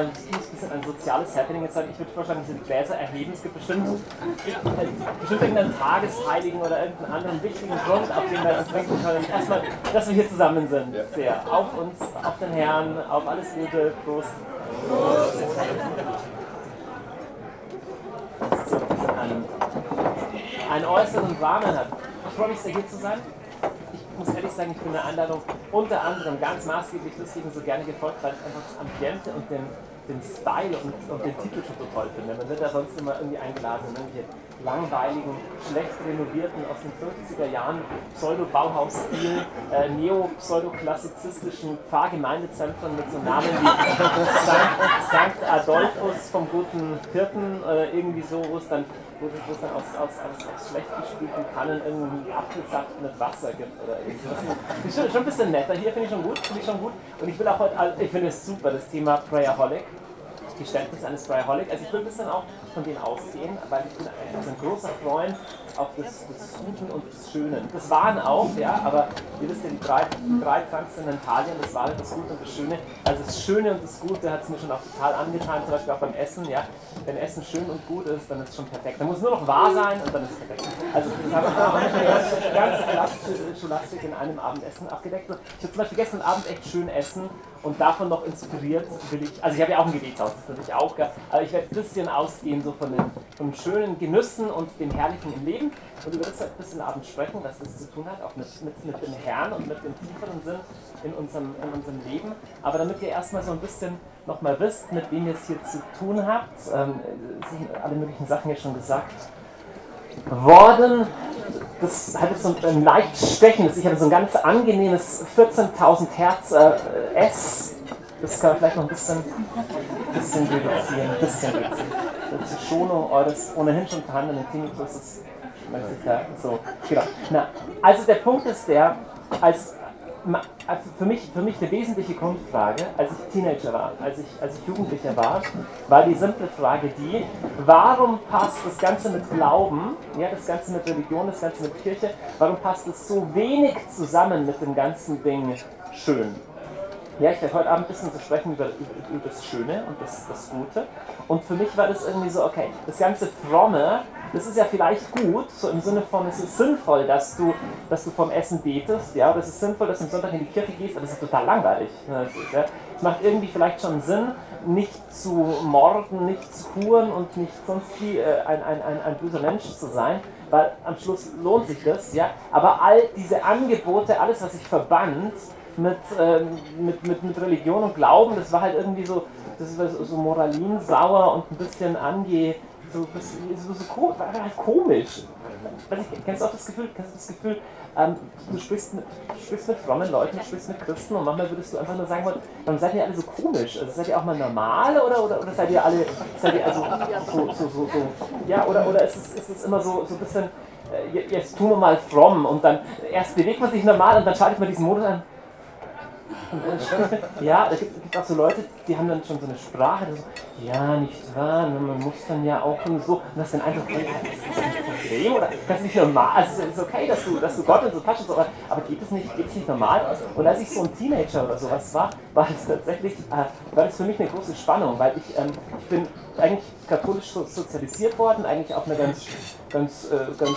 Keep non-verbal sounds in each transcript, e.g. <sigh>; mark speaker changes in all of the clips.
Speaker 1: ein bisschen ein soziales Happening jetzt sein. Ich würde vorschlagen, diese Gläser erheben. Es gibt bestimmt, bestimmt irgendeinen Tagesheiligen oder irgendeinen anderen wichtigen Grund, auf den wir uns trinken können. Erstmal, dass wir hier zusammen sind. Sehr. Auf uns, auf den Herrn, auf alles Gute. Prost. Prost. So, einen, einen äußeren Rahmen hat. Ich freue mich sehr, hier zu sein ich muss ehrlich sagen, ich bin der Einladung unter anderem ganz maßgeblich deswegen so gerne gefolgt, weil ich einfach das Ambiente und den, den Style und, und den Titel schon so toll finde. Man wird ja sonst immer irgendwie eingeladen in irgendwelche langweiligen, schlecht renovierten aus den 50er Jahren Pseudo-Bauhaus-Stil, äh, neo-pseudoklassizistischen Pfarrgemeindezentren mit so Namen wie St. Adolphus vom guten Hirten, äh, irgendwie so, wo es dann wo es dann aus, aus, aus, aus schlecht gespülten Kannen irgendwie Apfelsaft mit Wasser gibt oder irgendwas. Schon, schon ein bisschen netter hier, finde ich schon gut, ich schon gut. Und ich will auch heute, ich finde es super, das Thema Prayerholic. Geständnis eines Prayerholic. Also ich will ein bisschen auch von denen ausgehen, weil ich bin ein großer Freund auch des, des Guten und des Schönen. Das waren auch, ja, aber ihr wisst ja, die drei, drei Transzendentalien, das war das Gute und das Schöne. Also das Schöne und das Gute hat es mir schon auch total angetan, zum Beispiel auch beim Essen, ja. Wenn Essen schön und gut ist, dann ist es schon perfekt. Dann muss nur noch wahr sein und dann ist es perfekt. Also das habe ich auch die ganze klassische Scholastik in einem Abendessen abgedeckt. Ich habe zum Beispiel gestern Abend echt schön essen und davon noch inspiriert will ich, also ich habe ja auch ein Gebetshaus, das ist natürlich auch aber ich werde ein bisschen ausgehen so von den, von den schönen Genüssen und dem Herrlichen im Leben. Und über das ein bisschen Abend sprechen, was das zu tun hat, auch mit, mit, mit dem Herrn und mit dem tieferen Sinn in unserem, in unserem Leben. Aber damit ihr erstmal so ein bisschen nochmal wisst, mit wem ihr es hier zu tun habt, ähm, sind alle möglichen Sachen ja schon gesagt worden. Das hat jetzt so ein leicht stechendes, ich habe so ein ganz angenehmes 14.000 Hertz äh, S. Das kann man vielleicht noch ein bisschen, bisschen reduzieren. Ein bisschen reduzieren. Zur Schonung eures ohnehin schon vorhandenen Tinnitus so, genau. Na, also der Punkt ist der, als also für mich, für mich eine wesentliche Grundfrage, als ich Teenager war, als ich, als ich Jugendlicher war, war die simple Frage die, warum passt das Ganze mit Glauben, ja, das Ganze mit Religion, das Ganze mit Kirche, warum passt es so wenig zusammen mit dem ganzen Ding schön? Ja, ich werde heute Abend ein bisschen zu sprechen über, über, das Schöne und das, das Gute. Und für mich war das irgendwie so, okay, das ganze Fromme, das ist ja vielleicht gut, so im Sinne von, es ist sinnvoll, dass du, dass du vom Essen betest, ja, oder es ist sinnvoll, dass du am Sonntag in die Kirche gehst, aber das ist total langweilig. Ja. Es macht irgendwie vielleicht schon Sinn, nicht zu morden, nicht zu huren und nicht sonst wie äh, ein, ein, ein, ein böser Mensch zu sein, weil am Schluss lohnt sich das, ja. Aber all diese Angebote, alles, was sich verband, mit, ähm, mit, mit, mit Religion und Glauben, das war halt irgendwie so, das war so, moralinsauer und ein bisschen ange, so, so, so, so halt komisch. Ich, kennst du auch das Gefühl, kennst du das Gefühl, ähm, du, sprichst mit, sprichst mit frommen Leuten, du sprichst mit Christen und manchmal würdest du einfach nur sagen warum seid ihr alle so komisch? Also seid ihr auch mal normal oder, oder, oder seid ihr alle, seid ihr also so, so, so, so ja, oder, oder ist es, ist es immer so, so ein bisschen, äh, jetzt tun wir mal fromm und dann erst bewegt man sich normal und dann schaltet man diesen Modus an, ja, es gibt, gibt, auch so Leute, die haben dann schon so eine Sprache, so, ja, nicht wahr, man muss dann ja auch so, und das ist dann einfach, das ist ein Problem, oder das ist nicht normal, also es ist okay, dass du, dass du Gott in so Taschen so, aber geht es nicht, geht es nicht normal? Und als ich so ein Teenager oder sowas war, war es tatsächlich, äh, war das für mich eine große Spannung, weil ich, ähm, ich bin eigentlich katholisch sozialisiert worden, eigentlich auf eine ganz, ganz, äh, ganz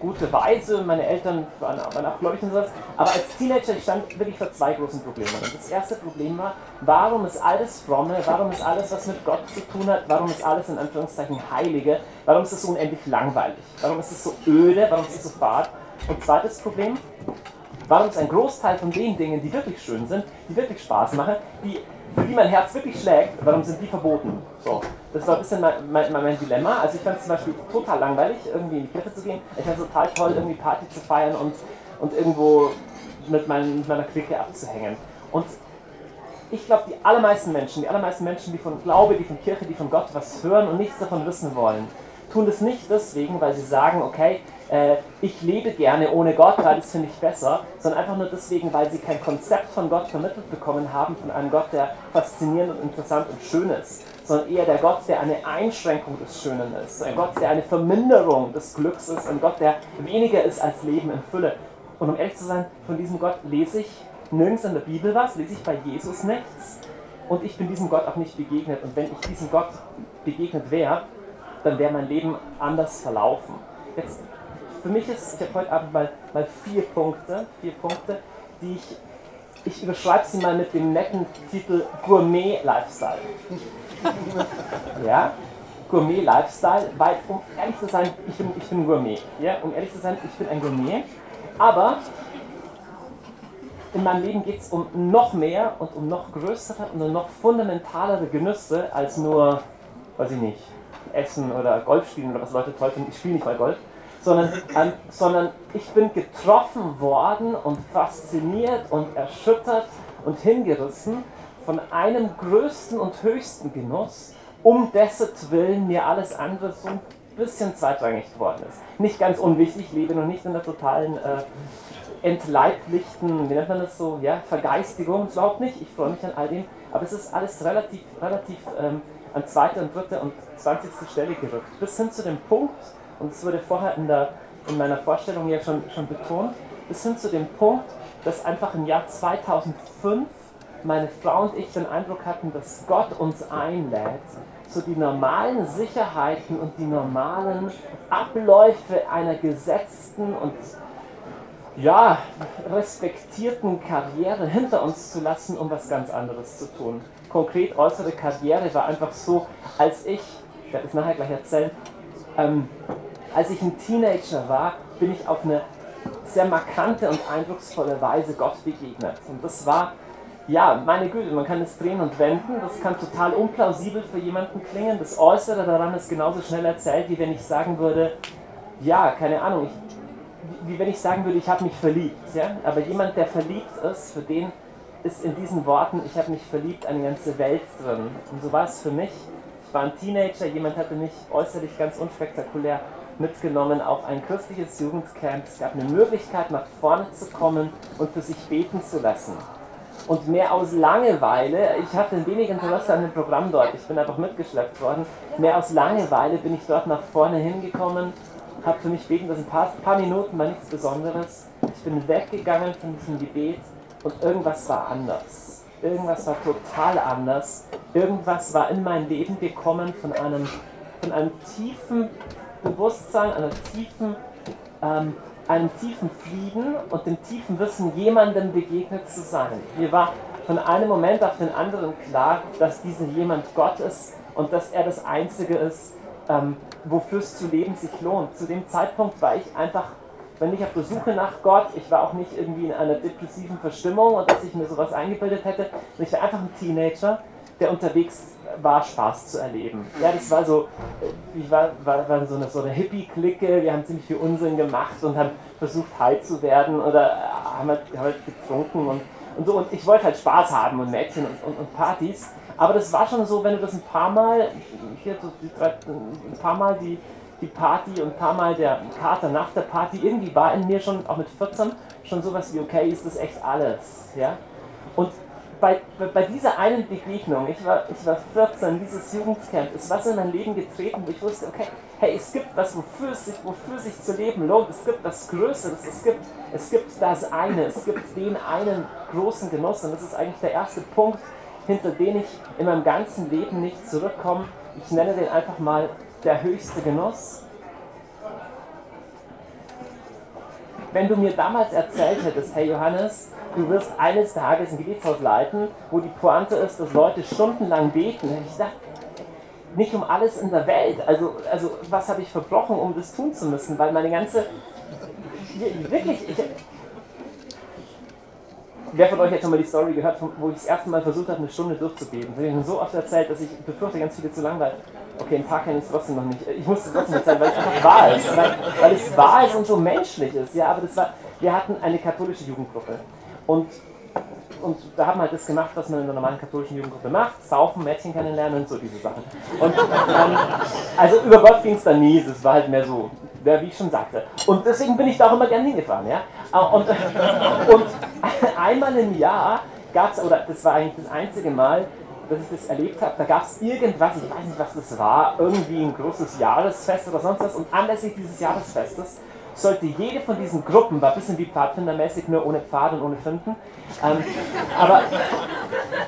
Speaker 1: gute Weise. Meine Eltern waren, waren auch gläubig und sowas. Aber als Teenager ich stand wirklich vor zwei großen Problemen. Und das erste Problem war, warum ist alles fromme, warum ist alles, was mit Gott zu tun hat, warum ist alles in Anführungszeichen Heilige, warum ist es so unendlich langweilig, warum ist es so öde, warum ist es so fad? Und zweites Problem, warum ist ein Großteil von den Dingen, die wirklich schön sind, die wirklich Spaß machen, die die mein Herz wirklich schlägt, warum sind die verboten? So, das war ein bisschen mein, mein, mein Dilemma. Also ich fand es zum Beispiel total langweilig, irgendwie in die Kirche zu gehen. Ich fand es total toll, irgendwie Party zu feiern und, und irgendwo mit, mein, mit meiner Clique abzuhängen. Und ich glaube, die allermeisten Menschen, die allermeisten Menschen, die von Glaube, die von Kirche, die von Gott was hören und nichts davon wissen wollen, tun das nicht deswegen, weil sie sagen, okay, äh, ich lebe gerne ohne Gott, weil das finde ich besser, sondern einfach nur deswegen, weil sie kein Konzept von Gott vermittelt bekommen haben, von einem Gott, der faszinierend und interessant und schön ist, sondern eher der Gott, der eine Einschränkung des Schönen ist, ein Gott, der eine Verminderung des Glücks ist, ein Gott, der weniger ist als Leben in Fülle. Und um ehrlich zu sein, von diesem Gott lese ich nirgends in der Bibel was, lese ich bei Jesus nichts. und ich bin diesem Gott auch nicht begegnet. Und wenn ich diesem Gott begegnet wäre, dann wäre mein Leben anders verlaufen. Jetzt, für mich ist, ich habe heute Abend mal, mal vier Punkte, vier Punkte, die ich, ich überschreibe sie mal mit dem netten Titel Gourmet Lifestyle. <laughs> ja, Gourmet Lifestyle, weil um ehrlich zu sein, ich bin, ich bin Gourmet. Ja, um ehrlich zu sein, ich bin ein Gourmet. Aber in meinem Leben geht es um noch mehr und um noch größere und um noch fundamentalere Genüsse als nur, weiß ich nicht, Essen oder Golf spielen oder was Leute toll finden. Ich spiele nicht mal Golf. Sondern, ähm, sondern ich bin getroffen worden und fasziniert und erschüttert und hingerissen von einem größten und höchsten Genuss, um dessen Willen mir alles andere so ein bisschen zweitrangig geworden ist. Nicht ganz unwichtig, ich lebe noch nicht in der totalen äh, entleiblichten, wie nennt man das so, ja, Vergeistigung, überhaupt nicht, ich freue mich an all dem, aber es ist alles relativ, relativ ähm, an zweiter und dritter und zwanzigste Stelle gerückt, bis hin zu dem Punkt, und es wurde vorher in, der, in meiner Vorstellung ja schon, schon betont, bis hin zu dem Punkt, dass einfach im Jahr 2005 meine Frau und ich den Eindruck hatten, dass Gott uns einlädt, so die normalen Sicherheiten und die normalen Abläufe einer gesetzten und ja, respektierten Karriere hinter uns zu lassen, um was ganz anderes zu tun. Konkret äußere Karriere war einfach so, als ich, ich werde es nachher gleich erzählen, ähm, als ich ein Teenager war, bin ich auf eine sehr markante und eindrucksvolle Weise Gott begegnet. Und das war, ja, meine Güte, man kann es drehen und wenden, das kann total unplausibel für jemanden klingen. Das Äußere daran ist genauso schnell erzählt, wie wenn ich sagen würde, ja, keine Ahnung, ich wie wenn ich sagen würde, ich habe mich verliebt. Ja? Aber jemand, der verliebt ist, für den ist in diesen Worten, ich habe mich verliebt, eine ganze Welt drin. Und so war es für mich. Ich war ein Teenager, jemand hatte mich äußerlich ganz unspektakulär mitgenommen auf ein christliches Jugendcamp. Es gab eine Möglichkeit, nach vorne zu kommen und für sich beten zu lassen. Und mehr aus Langeweile, ich hatte wenig Interesse an dem Programm dort, ich bin einfach mitgeschleppt worden, mehr aus Langeweile bin ich dort nach vorne hingekommen habe für mich beten das ein paar, paar Minuten war nichts Besonderes. Ich bin weggegangen von diesem Gebet und irgendwas war anders. Irgendwas war total anders. Irgendwas war in mein Leben gekommen von einem, von einem tiefen Bewusstsein, einer tiefen, ähm, einem tiefen Frieden und dem tiefen Wissen, jemandem begegnet zu sein. Mir war von einem Moment auf den anderen klar, dass dieser jemand Gott ist und dass er das Einzige ist, ähm, wofür es zu leben sich lohnt. Zu dem Zeitpunkt war ich einfach, wenn ich auf der Suche nach Gott, ich war auch nicht irgendwie in einer depressiven Verstimmung und dass ich mir sowas eingebildet hätte, ich war einfach ein Teenager, der unterwegs war, Spaß zu erleben. Ja, das war so, äh, ich war, war, war so eine, so eine Hippie-Clique, wir haben ziemlich viel Unsinn gemacht und haben versucht, high zu werden oder haben halt, haben halt getrunken und, und so. Und ich wollte halt Spaß haben und Mädchen und, und, und Partys. Aber das war schon so, wenn du das ein paar Mal, hier so die, ein paar Mal die, die Party und ein paar Mal der Kater nach der Party, irgendwie war in mir schon, auch mit 14, schon sowas wie, okay, ist das echt alles. Ja? Und bei, bei dieser einen Begegnung, ich war, ich war 14, dieses Jugendcamp, ist was in mein Leben getreten, wo ich wusste, okay, hey, es gibt was, wofür sich, wofür sich zu leben lohnt, es gibt was Größeres, es gibt, es gibt das eine, es gibt den einen großen Genuss und das ist eigentlich der erste Punkt, hinter den ich in meinem ganzen Leben nicht zurückkomme. Ich nenne den einfach mal der höchste Genuss. Wenn du mir damals erzählt hättest, hey Johannes, du wirst eines Tages ein Gebetshaus leiten, wo die Pointe ist, dass Leute stundenlang beten, hätte ich gedacht, nicht um alles in der Welt. Also, also was habe ich verbrochen, um das tun zu müssen? Weil meine ganze, wirklich, ich, Wer von euch hat schon mal die Story gehört, wo ich das erste Mal versucht habe, eine Stunde durchzubeten? Das habe ich schon so oft erzählt, dass ich befürchte, ganz viele zu langweilig. Okay, ein paar kennen es trotzdem noch nicht. Ich musste trotzdem erzählen, weil es einfach wahr ist. Weil, weil es wahr ist und so menschlich ist. Ja, aber das war, wir hatten eine katholische Jugendgruppe. Und, und da haben wir halt das gemacht, was man in einer normalen katholischen Jugendgruppe macht. Saufen, Mädchen kennenlernen und so diese Sachen. Und ähm, also über Gott ging es dann nie. Es war halt mehr so wie ich schon sagte. Und deswegen bin ich da auch immer gern hingefahren. Ja? Äh, und, <laughs> und einmal im Jahr gab es, oder das war eigentlich das einzige Mal, dass ich das erlebt habe, da gab es irgendwas, ich weiß nicht, was das war, irgendwie ein großes Jahresfest oder sonst was. Und anlässlich dieses Jahresfestes sollte jede von diesen Gruppen, war ein bisschen wie Pfadfindermäßig, nur ohne Pfad und ohne Finden, ähm, aber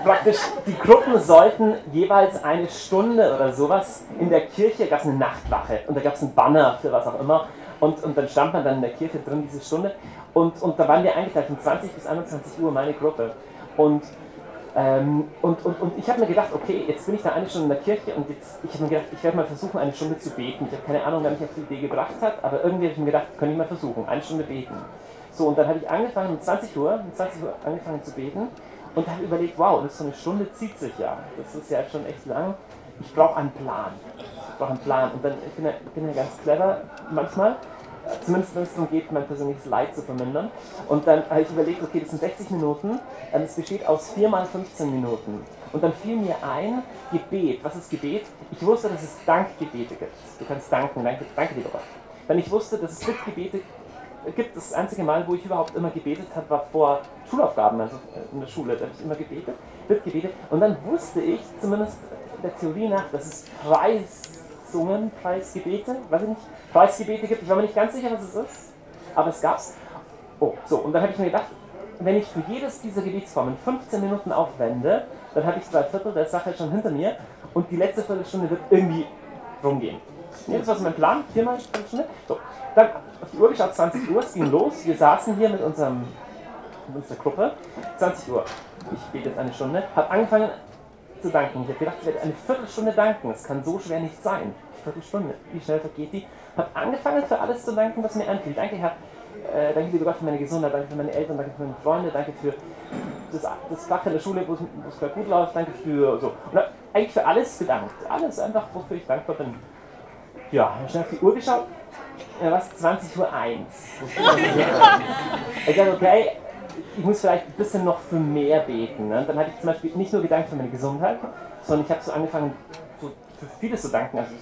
Speaker 1: praktisch, die Gruppen sollten jeweils eine Stunde oder sowas in der Kirche, gab es eine Nachtwache und da gab es einen Banner für was auch immer. Und, und dann stand man dann in der Kirche drin diese Stunde. Und, und da waren wir eingeteilt von 20 bis 21 Uhr meine Gruppe. Und ähm, und, und, und ich habe mir gedacht, okay, jetzt bin ich da eine Stunde in der Kirche und jetzt, ich habe mir gedacht, ich werde mal versuchen, eine Stunde zu beten. Ich habe keine Ahnung, wer mich auf die Idee gebracht hat, aber irgendwie habe ich mir gedacht, könnte ich mal versuchen, eine Stunde beten. So, und dann habe ich angefangen, um 20 Uhr, um 20 Uhr angefangen zu beten und habe überlegt, wow, das ist so eine Stunde zieht sich ja. Das ist ja schon echt lang. Ich brauche einen Plan. Ich brauche einen Plan. Und dann, ich bin ja, bin ja ganz clever manchmal zumindest wenn es darum geht, mein persönliches Leid zu vermindern. Und dann habe ich überlegt, okay, das sind 60 Minuten, ähm, es besteht aus 4 mal 15 Minuten. Und dann fiel mir ein, Gebet. Was ist Gebet? Ich wusste, dass es Dankgebete gibt. Du kannst danken, danke, danke lieber Gott. Wenn ich wusste, dass es Bittgebete gibt, das einzige Mal, wo ich überhaupt immer gebetet habe, war vor Schulaufgaben, also in der Schule, da habe ich immer gebetet, Bittgebete. Und dann wusste ich, zumindest der Theorie nach, dass es Preisungen, Preisgebete, weiß ich nicht, Preisgebete gibt. Ich war mir nicht ganz sicher, was es ist, aber es gab es. Oh, so, und dann habe ich mir gedacht, wenn ich für jedes dieser Gebetsformen 15 Minuten aufwende, dann habe ich zwei Viertel der Sache schon hinter mir und die letzte Viertelstunde wird irgendwie rumgehen. Das war so mein Plan, viermal Viertelstunde. So, dann auf die Uhr geschaut, 20 Uhr, es ging los. Wir saßen hier mit, unserem, mit unserer Gruppe. 20 Uhr. Ich bete jetzt eine Stunde. Habe angefangen zu danken. Ich habe gedacht, ich werde eine Viertelstunde danken. Es kann so schwer nicht sein. Viertelstunde. Wie schnell vergeht die? Habe angefangen für alles zu danken, was mir anfiel. Danke, Herr. Äh, danke, lieber Gott, für meine Gesundheit. Danke für meine Eltern. Danke für meine Freunde. Danke für das, das Fach in der Schule, wo es gerade gut läuft. Danke für so. Und eigentlich für alles gedankt. Alles einfach, wofür ich dankbar bin. Ja, habe schnell auf die Uhr geschaut. Ja, was? 20.01 Uhr. <laughs> ich dachte, okay, ich muss vielleicht ein bisschen noch für mehr beten. Ne? Dann habe ich zum Beispiel nicht nur gedankt für meine Gesundheit, sondern ich habe so angefangen, so für vieles zu danken. Also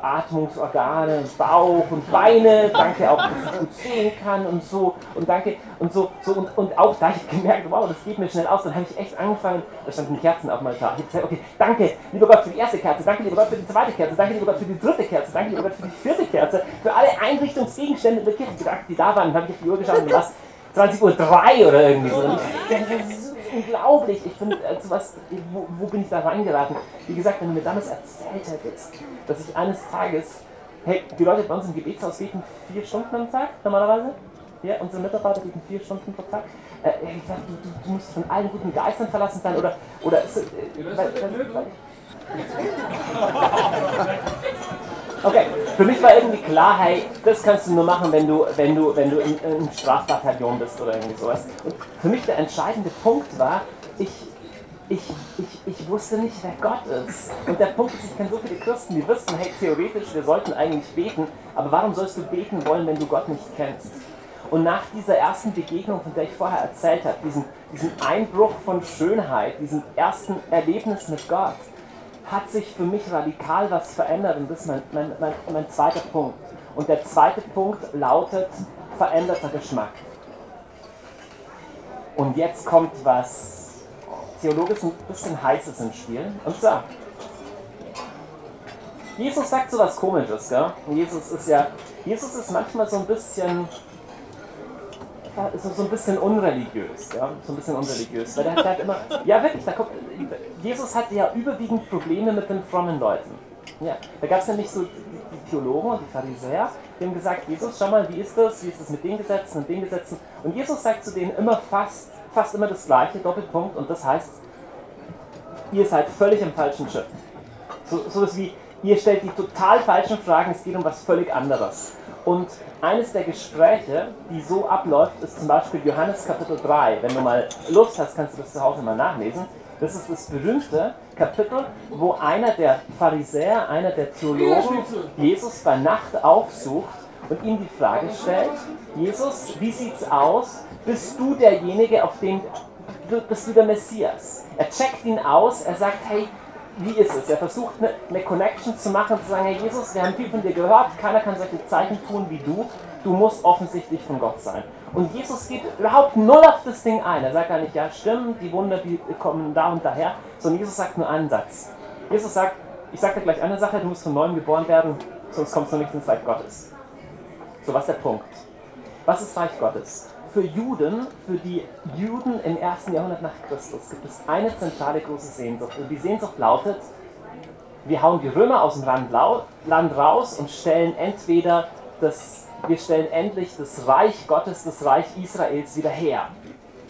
Speaker 1: Atmungsorgane, Bauch und Beine, danke auch, dass ich gut sehen kann und so und danke und so, so und, und auch da ich gemerkt, wow, das geht mir schnell aus, dann habe ich echt angefangen, da standen Kerzen auf meinem Tag. Ich habe gesagt, okay, danke, lieber Gott, für die erste Kerze, danke, lieber Gott, für die zweite Kerze, danke, lieber Gott, für die dritte Kerze, danke, lieber Gott, für die vierte Kerze, für alle Einrichtungsgegenstände der Kirche, die da waren, dann habe ich auf die Uhr geschaut und was, 20.03 Uhr oder irgendwie so. Und ich, unglaublich. Ich bin, also was, wo, wo, bin ich da reingeraten? Wie gesagt, wenn du mir damals erzählt hättest, dass ich eines Tages, hey, die Leute bei uns im Gebetshaus beten vier Stunden am Tag normalerweise. Ja, unsere Mitarbeiter beten vier Stunden pro Tag. Äh, ich dachte, du, du, musst von allen guten Geistern verlassen sein oder, oder ist, äh, weil, weil, weil, Okay, für mich war irgendwie klar, hey, das kannst du nur machen, wenn du, wenn du, wenn du im, im Strafbataillon bist oder irgendwie sowas. Und für mich der entscheidende Punkt war, ich, ich, ich, ich wusste nicht, wer Gott ist. Und der Punkt ist, ich kenne so viele Christen, die wissen, hey, theoretisch, wir sollten eigentlich beten, aber warum sollst du beten wollen, wenn du Gott nicht kennst? Und nach dieser ersten Begegnung, von der ich vorher erzählt habe, diesen, diesen Einbruch von Schönheit, diesem ersten Erlebnis mit Gott, hat sich für mich radikal was verändert und das ist mein, mein, mein, mein zweiter Punkt. Und der zweite Punkt lautet veränderter Geschmack. Und jetzt kommt was theologisch ein bisschen heißes ins Spiel. Und zwar, Jesus sagt so was komisches, gell? Jesus ist ja, Jesus ist manchmal so ein bisschen ist so ein bisschen unreligiös, ja, so ein bisschen unreligiös, weil der hat, hat immer, ja wirklich, da kommt, Jesus hatte ja überwiegend Probleme mit den frommen Leuten. Ja, da gab es nämlich so die, die Theologen und die Pharisäer, die haben gesagt, Jesus, schau mal, wie ist das, wie ist das mit den Gesetzen und den Gesetzen? Und Jesus sagt zu denen immer fast, fast immer das gleiche, Doppelpunkt, und das heißt, ihr seid völlig im falschen Schiff. So, so ist wie, ihr stellt die total falschen Fragen, es geht um was völlig anderes. Und eines der Gespräche, die so abläuft, ist zum Beispiel Johannes Kapitel 3. Wenn du mal Lust hast, kannst du das zu Hause mal nachlesen. Das ist das berühmte Kapitel, wo einer der Pharisäer, einer der Theologen Jesus bei Nacht aufsucht und ihm die Frage stellt, Jesus, wie sieht's aus? Bist du derjenige, auf den bist du der Messias? Er checkt ihn aus, er sagt, hey, wie ist es? Er versucht eine, eine Connection zu machen, zu sagen, hey Jesus, wir haben viel von dir gehört, keiner kann solche Zeichen tun wie du, du musst offensichtlich von Gott sein. Und Jesus geht überhaupt null auf das Ding ein. Er sagt gar nicht, ja stimmt, die Wunder, die kommen da und daher, sondern Jesus sagt nur einen Satz. Jesus sagt, ich sage dir gleich eine Sache, du musst von neuem geboren werden, sonst kommst du nicht ins Reich Gottes. So, was ist der Punkt? Was ist Reich Gottes? Für Juden, für die Juden im ersten Jahrhundert nach Christus, gibt es eine zentrale große Sehnsucht. Und die Sehnsucht lautet, wir hauen die Römer aus dem Land, raus und stellen entweder das, wir stellen endlich das Reich Gottes, das Reich Israels wieder her.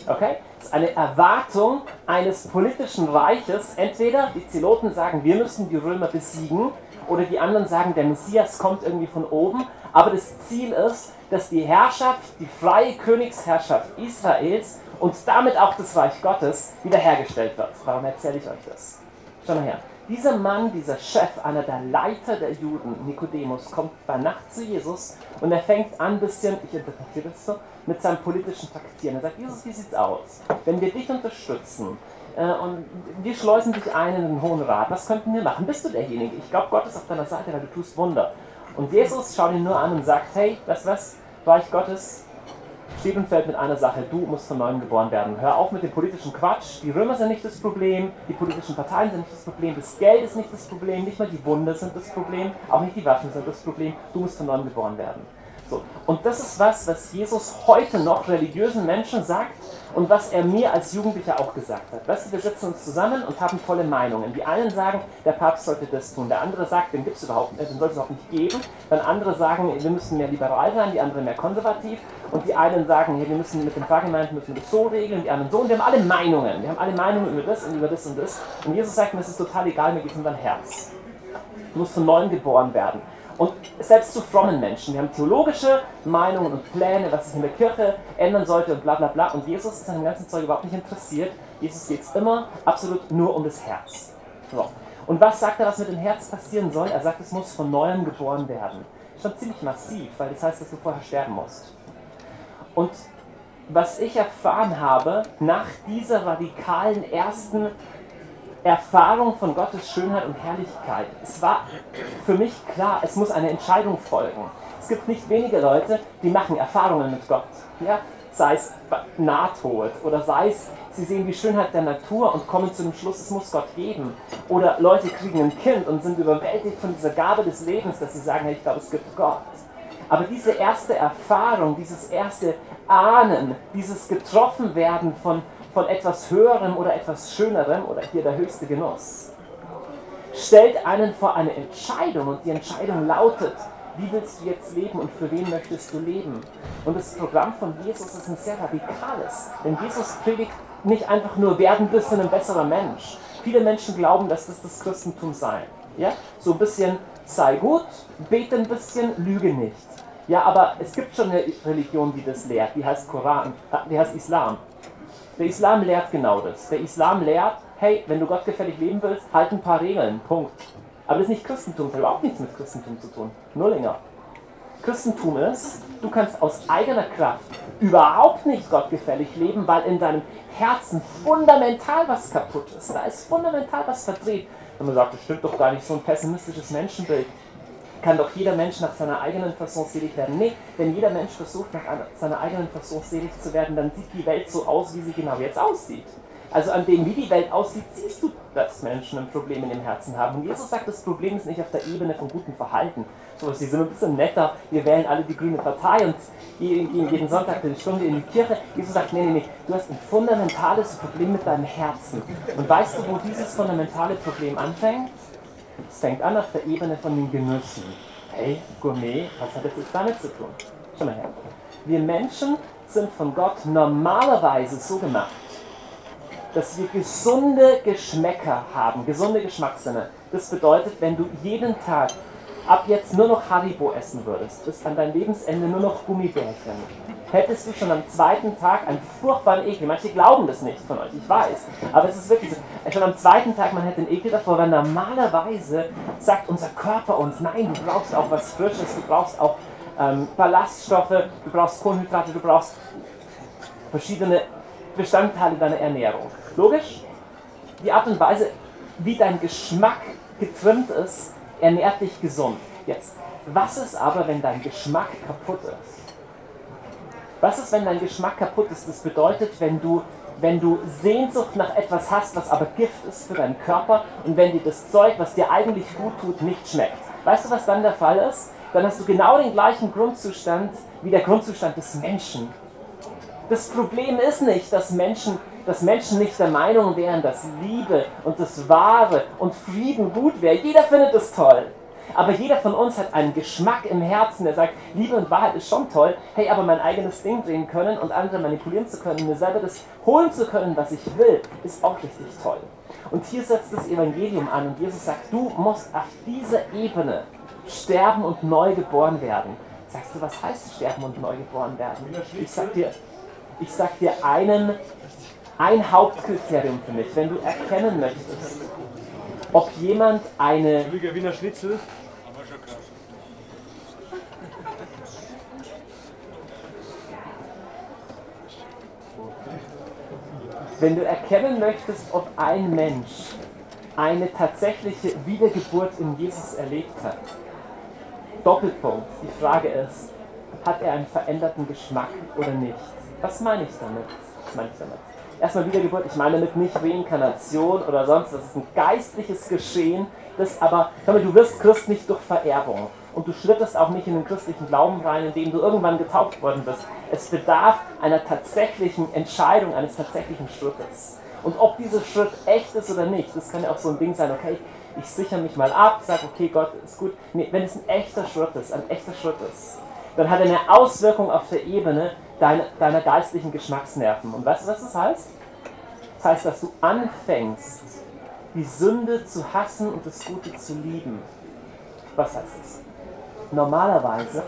Speaker 1: Okay? Das ist eine Erwartung eines politischen Reiches. Entweder die Zeloten sagen, wir müssen die Römer besiegen, oder die anderen sagen, der Messias kommt irgendwie von oben. Aber das Ziel ist, dass die Herrschaft, die freie Königsherrschaft Israels und damit auch das Reich Gottes wiederhergestellt wird. Warum erzähle ich euch das? Schau mal her. Dieser Mann, dieser Chef, einer der Leiter der Juden, Nikodemus, kommt bei Nacht zu Jesus und er fängt an, ein bisschen, ich interpretiere das so, mit seinem politischen Taktieren. Er sagt, Jesus, wie sieht's aus? Wenn wir dich unterstützen äh, und wir schleusen dich ein in den Hohen Rat, was könnten wir machen? Bist du derjenige? Ich glaube, Gott ist auf deiner Seite, weil du tust Wunder. Und Jesus schaut ihn nur an und sagt, hey, weißt du was? Reich Gottes steht und fällt mit einer Sache, du musst von neuem geboren werden. Hör auf mit dem politischen Quatsch. Die Römer sind nicht das Problem, die politischen Parteien sind nicht das Problem, das Geld ist nicht das Problem, nicht mal die Wunder sind das Problem, auch nicht die Waffen sind das Problem. Du musst von neuem geboren werden. So. Und das ist was, was Jesus heute noch religiösen Menschen sagt und was er mir als Jugendlicher auch gesagt hat. Weißt du, wir sitzen uns zusammen und haben tolle Meinungen. Die einen sagen, der Papst sollte das tun, der andere sagt, den gibt es überhaupt nicht, den sollte es überhaupt nicht geben. Dann andere sagen, wir müssen mehr liberal sein, die anderen mehr konservativ. Und die einen sagen, hey, wir müssen mit den Pfarrgemeinden müssen das so regeln, die anderen so. Und wir haben alle Meinungen. Wir haben alle Meinungen über das und über das und das. Und Jesus sagt mir, es ist total egal, mir geht es um dein Herz. Du musst von neuem geboren werden. Und selbst zu frommen Menschen. Wir haben theologische Meinungen und Pläne, was sich in der Kirche ändern sollte und bla bla bla. Und Jesus ist an dem ganzen Zeug überhaupt nicht interessiert. Jesus geht es immer absolut nur um das Herz. So. Und was sagt er, was mit dem Herz passieren soll? Er sagt, es muss von neuem geboren werden. Schon ziemlich massiv, weil das heißt, dass du vorher sterben musst. Und was ich erfahren habe nach dieser radikalen ersten Erfahrung von Gottes Schönheit und Herrlichkeit. Es war für mich klar, es muss eine Entscheidung folgen. Es gibt nicht wenige Leute, die machen Erfahrungen mit Gott. Ja? Sei es Nahtod oder sei es, sie sehen die Schönheit der Natur und kommen zu dem Schluss, es muss Gott geben. Oder Leute kriegen ein Kind und sind überwältigt von dieser Gabe des Lebens, dass sie sagen, hey, ich glaube, es gibt Gott. Aber diese erste Erfahrung, dieses erste Ahnen, dieses Getroffenwerden von, von etwas Höherem oder etwas Schönerem oder hier der höchste Genuss, stellt einen vor eine Entscheidung und die Entscheidung lautet, wie willst du jetzt leben und für wen möchtest du leben? Und das Programm von Jesus ist ein sehr radikales, denn Jesus predigt nicht einfach nur, werden ein bisschen ein besserer Mensch. Viele Menschen glauben, dass das das Christentum sei. Ja? So ein bisschen, sei gut, bete ein bisschen, lüge nicht. Ja, aber es gibt schon eine Religion, die das lehrt, die heißt Koran, äh, die heißt Islam. Der Islam lehrt genau das. Der Islam lehrt, hey, wenn du gottgefällig leben willst, halt ein paar Regeln. Punkt. Aber das ist nicht Christentum, das hat überhaupt nichts mit Christentum zu tun. Nur länger. Christentum ist, du kannst aus eigener Kraft überhaupt nicht gottgefällig leben, weil in deinem Herzen fundamental was kaputt ist. Da ist fundamental was verdreht. Und man sagt, das stimmt doch gar nicht, so ein pessimistisches Menschenbild kann doch jeder Mensch nach seiner eigenen Fasson selig werden. Nee, wenn jeder Mensch versucht, nach seiner eigenen Fasson selig zu werden, dann sieht die Welt so aus, wie sie genau jetzt aussieht. Also an dem, wie die Welt aussieht, siehst du, dass Menschen ein Problem in dem Herzen haben. Und Jesus sagt, das Problem ist nicht auf der Ebene von gutem Verhalten. So, sie sind ein bisschen netter, wir wählen alle die grüne Partei und gehen jeden Sonntag eine Stunde in die Kirche. Jesus sagt, nee, nee, nee, du hast ein fundamentales Problem mit deinem Herzen. Und weißt du, wo dieses fundamentale Problem anfängt? Es fängt an auf der Ebene von den Genüssen. Hey, Gourmet, was hat das jetzt damit zu tun? Schau mal her. Wir Menschen sind von Gott normalerweise so gemacht, dass wir gesunde Geschmäcker haben, gesunde Geschmackssinne. Das bedeutet, wenn du jeden Tag ab jetzt nur noch Haribo essen würdest, bis an dein Lebensende nur noch Gummibärchen, hättest du schon am zweiten Tag einen furchtbaren Ekel. Manche glauben das nicht von euch, ich weiß. Aber es ist wirklich so. Schon am zweiten Tag, man hätte einen Ekel davor, weil normalerweise sagt unser Körper uns, nein, du brauchst auch was Frisches, du brauchst auch ähm, Ballaststoffe, du brauchst Kohlenhydrate, du brauchst verschiedene Bestandteile deiner Ernährung. Logisch? Die Art und Weise, wie dein Geschmack getrimmt ist, ernährt dich gesund. Jetzt, was ist aber, wenn dein Geschmack kaputt ist? Was ist, wenn dein Geschmack kaputt ist? Das bedeutet, wenn du, wenn du Sehnsucht nach etwas hast, was aber Gift ist für deinen Körper und wenn dir das Zeug, was dir eigentlich gut tut, nicht schmeckt. Weißt du, was dann der Fall ist? Dann hast du genau den gleichen Grundzustand wie der Grundzustand des Menschen. Das Problem ist nicht, dass Menschen, dass Menschen nicht der Meinung wären, dass Liebe und das Wahre und Frieden gut wäre. Jeder findet es toll. Aber jeder von uns hat einen Geschmack im Herzen, der sagt, Liebe und Wahrheit ist schon toll, hey, aber mein eigenes Ding drehen können und andere manipulieren zu können, mir selber das holen zu können, was ich will, ist auch richtig toll. Und hier setzt das Evangelium an und Jesus sagt, du musst auf dieser Ebene sterben und neu geboren werden. Sagst du, was heißt sterben und neu geboren werden? Ich sag dir, ich sag dir einen, ein Hauptkriterium für mich, wenn du erkennen möchtest, ob jemand eine.
Speaker 2: Wiener Schnitzel.
Speaker 1: Wenn du erkennen möchtest, ob ein Mensch eine tatsächliche Wiedergeburt in Jesus erlebt hat, Doppelpunkt, die Frage ist, hat er einen veränderten Geschmack oder nicht? Was meine ich damit? Was meine ich damit? Erstmal Wiedergeburt, ich meine damit nicht Reinkarnation oder sonst, das ist ein geistliches Geschehen, das aber, mal, du wirst Christ nicht durch Vererbung und du schrittest auch nicht in den christlichen Glauben rein, indem du irgendwann getauft worden bist. Es bedarf einer tatsächlichen Entscheidung, eines tatsächlichen Schrittes. Und ob dieser Schritt echt ist oder nicht, das kann ja auch so ein Ding sein, okay, ich sichere mich mal ab, sage, okay, Gott ist gut. Nee, wenn es ein echter Schritt ist, ein echter Schritt ist, dann hat er eine Auswirkung auf der Ebene deiner, deiner geistlichen Geschmacksnerven. Und weißt du, was das heißt? Das heißt, dass du anfängst, die Sünde zu hassen und das Gute zu lieben. Was heißt das? Normalerweise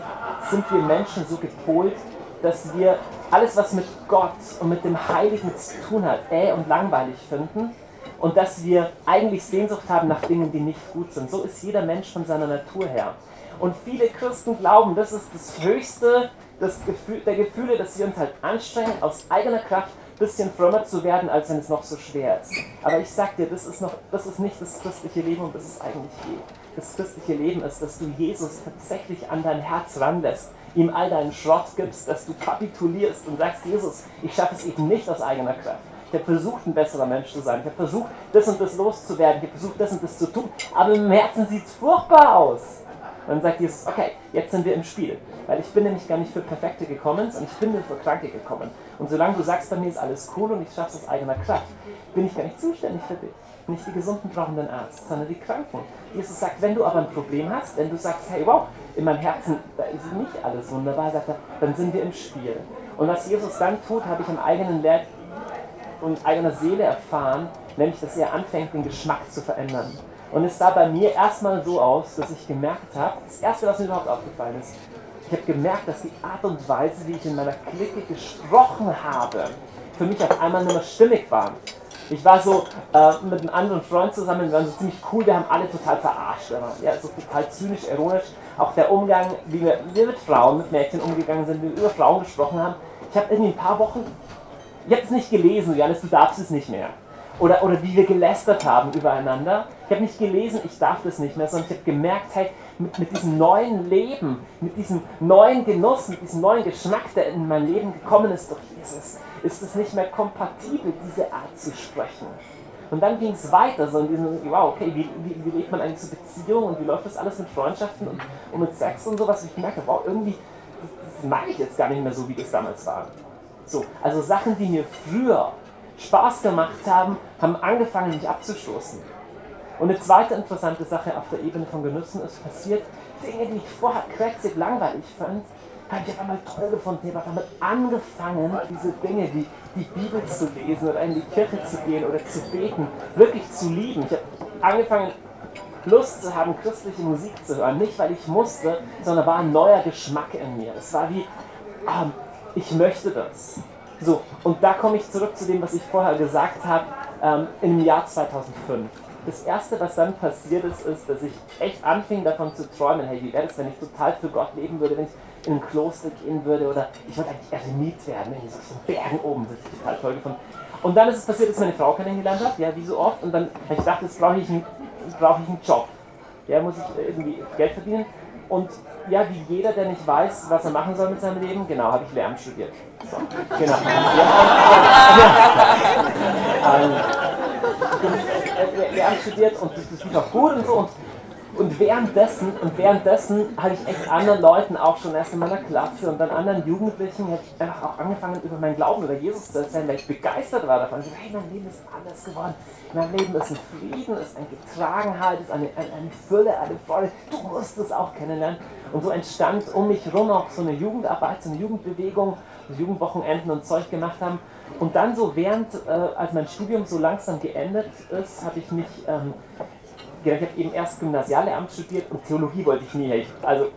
Speaker 1: sind wir Menschen so gepolt, dass wir alles, was mit Gott und mit dem Heiligen zu tun hat, äh und langweilig finden und dass wir eigentlich Sehnsucht haben nach Dingen, die nicht gut sind. So ist jeder Mensch von seiner Natur her. Und viele Christen glauben, das ist das höchste das Gefühl, der Gefühle, dass wir uns halt anstrengen, aus eigener Kraft ein bisschen frömmer zu werden, als wenn es noch so schwer ist. Aber ich sag dir, das ist, noch, das ist nicht das christliche Leben, um das es eigentlich geht. Das christliche Leben ist, dass du Jesus tatsächlich an dein Herz ranlässt, ihm all deinen Schrott gibst, dass du kapitulierst und sagst, Jesus, ich schaffe es eben nicht aus eigener Kraft. Ich habe versucht, ein besserer Mensch zu sein. Ich habe versucht, das und das loszuwerden. Ich habe versucht, das und das zu tun. Aber im Herzen sieht es furchtbar aus. Und dann sagt Jesus, okay, jetzt sind wir im Spiel. Weil ich bin nämlich gar nicht für Perfekte gekommen, sondern ich bin nur für Kranke gekommen. Und solange du sagst, bei mir ist alles cool und ich schaffe es aus eigener Kraft, bin ich gar nicht zuständig für dich. Nicht die Gesunden brauchen den Arzt, sondern die Kranken. Jesus sagt, wenn du aber ein Problem hast, wenn du sagst, hey, wow, in meinem Herzen, da ist nicht alles wunderbar, sagt er, dann sind wir im Spiel. Und was Jesus dann tut, habe ich im eigenen Leib und eigener Seele erfahren, nämlich, dass er anfängt, den Geschmack zu verändern. Und es sah bei mir erstmal so aus, dass ich gemerkt habe, das erste, was mir überhaupt aufgefallen ist, ich habe gemerkt, dass die Art und Weise, wie ich in meiner Clique gesprochen habe, für mich auf einmal nur noch stimmig war. Ich war so äh, mit einem anderen Freund zusammen, wir waren so ziemlich cool, wir haben alle total verarscht. Ja, so total zynisch, ironisch. Auch der Umgang, wie wir, wir mit Frauen, mit Mädchen umgegangen sind, wie wir über Frauen gesprochen haben. Ich habe irgendwie ein paar Wochen, ich habe es nicht gelesen, Janis, du darfst es nicht mehr oder, oder wie wir gelästert haben übereinander. Ich habe nicht gelesen, ich darf das nicht mehr, sondern ich habe gemerkt, hey, mit, mit diesem neuen Leben, mit diesem neuen Genuss, mit diesem neuen Geschmack, der in mein Leben gekommen ist durch Jesus, ist es nicht mehr kompatibel, diese Art zu sprechen. Und dann ging es weiter, so in diesem, wow, okay, wie, wie, wie lebt man eigentlich so Beziehungen und wie läuft das alles mit Freundschaften und, und mit Sex und sowas. Und ich merke, wow, irgendwie, das, das mag ich jetzt gar nicht mehr so, wie das damals war. So, also Sachen, die mir früher Spaß gemacht haben, haben angefangen, mich abzustoßen. Und eine zweite interessante Sache auf der Ebene von Genüssen ist passiert, Dinge, die ich vorher quetzig langweilig fand, habe ich auf einmal toll gefunden. Ich habe damit angefangen, diese Dinge, die, die Bibel zu lesen oder in die Kirche zu gehen oder zu beten, wirklich zu lieben. Ich habe angefangen, Lust zu haben, christliche Musik zu hören. Nicht, weil ich musste, sondern war ein neuer Geschmack in mir. Es war wie, ähm, ich möchte das. So, und da komme ich zurück zu dem, was ich vorher gesagt habe, ähm, im Jahr 2005. Das erste, was dann passiert ist, ist, dass ich echt anfing davon zu träumen, hey, wie wäre es, wenn ich total für Gott leben würde, wenn ich in ein Kloster gehen würde oder ich wollte eigentlich Eremit werden, ich so in Bergen oben, das ich total toll gefunden. Und dann ist es passiert, dass meine Frau kennengelernt hat, ja, wie so oft, und dann habe ich gedacht, jetzt brauche ich, einen, brauche ich einen Job. Ja, muss ich irgendwie Geld verdienen. Und ja, wie jeder, der nicht weiß, was er machen soll mit seinem Leben, genau, habe ich Lehramt studiert. So, genau. Ja, <laughs> ähm, Lehramt studiert und das, das lief auch gut und so. Und Und währenddessen, und währenddessen habe ich echt anderen Leuten auch schon erst in meiner Klasse und dann anderen Jugendlichen habe ich einfach auch angefangen, über meinen Glauben, über Jesus zu erzählen, weil ich begeistert war davon. Ich so, hey, mein Leben ist anders geworden. Mein Leben ist ein Frieden, ist eine Getragenheit, ist eine, eine, eine Fülle, eine Freude. Du musst es auch kennenlernen. Und so entstand um mich herum auch so eine Jugendarbeit, so eine Jugendbewegung, Jugendwochenenden und Zeug gemacht haben. Und dann so während, äh, als mein Studium so langsam geendet ist, habe ich mich ähm, ich habe eben erst Gymnasiallehramt studiert und Theologie wollte ich nie. Also,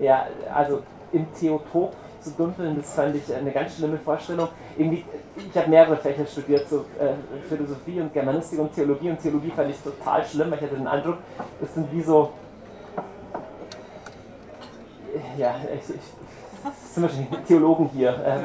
Speaker 1: ja, also im Theotop zu dümpeln, das fand ich eine ganz schlimme Vorstellung. Irgendwie, ich habe mehrere Fächer studiert, so äh, Philosophie und Germanistik und Theologie. Und Theologie fand ich total schlimm, ich hatte den Eindruck, das sind wie so. Ja, ich, ich, das sind wahrscheinlich Theologen hier, äh,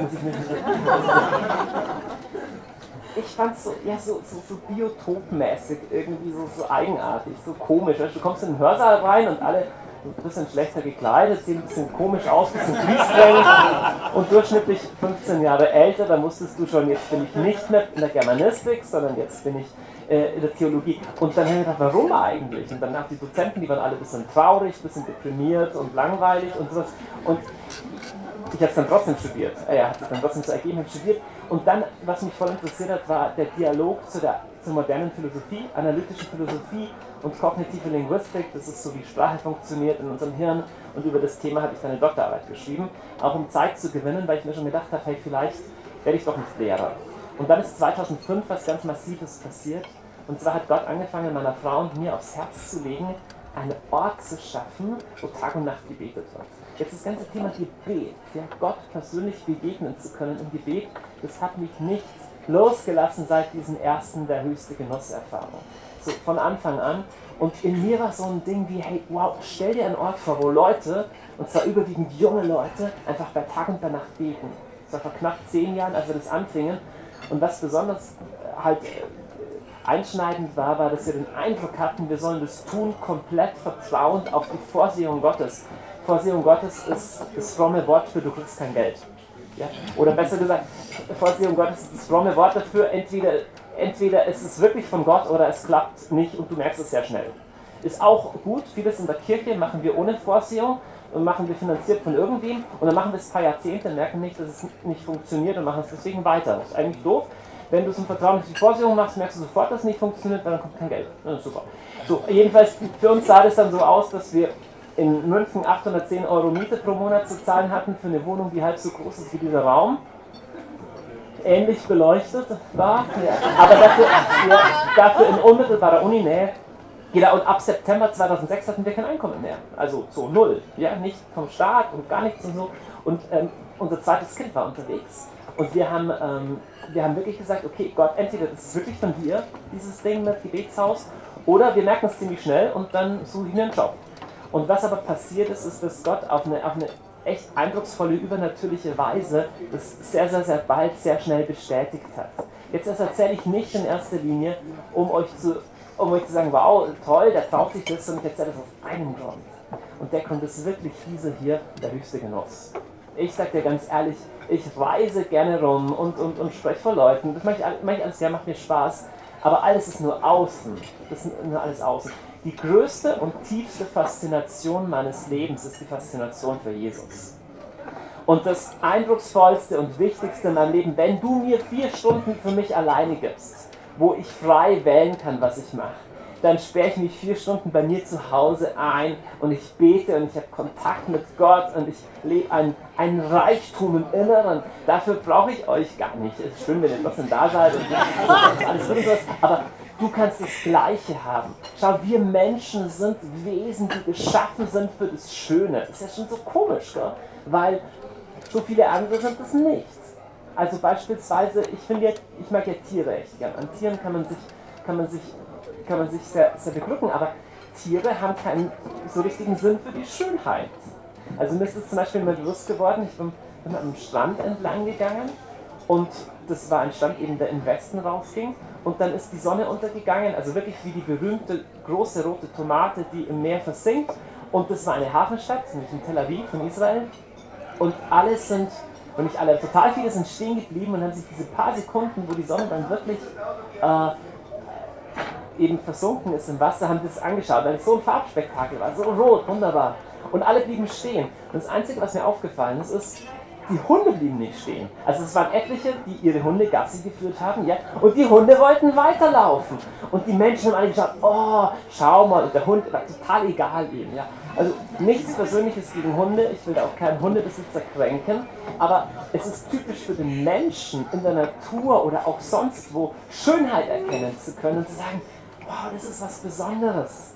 Speaker 1: ich nicht ich fand es so, ja, so, so, so biotopmäßig, irgendwie so, so eigenartig, so komisch. Weißt, du kommst in den Hörsaal rein und alle ein bisschen schlechter gekleidet, sehen ein bisschen komisch aus, ein bisschen griesgrämig und durchschnittlich 15 Jahre älter, da musstest du schon, jetzt bin ich nicht mehr in der Germanistik, sondern jetzt bin ich äh, in der Theologie. Und dann habe ich gedacht, warum eigentlich? Und danach die Dozenten, die waren alle ein bisschen traurig, ein bisschen deprimiert und langweilig und sowas. Und ich habe es dann trotzdem studiert. Äh, ja, hat sich dann trotzdem so ergeben, studiert. Und dann, was mich voll interessiert hat, war der Dialog zu der, zur modernen Philosophie, analytischen Philosophie und kognitive Linguistik. Das ist so, wie Sprache funktioniert in unserem Hirn. Und über das Thema habe ich dann eine Doktorarbeit geschrieben, auch um Zeit zu gewinnen, weil ich mir schon gedacht habe, hey, vielleicht werde ich doch nicht Lehrer. Und dann ist 2005 was ganz Massives passiert. Und zwar hat Gott angefangen, meiner Frau und mir aufs Herz zu legen, einen Ort zu schaffen, wo Tag und Nacht gebetet wird. Jetzt das ganze Thema Gebet, ja, Gott persönlich begegnen zu können im Gebet, das hat mich nicht losgelassen seit diesen ersten der höchste Genusserfahrung. So von Anfang an. Und in mir war so ein Ding wie, hey, wow, stell dir einen Ort vor, wo Leute, und zwar überwiegend junge Leute, einfach bei Tag und bei Nacht beten. Das war vor knapp zehn Jahren, als wir das anfingen. Und was besonders äh, halt äh, einschneidend war, war, dass wir den Eindruck hatten, wir sollen das tun komplett vertrauend auf die Vorsehung Gottes. Vorsehung Gottes ist das fromme Wort für du kriegst kein Geld. Ja? Oder besser gesagt, Vorsehung Gottes ist das fromme Wort dafür, entweder, entweder ist es wirklich von Gott oder es klappt nicht und du merkst es sehr schnell. Ist auch gut, vieles in der Kirche machen wir ohne Vorsehung und machen wir finanziert von irgendwem und dann machen wir es ein paar Jahrzehnte, merken nicht, dass es nicht funktioniert und machen es deswegen weiter. Das ist eigentlich doof. Wenn du es im Vertrauen auf die Vorsehung machst, merkst du sofort, dass es nicht funktioniert, weil dann kommt kein Geld. Super. So, jedenfalls, für uns sah das dann so aus, dass wir in München 810 Euro Miete pro Monat zu zahlen hatten für eine Wohnung, die halb so groß ist wie dieser Raum. Ähnlich beleuchtet war, aber dafür, ja, dafür in unmittelbarer Uninähe. Genau, und ab September 2006 hatten wir kein Einkommen mehr. Also so null. Ja, nicht vom Staat und gar nichts und so. Und ähm, unser zweites Kind war unterwegs. Und wir haben, ähm, wir haben wirklich gesagt, okay, Gott, entweder das ist wirklich von dir, dieses Ding mit Gebetshaus, oder wir merken es ziemlich schnell und dann suche ich mir einen Job. Und was aber passiert ist, ist, dass Gott auf eine, auf eine echt eindrucksvolle, übernatürliche Weise das sehr, sehr, sehr bald, sehr schnell bestätigt hat. Jetzt das erzähle ich nicht in erster Linie, um euch zu, um euch zu sagen, wow, toll, der traut sich das, sondern ich erzähle das aus einem Grund. Und der Grund ist wirklich dieser hier, der höchste Genuss. Ich sage dir ganz ehrlich, ich reise gerne rum und, und, und spreche vor Leuten. Das mache ich, mach ich alles gerne, macht mir Spaß. Aber alles ist nur außen. Das ist nur alles außen. Die größte und tiefste Faszination meines Lebens ist die Faszination für Jesus. Und das eindrucksvollste und wichtigste in meinem Leben, wenn du mir vier Stunden für mich alleine gibst, wo ich frei wählen kann, was ich mache, dann sperre ich mich vier Stunden bei mir zu Hause ein und ich bete und ich habe Kontakt mit Gott und ich lebe ein, ein Reichtum im Inneren. Dafür brauche ich euch gar nicht. Es ist schön, wenn ihr trotzdem da seid und <laughs> alles sowas, aber Du kannst das Gleiche haben. Schau, wir Menschen sind Wesen, die geschaffen sind für das Schöne. Das ist ja schon so komisch, gell? weil so viele andere sind das nicht. Also beispielsweise, ich finde ja, ich mag ja Tiere echt gern. An Tieren kann man sich, kann man sich, kann man sich sehr, sehr beglücken, aber Tiere haben keinen so richtigen Sinn für die Schönheit. Also mir ist es zum Beispiel mal bewusst geworden, ich bin, bin am Strand entlang gegangen und das war ein Strand eben, der im Westen rausging und dann ist die Sonne untergegangen, also wirklich wie die berühmte große rote Tomate, die im Meer versinkt. Und das war eine Hafenstadt, nämlich in Tel Aviv in Israel. Und alle sind, und nicht alle, total viele sind stehen geblieben und haben sich diese paar Sekunden, wo die Sonne dann wirklich äh, eben versunken ist im Wasser, haben das angeschaut, weil es so ein Farbspektakel war, so rot, wunderbar. Und alle blieben stehen. Und das Einzige, was mir aufgefallen ist, ist, die Hunde blieben nicht stehen. Also es waren etliche, die ihre Hunde Gassi geführt haben, ja, und die Hunde wollten weiterlaufen. Und die Menschen haben alle gesagt, oh, schau mal, und der Hund war total egal ihm, ja. Also nichts Persönliches gegen Hunde, ich will da auch keinen Hundebesitzer kränken, aber es ist typisch für den Menschen in der Natur oder auch sonst wo Schönheit erkennen zu können und zu sagen, wow, das ist was Besonderes.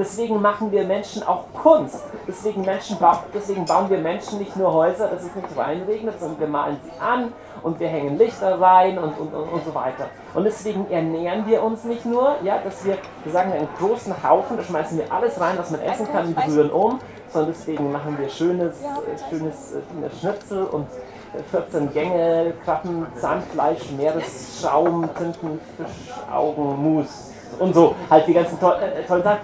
Speaker 1: Deswegen machen wir Menschen auch Kunst. Deswegen, Menschen deswegen bauen wir Menschen nicht nur Häuser, dass es nicht reinregnet, sondern wir malen sie an und wir hängen Lichter rein und, und, und, und so weiter. Und deswegen ernähren wir uns nicht nur, ja, dass wir, wir sagen einen großen Haufen, da schmeißen wir alles rein, was man essen kann und rühren um, sondern deswegen machen wir schönes, äh, schönes äh, Schnitzel und 14 äh, Gänge, Krabben, Zahnfleisch, Meeresschaum, Tinten, Fischaugen, Mus und so. Halt die ganzen to äh, tollen Sachen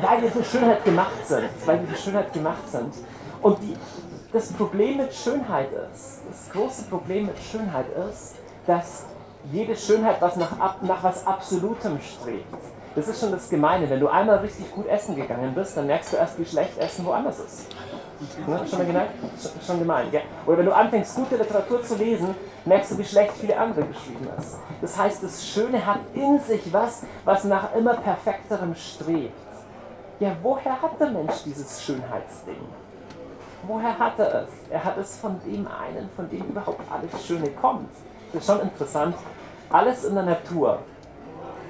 Speaker 1: weil wir für Schönheit gemacht sind. Weil wir für Schönheit gemacht sind. Und die, das Problem mit Schönheit ist, das große Problem mit Schönheit ist, dass jede Schönheit was nach, nach was Absolutem strebt. Das ist schon das Gemeine. Wenn du einmal richtig gut essen gegangen bist, dann merkst du erst, wie schlecht Essen woanders ist. Ne? Schon, mal gemerkt? Schon, schon gemein. Gell? Oder wenn du anfängst, gute Literatur zu lesen, merkst du, wie schlecht viele andere geschrieben ist. Das heißt, das Schöne hat in sich was, was nach immer perfekterem strebt. Ja, woher hat der Mensch dieses Schönheitsding? Woher hat er es? Er hat es von dem einen, von dem überhaupt alles Schöne kommt. Das ist schon interessant. Alles in der Natur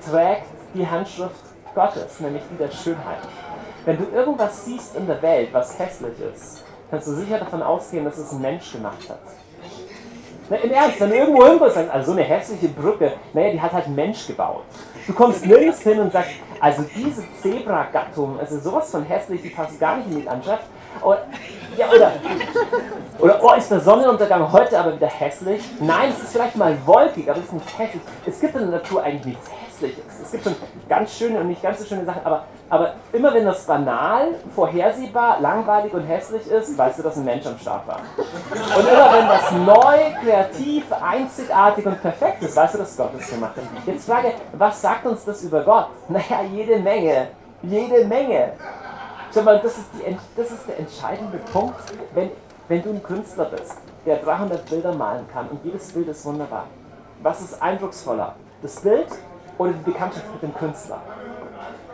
Speaker 1: trägt die Handschrift Gottes, nämlich die der Schönheit. Wenn du irgendwas siehst in der Welt, was hässlich ist, kannst du sicher davon ausgehen, dass es ein Mensch gemacht hat. Na, Im Ernst, wenn du irgendwo hinkommst, sagst, also so eine hässliche Brücke, naja, die hat halt ein Mensch gebaut. Du kommst nirgends hin und sagst, also diese Zebra-Gattung, also sowas von hässlich, die passt gar nicht in die Landschaft. Oder, ja, oder, oder, oh, ist der Sonnenuntergang heute aber wieder hässlich? Nein, es ist vielleicht mal wolkig, aber es ist nicht hässlich. Es gibt in der Natur eigentlich nichts Hässliches. Es gibt schon ganz schöne und nicht ganz so schöne Sachen, aber, aber immer wenn das banal, vorhersehbar, langweilig und hässlich ist, weißt du, dass ein Mensch am Start war. Und immer wenn das neu, kreativ, einzigartig und perfekt ist, weißt du, dass Gott es gemacht hat. Jetzt frage, was sagt uns das über Gott? Naja, jede Menge. Jede Menge. Schau mal, das ist, die, das ist der entscheidende Punkt, wenn, wenn du ein Künstler bist, der 300 Bilder malen kann und jedes Bild ist wunderbar. Was ist eindrucksvoller? Das Bild oder die Bekanntschaft mit dem Künstler?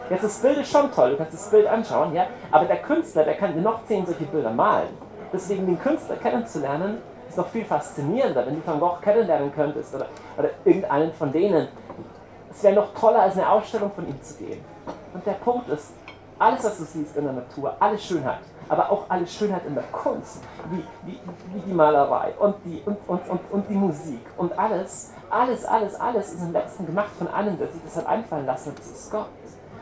Speaker 1: Jetzt, das Bild ist schon toll, du kannst das Bild anschauen, ja, aber der Künstler, der kann noch zehn solche Bilder malen. Deswegen den Künstler kennenzulernen, ist noch viel faszinierender, wenn du Van Gogh kennenlernen könntest oder, oder irgendeinen von denen. Es wäre noch toller, als eine Ausstellung von ihm zu gehen. Und der Punkt ist, alles, was du siehst in der Natur, alle Schönheit, aber auch alle Schönheit in der Kunst, wie, wie, wie die Malerei und die, und, und, und, und die Musik und alles, alles, alles, alles ist im letzten gemacht von einem, der sich das hat einfallen lassen, das ist Gott.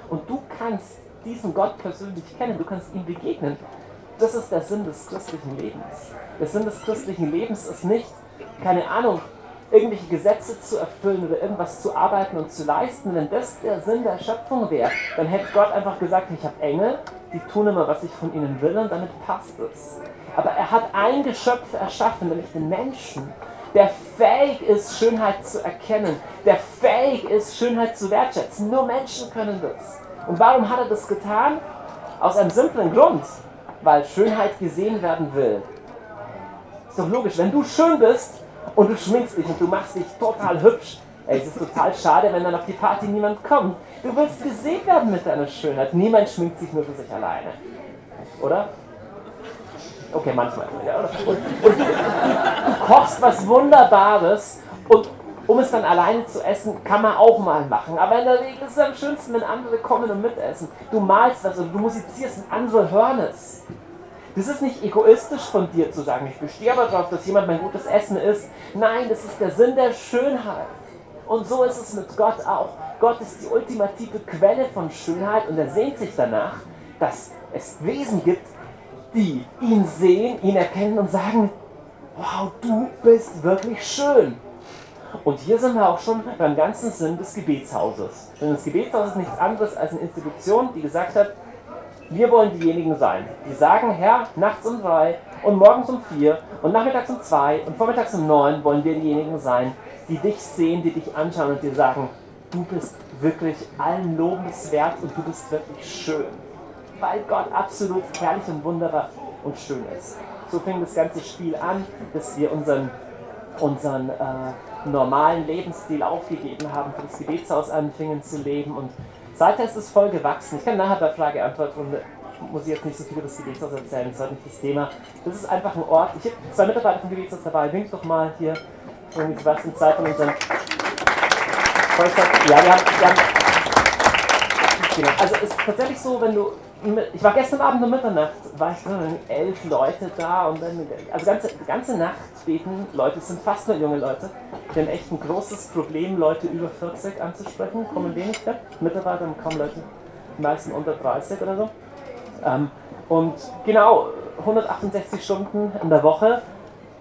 Speaker 1: Und du kannst diesen Gott persönlich kennen, du kannst ihm begegnen. Das ist der Sinn des christlichen Lebens. Der Sinn des christlichen Lebens ist nicht, keine Ahnung, irgendwelche Gesetze zu erfüllen oder irgendwas zu arbeiten und zu leisten. Wenn das der Sinn der Schöpfung wäre, dann hätte Gott einfach gesagt, ich habe Engel, die tun immer, was ich von ihnen will und damit passt es. Aber er hat ein Geschöpf erschaffen, nämlich den Menschen, der fähig ist, Schönheit zu erkennen, der fähig ist, Schönheit zu wertschätzen. Nur Menschen können das. Und warum hat er das getan? Aus einem simplen Grund, weil Schönheit gesehen werden will. Ist doch logisch, wenn du schön bist, und du schminkst dich und du machst dich total hübsch. Ey, es ist total schade, wenn dann auf die Party niemand kommt. Du willst gesehen werden mit deiner Schönheit. Niemand schminkt sich nur für sich alleine. Oder? Okay, manchmal. Ja? Und, und du, du kochst was Wunderbares und um es dann alleine zu essen, kann man auch mal machen. Aber in der Regel ist es am schönsten, wenn andere kommen und mitessen. Du malst was oder du musizierst und andere hören es. Das ist nicht egoistisch von dir zu sagen, ich bestehe aber darauf, dass jemand mein gutes Essen isst. Nein, das ist der Sinn der Schönheit. Und so ist es mit Gott auch. Gott ist die ultimative Quelle von Schönheit und er sehnt sich danach, dass es Wesen gibt, die ihn sehen, ihn erkennen und sagen, wow, du bist wirklich schön. Und hier sind wir auch schon beim ganzen Sinn des Gebetshauses. Denn das Gebetshaus ist nichts anderes als eine Institution, die gesagt hat, wir wollen diejenigen sein, die sagen, Herr, nachts um drei und morgens um vier und nachmittags um zwei und vormittags um neun wollen wir diejenigen sein, die dich sehen, die dich anschauen und dir sagen, du bist wirklich allen Lobens wert und du bist wirklich schön. Weil Gott absolut herrlich und wunderbar und schön ist. So fing das ganze Spiel an, dass wir unseren, unseren äh, normalen Lebensstil aufgegeben haben, für das Gebetshaus anfingen zu leben und seither ist es voll gewachsen. Ich kann nachher bei Frage-Antwort-Runde muss ich jetzt nicht so viel über das Gebetshaus erzählen, das ist heute nicht das Thema. Das ist einfach ein Ort. Ich habe zwei Mitarbeiter vom Gebetshaus dabei. Winkt doch mal hier was in Zeit von unseren Vollstadt. Ja, wir haben, wir haben genau. Also es ist tatsächlich so, wenn du ich war gestern Abend um Mitternacht, war ich drin, elf Leute da und dann, also ganze, ganze Nacht beten Leute, es sind fast nur junge Leute. Die haben echt ein großes Problem, Leute über 40 anzusprechen, kommen wenig weg. Mitarbeiter haben kaum Leute, die meisten unter 30 oder so. Ähm, und genau, 168 Stunden in der Woche.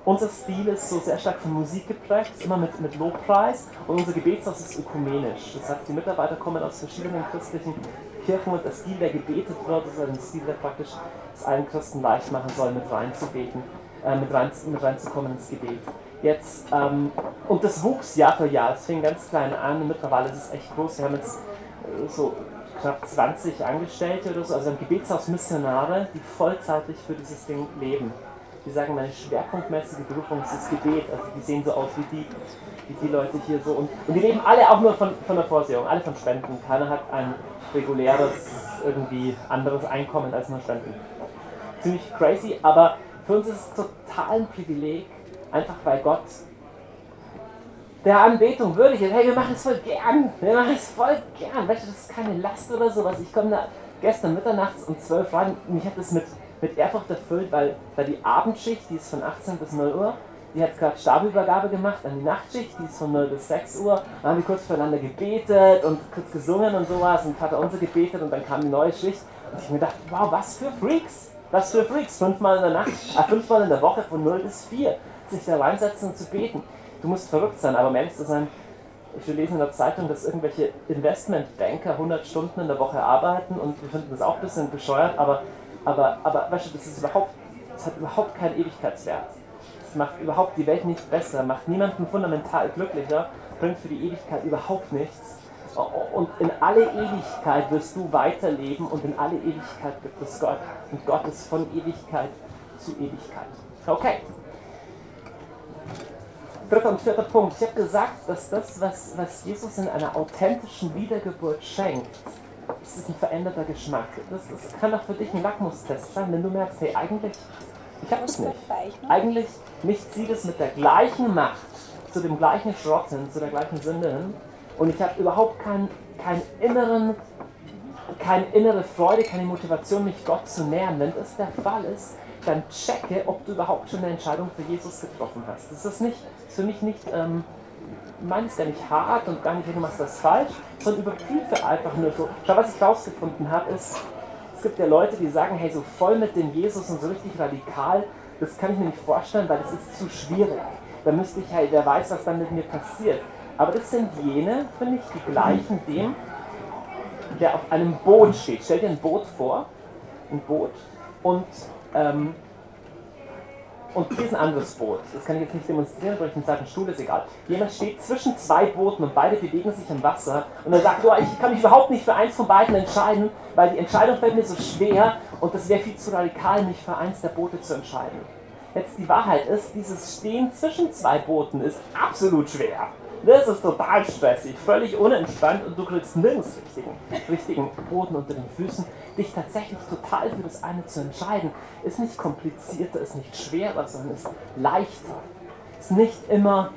Speaker 1: Unser Stil ist so sehr stark von Musik geprägt, immer mit, mit Lobpreis und unser Gebetshaus ist ökumenisch. Das heißt, die Mitarbeiter kommen aus verschiedenen christlichen Kirchen und der Stil, der gebetet wird, ist ein Stil, der praktisch es allen Christen leicht machen soll, mit reinzubeten, äh, mit, rein, mit reinzukommen ins Gebet. Jetzt, ähm, und das wuchs Jahr für Jahr, es fing ganz klein an und mittlerweile ist es echt groß. Wir haben jetzt äh, so knapp 20 Angestellte oder so, also ein Gebetshaus Missionare, die vollzeitig für dieses Ding leben. Die sagen, meine schwerpunktmäßige Berufung ist das Gebet. Also die sehen so aus wie die, wie die Leute hier so. Und, und die leben alle auch nur von, von der Vorsehung, alle von Spenden. Keiner hat ein reguläres, irgendwie anderes Einkommen als nur Spenden. Ziemlich crazy, aber für uns ist es total ein Privileg, einfach weil Gott der Anbetung würdig ist. Hey, wir machen es voll gern. Wir machen es voll gern. Weißt du, das ist keine Last oder sowas. Ich komme da gestern mitternachts um 12 rein. Mich hat das mit, mit Ehrfurcht erfüllt, weil, weil die Abendschicht, die ist von 18 bis 0 Uhr, die hat gerade Stabübergabe gemacht an die Nachtschicht, die ist von 0 bis 6 Uhr. Dann haben wir kurz voneinander gebetet und kurz gesungen und sowas und Vater unser gebetet und dann kam die neue Schicht. Und ich mir dachte, wow, was für Freaks! Was für Freaks! Fünfmal in der Nacht, äh, fünfmal in der Woche von 0 bis 4 sich da reinsetzen und zu beten du musst verrückt sein, aber ehrlich zu sein, ich will lesen in der Zeitung, dass irgendwelche Investmentbanker 100 Stunden in der Woche arbeiten und wir finden das auch ein bisschen bescheuert, aber, aber, aber weißt du, das, ist überhaupt, das hat überhaupt keinen Ewigkeitswert. Das macht überhaupt die Welt nicht besser, macht niemanden fundamental glücklicher, bringt für die Ewigkeit überhaupt nichts. Und in alle Ewigkeit wirst du weiterleben und in alle Ewigkeit gibt es Gott. Und Gott ist von Ewigkeit zu Ewigkeit. Okay, dritter und vierter Punkt. Ich habe gesagt, dass das, was, was Jesus in einer authentischen Wiedergeburt schenkt, das ist ein veränderter Geschmack. Das, das kann auch für dich ein Lackmustest sein, wenn du merkst, hey, eigentlich, ich habe es nicht. Eigentlich mich zieht es mit der gleichen Macht zu dem gleichen Schrott hin, zu der gleichen Sünde hin. Und ich habe überhaupt keinen kein inneren, keine innere Freude, keine Motivation, mich Gott zu nähern. Wenn das der Fall ist, dann checke, ob du überhaupt schon eine Entscheidung für Jesus getroffen hast. Das ist, nicht, ist für mich nicht, ähm, meines ja nicht hart und gar nicht, du machst das falsch, sondern überprüfe einfach nur so. Schau, was ich rausgefunden habe, ist, es gibt ja Leute, die sagen, hey, so voll mit dem Jesus und so richtig radikal, das kann ich mir nicht vorstellen, weil das ist zu schwierig. Da müsste ich halt, wer weiß, was dann mit mir passiert. Aber das sind jene, finde ich, die gleichen dem, der auf einem Boot steht. Stell dir ein Boot vor, ein Boot, und ähm, und hier ist ein anderes Boot. Das kann ich jetzt nicht demonstrieren, weil ich nicht sagen, Stuhl ist egal. Jemand steht zwischen zwei Booten und beide bewegen sich im Wasser und er sagt, oh, ich kann mich überhaupt nicht für eins von beiden entscheiden, weil die Entscheidung fällt mir so schwer und das wäre viel zu radikal, mich für eins der Boote zu entscheiden. Jetzt die Wahrheit ist, dieses Stehen zwischen zwei Booten ist absolut schwer. Das ist total stressig, völlig unentspannt und du kriegst nirgends richtigen, richtigen Boden unter den Füßen. Dich tatsächlich total für das eine zu entscheiden, ist nicht komplizierter, ist nicht schwerer, sondern ist leichter. Ist nicht immer,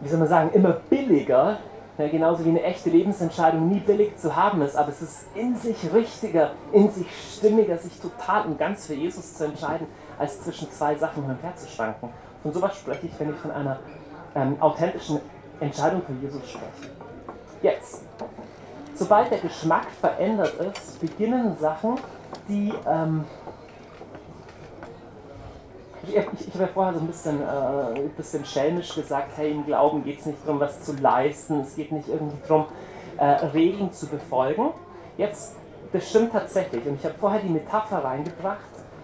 Speaker 1: wie soll man sagen, immer billiger, ja, genauso wie eine echte Lebensentscheidung nie billig zu haben ist, aber es ist in sich richtiger, in sich stimmiger, sich total und ganz für Jesus zu entscheiden, als zwischen zwei Sachen hin und her zu schwanken. Von sowas spreche ich, wenn ich von einer ähm, authentischen Entscheidung für Jesus spreche. Jetzt, sobald der Geschmack verändert ist, beginnen Sachen, die. Ähm, ich, ich, ich habe ja vorher so ein bisschen, äh, ein bisschen schelmisch gesagt, hey, im Glauben geht es nicht darum, was zu leisten, es geht nicht irgendwie darum, äh, Regeln zu befolgen. Jetzt, das stimmt tatsächlich. Und ich habe vorher die Metapher reingebracht,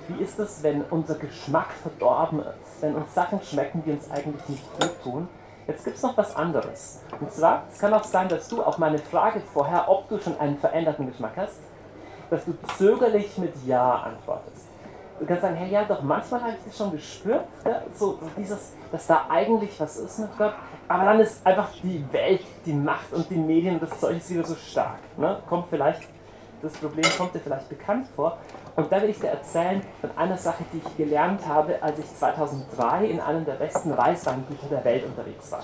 Speaker 1: wie ist es, wenn unser Geschmack verdorben ist? Wenn uns Sachen schmecken, die uns eigentlich nicht gut tun? Jetzt gibt es noch was anderes. Und zwar, es kann auch sein, dass du auf meine Frage vorher, ob du schon einen veränderten Geschmack hast, dass du zögerlich mit Ja antwortest. Du kannst sagen, hey, ja, doch, manchmal habe ich das schon gespürt, ja, so dieses, dass da eigentlich was ist mit Gott, aber dann ist einfach die Welt, die Macht und die Medien das Zeug ist wieder so stark. Ne? Kommt vielleicht, das Problem kommt dir vielleicht bekannt vor. Und da will ich dir erzählen von einer Sache, die ich gelernt habe, als ich 2003 in einem der besten Weißweingüter der Welt unterwegs war.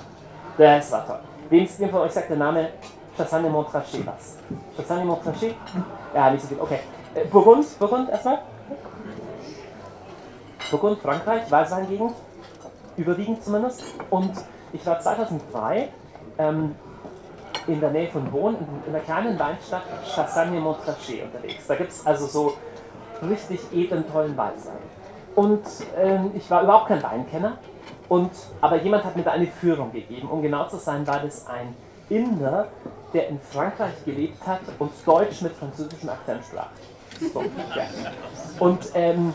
Speaker 1: Das war toll. Wem von euch sagt der Name Chassagne Montrachet was? Chassagne Montrachet? Ja, nicht so viel. Okay. Äh, Burgund, Burgund erstmal. Burgund, Frankreich, Weißweingegend, überwiegend zumindest. Und ich war 2003 ähm, in der Nähe von Bonn, in, der kleinen Weinstadt Chassagne-Montrachet unterwegs. Da gibt es also so richtig edlen, tollen Weißwein. Und ähm, ich war überhaupt kein Weinkenner, und, aber jemand hat mir da eine Führung gegeben. Um genau zu sein, war das ein Inder, der in Frankreich gelebt hat und Deutsch mit französischem Akzent sprach. So, ja. Und ähm,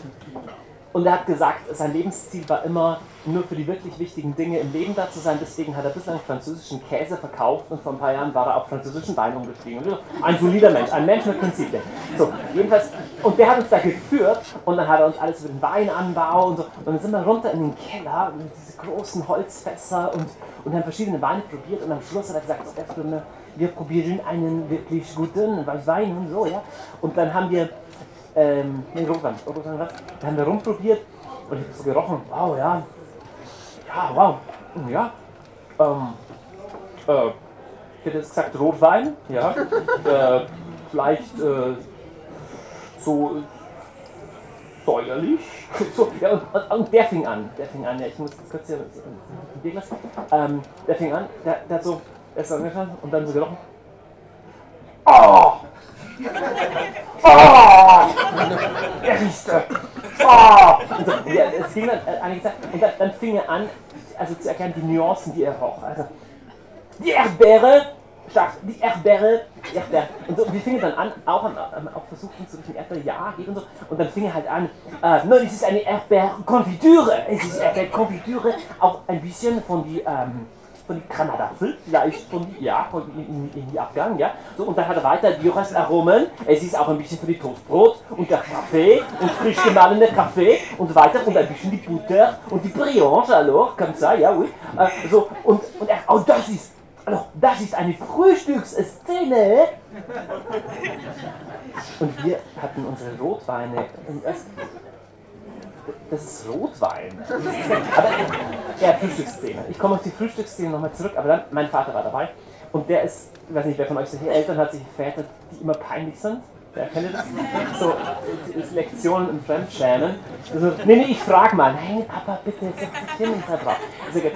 Speaker 1: und er hat gesagt, sein Lebensziel war immer, nur für die wirklich wichtigen Dinge im Leben da zu sein. Deswegen hat er bislang französischen Käse verkauft und vor ein paar Jahren war er auf französischen Wein umgestiegen. Ein solider Mensch, ein Mensch mit Prinzipien. So, jedenfalls, und der hat uns da geführt und dann hat er uns alles über den Weinanbau und so. Und dann sind wir runter in den Keller mit diese großen Holzfässer und, und haben verschiedene Weine probiert und am Schluss hat er gesagt, wir probieren einen wirklich guten Wein und so, ja. Und dann haben wir ähm, nee, Rotwein, Rotwein was? Da haben wir rumprobiert und ich habe so gerochen, wow, ja, ja, wow, ja, ähm, äh, ich hätte jetzt gesagt Rotwein, ja, <laughs> äh, vielleicht äh, so säuerlich, <laughs> so, ja, und, und, und, der fing an, der fing an, ja, ich muss kurz hier ein Bier lassen, ähm, der fing an, der, der hat so, er ist angefangen und dann so gerochen, oh! Oh! Der Riester! Oh! Und, so, ja, es ging dann, äh, und dann, dann fing er an, also zu erkennen, die Nuancen, die er roch. Also, die Erdbeere, stark, die Erdbeere, die Erdbeere. Und so, wir fingen dann an, auch, an, auch versuchten zu durch Erdbeere, ja, geht und so. Und dann fing er halt an, äh, nein, es ist eine Erdbeerkonfitüre. Es ist Erdbeerkonfitüre, auch ein bisschen von die, ähm, von Granatapfel, vielleicht von ja, von in, in, die Abgang, ja. So, und dann hat er weiter die Röstaromen, es ist auch ein bisschen für die Toastbrot und der Kaffee und frisch gemahlener Kaffee und weiter und ein bisschen die Butter und die Brioche, alors, comme ça, ja, oui. Äh, so, und, und er, oh, das ist, alors, das ist eine Frühstücksszene. Und wir hatten unsere Rotweine. Und das, das ist Rotwein. <laughs> aber ja, Frühstücksszene. Ich komme auf die Frühstücksszene nochmal zurück, aber dann, mein Vater war dabei. Und der ist, ich weiß nicht, wer von euch solche Eltern hat, sich Väter, die immer peinlich sind. Wer kennt das? So Lektionen im Fremdschämen. Also, nee, nee, ich frage mal. Nein, Papa, bitte, setz dich hin sei brav.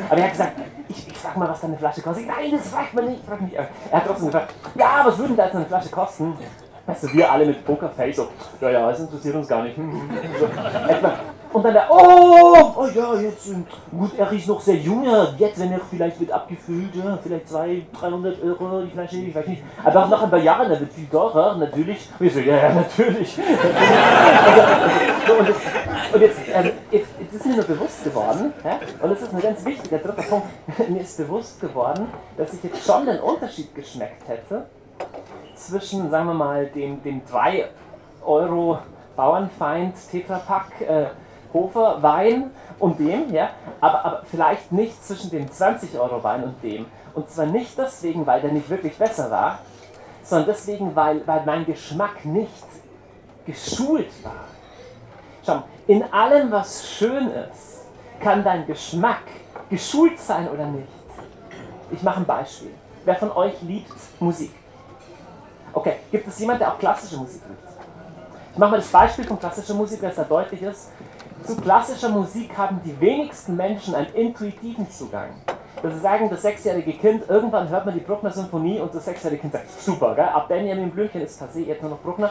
Speaker 1: Aber er hat gesagt, ich, ich frag mal, was deine Flasche kostet. Nein, das fragt man nicht. Frag mich. Er hat trotzdem gefragt, ja, was würde denn da jetzt eine Flasche kosten? Weißt du, wir alle mit Pokerface so, ja, ja, das interessiert uns gar nicht. <laughs> So, etwa, und dann der, oh, oh ja, jetzt, gut, er ist noch sehr jung, jetzt, wenn er vielleicht wird abgefüllt, ja, vielleicht 200, 300 Euro die Flasche, ich weiß nicht. Aber nach ein paar Jahren, er wird viel teurer, natürlich. Und ich so, ja, ja, natürlich. <laughs> also, also, und, das, und jetzt, ähm, jetzt, jetzt, ist mir nur bewusst geworden, ja, und das ist ein ganz wichtiger dritter Punkt, <laughs> mir ist bewusst geworden, dass ich jetzt schon den Unterschied geschmeckt hätte zwischen, sagen wir mal, dem, dem 3 Euro Bauernfeind Tetrapack äh, Hofer Wein und dem, ja, aber, aber vielleicht nicht zwischen dem 20 Euro Wein und dem. Und zwar nicht deswegen, weil der nicht wirklich besser war, sondern deswegen, weil, weil mein Geschmack nicht geschult war. Schau, in allem, was schön ist, kann dein Geschmack geschult sein oder nicht. Ich mache ein Beispiel. Wer von euch liebt Musik? Okay, gibt es jemanden, der auch klassische Musik liebt? Ich mache mal das Beispiel von klassischer Musik, dass da deutlich ist. Zu klassischer Musik haben die wenigsten Menschen einen intuitiven Zugang. Dass sie sagen, das sechsjährige Kind, irgendwann hört man die Bruckner Symphonie und das sechsjährige Kind sagt, super, gell? ab Benjamin Blümchen ist passé, jetzt nur noch Bruckner.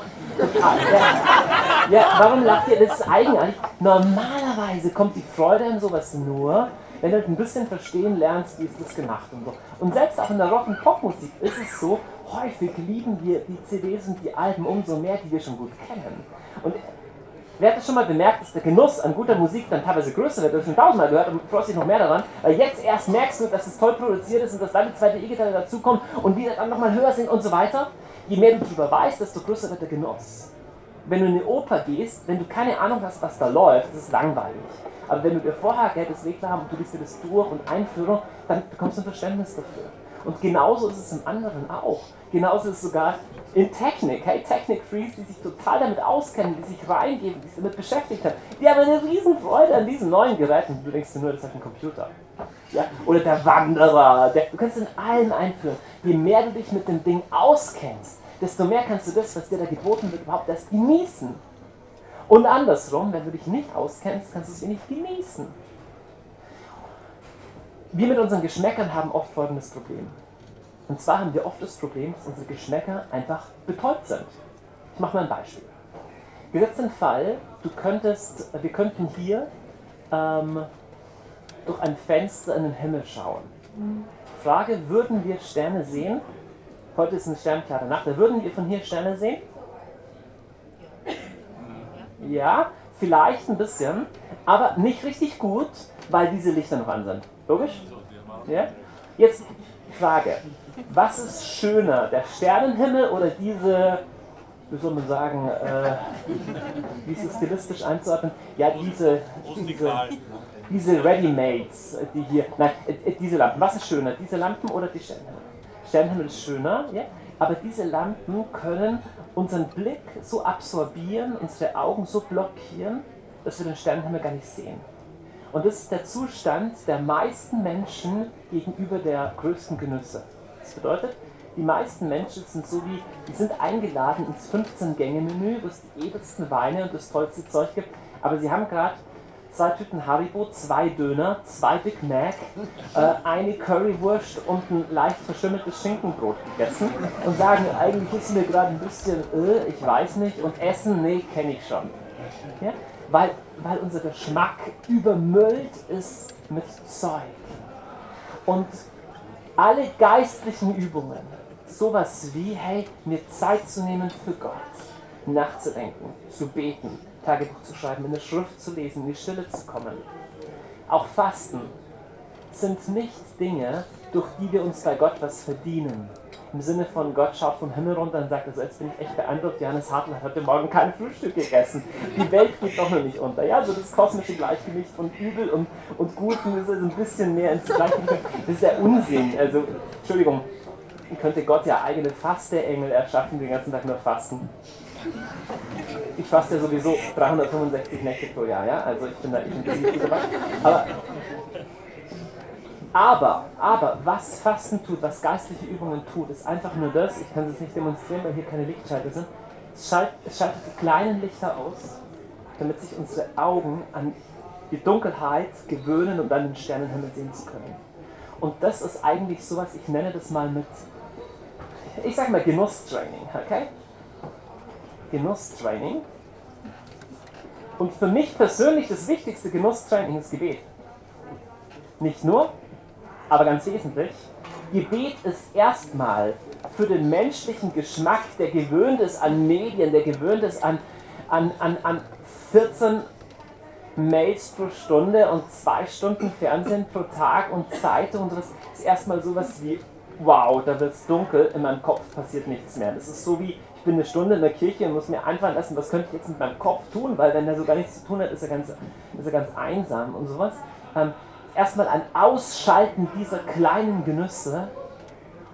Speaker 1: Ah, ja, ja, warum lacht ihr? Das ist eigenartig. Normalerweise kommt die Freude an sowas nur, wenn du halt ein bisschen verstehen lernst, wie ist das gemacht und so. Und selbst auch in der Rock- und Popmusik ist es so, häufig lieben wir die CDs und die Alben umso mehr, die wir schon gut kennen. Und Wer hat das schon mal bemerkt, dass der Genuss an guter Musik dann teilweise größer wird? Du hast schon tausendmal gehört und freust dich noch mehr daran. Weil jetzt erst merkst du, dass es toll produziert ist und dass dann die zweite E-Gitarre dazukommt und die dann nochmal höher sind und so weiter. Je mehr du darüber weißt, desto größer wird der Genuss. Wenn du in eine Oper gehst, wenn du keine Ahnung hast, was da läuft, das ist langweilig. Aber wenn du dir vorher Geld das Regler haben und du liest dir das durch und Einführung, dann bekommst du ein Verständnis dafür. Und genauso ist es im anderen auch. Genauso ist es sogar in Technik. Hey, Technik-Freaks, die sich total damit auskennen, die sich reingeben, die sich damit beschäftigt haben, die haben eine riesen Freude an diesen neuen Geräten. Du denkst dir nur, das ist ein Computer. Ja? Oder der Wanderer. Der, du kannst in allen einführen. Je mehr du dich mit dem Ding auskennst, desto mehr kannst du das, was dir da geboten wird, überhaupt erst genießen. Und andersrum, wenn du dich nicht auskennst, kannst du es eh nicht genießen. Wir mit unseren Geschmäckern haben oft folgendes Problem. Und zwar haben wir oft das Problem, dass unsere Geschmäcker einfach betäubt sind. Ich mache mal ein Beispiel. Gesetzt den Fall, du könntest, wir könnten hier ähm, durch ein Fenster in den Himmel schauen. Frage, würden wir Sterne sehen? Heute ist eine sternklare Nacht. Würden wir von hier Sterne sehen? Ja, vielleicht ein bisschen, aber nicht richtig gut, weil diese Lichter noch an sind. Logisch? Ja? Jetzt Frage, was ist schöner, der Sternenhimmel oder diese, wie soll man sagen, äh, wie ist es stilistisch einzuordnen? Ja, diese, diese, diese Ready-Mates, die hier, nein, äh, diese Lampen, was ist schöner, diese Lampen oder die Sternenhimmel? Sternenhimmel ist schöner, ja? aber diese Lampen können unseren Blick so absorbieren, unsere Augen so blockieren, dass wir den Sternenhimmel gar nicht sehen. Und das ist der Zustand der meisten Menschen gegenüber der größten Genüsse. Das bedeutet, die meisten Menschen sind so wie, die sind eingeladen ins 15-Gänge-Menü, wo es die edelsten Weine und das tollste Zeug gibt, aber sie haben gerade zwei Tüten Haribo, zwei Döner, zwei Big Mac, <laughs> äh, eine Currywurst und ein leicht verschimmeltes Schinkenbrot gegessen und sagen, eigentlich ist mir gerade ein bisschen, äh, ich weiß nicht, und Essen, nee, kenne ich schon. Ja? Weil, weil unser Geschmack übermüllt ist mit Zeug. Und alle geistlichen Übungen, sowas wie, hey, mir Zeit zu nehmen für Gott, nachzudenken, zu beten, Tagebuch zu schreiben, in der Schrift zu lesen, in die Stille zu kommen. Auch Fasten sind nicht Dinge, durch die wir uns bei Gott was verdienen. Im Sinne von Gott schaut vom Himmel runter und sagt, also jetzt bin ich echt beeindruckt, Johannes Hartl hat heute Morgen kein Frühstück gegessen. Die Welt geht doch noch nicht unter. Ja, so das kosmische Gleichgewicht von Übel und, und Guten ist also ein bisschen mehr ins Gleichgewicht. Das ist ja Unsinn. Also, Entschuldigung, könnte Gott ja eigene Fasteengel erschaffen, den ganzen Tag nur fasten. Ich faste ja sowieso 365 Nächte pro Jahr, ja? Also ich bin da intensiv dabei. Aber aber, aber, was Fasten tut, was geistliche Übungen tut, ist einfach nur das, ich kann es nicht demonstrieren, weil hier keine Lichtschalter sind, es, schalt, es schaltet die kleinen Lichter aus, damit sich unsere Augen an die Dunkelheit gewöhnen und dann den Sternenhimmel sehen zu können. Und das ist eigentlich sowas, ich nenne das mal mit, ich sag mal Genusstraining, okay? Genusstraining. Und für mich persönlich das wichtigste Genusstraining ist Gebet. Nicht nur, aber ganz wesentlich, Gebet ist erstmal für den menschlichen Geschmack, der gewöhnt ist an Medien, der gewöhnt ist an, an, an, an 14 Mails pro Stunde und zwei Stunden Fernsehen pro Tag und Zeitung und das ist erstmal sowas wie, wow, da wird es dunkel, in meinem Kopf passiert nichts mehr. Das ist so wie, ich bin eine Stunde in der Kirche und muss mir einfallen lassen, was könnte ich jetzt mit meinem Kopf tun, weil wenn er so gar nichts zu tun hat, ist er ganz, ist er ganz einsam und sowas. Ähm, erstmal ein Ausschalten dieser kleinen Genüsse,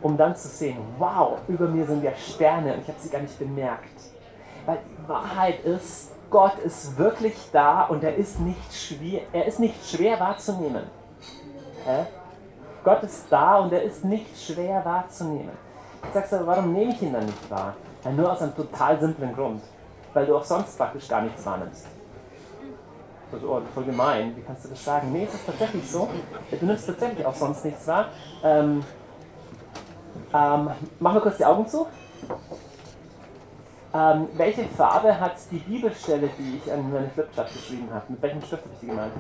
Speaker 1: um dann zu sehen, wow, über mir sind ja Sterne und ich habe sie gar nicht bemerkt. Weil die Wahrheit ist, Gott ist wirklich da und er ist nicht schwer, er ist nicht schwer wahrzunehmen. Hä? Gott ist da und er ist nicht schwer wahrzunehmen. Ich sagst aber, warum nehme ich ihn dann nicht wahr? Ja, nur aus einem total simplen Grund. Weil du auch sonst praktisch gar nichts wahrnimmst so, oh, voll gemein, wie kannst du das sagen? Nee, es ist tatsächlich so. Du nimmst tatsächlich auch sonst nichts wahr. Ähm, ähm, machen wir kurz die Augen zu. Ähm, welche Farbe hat die Bibelstelle, die ich an meine Flipchart geschrieben habe? Mit welchem Stift habe ich die gemalt?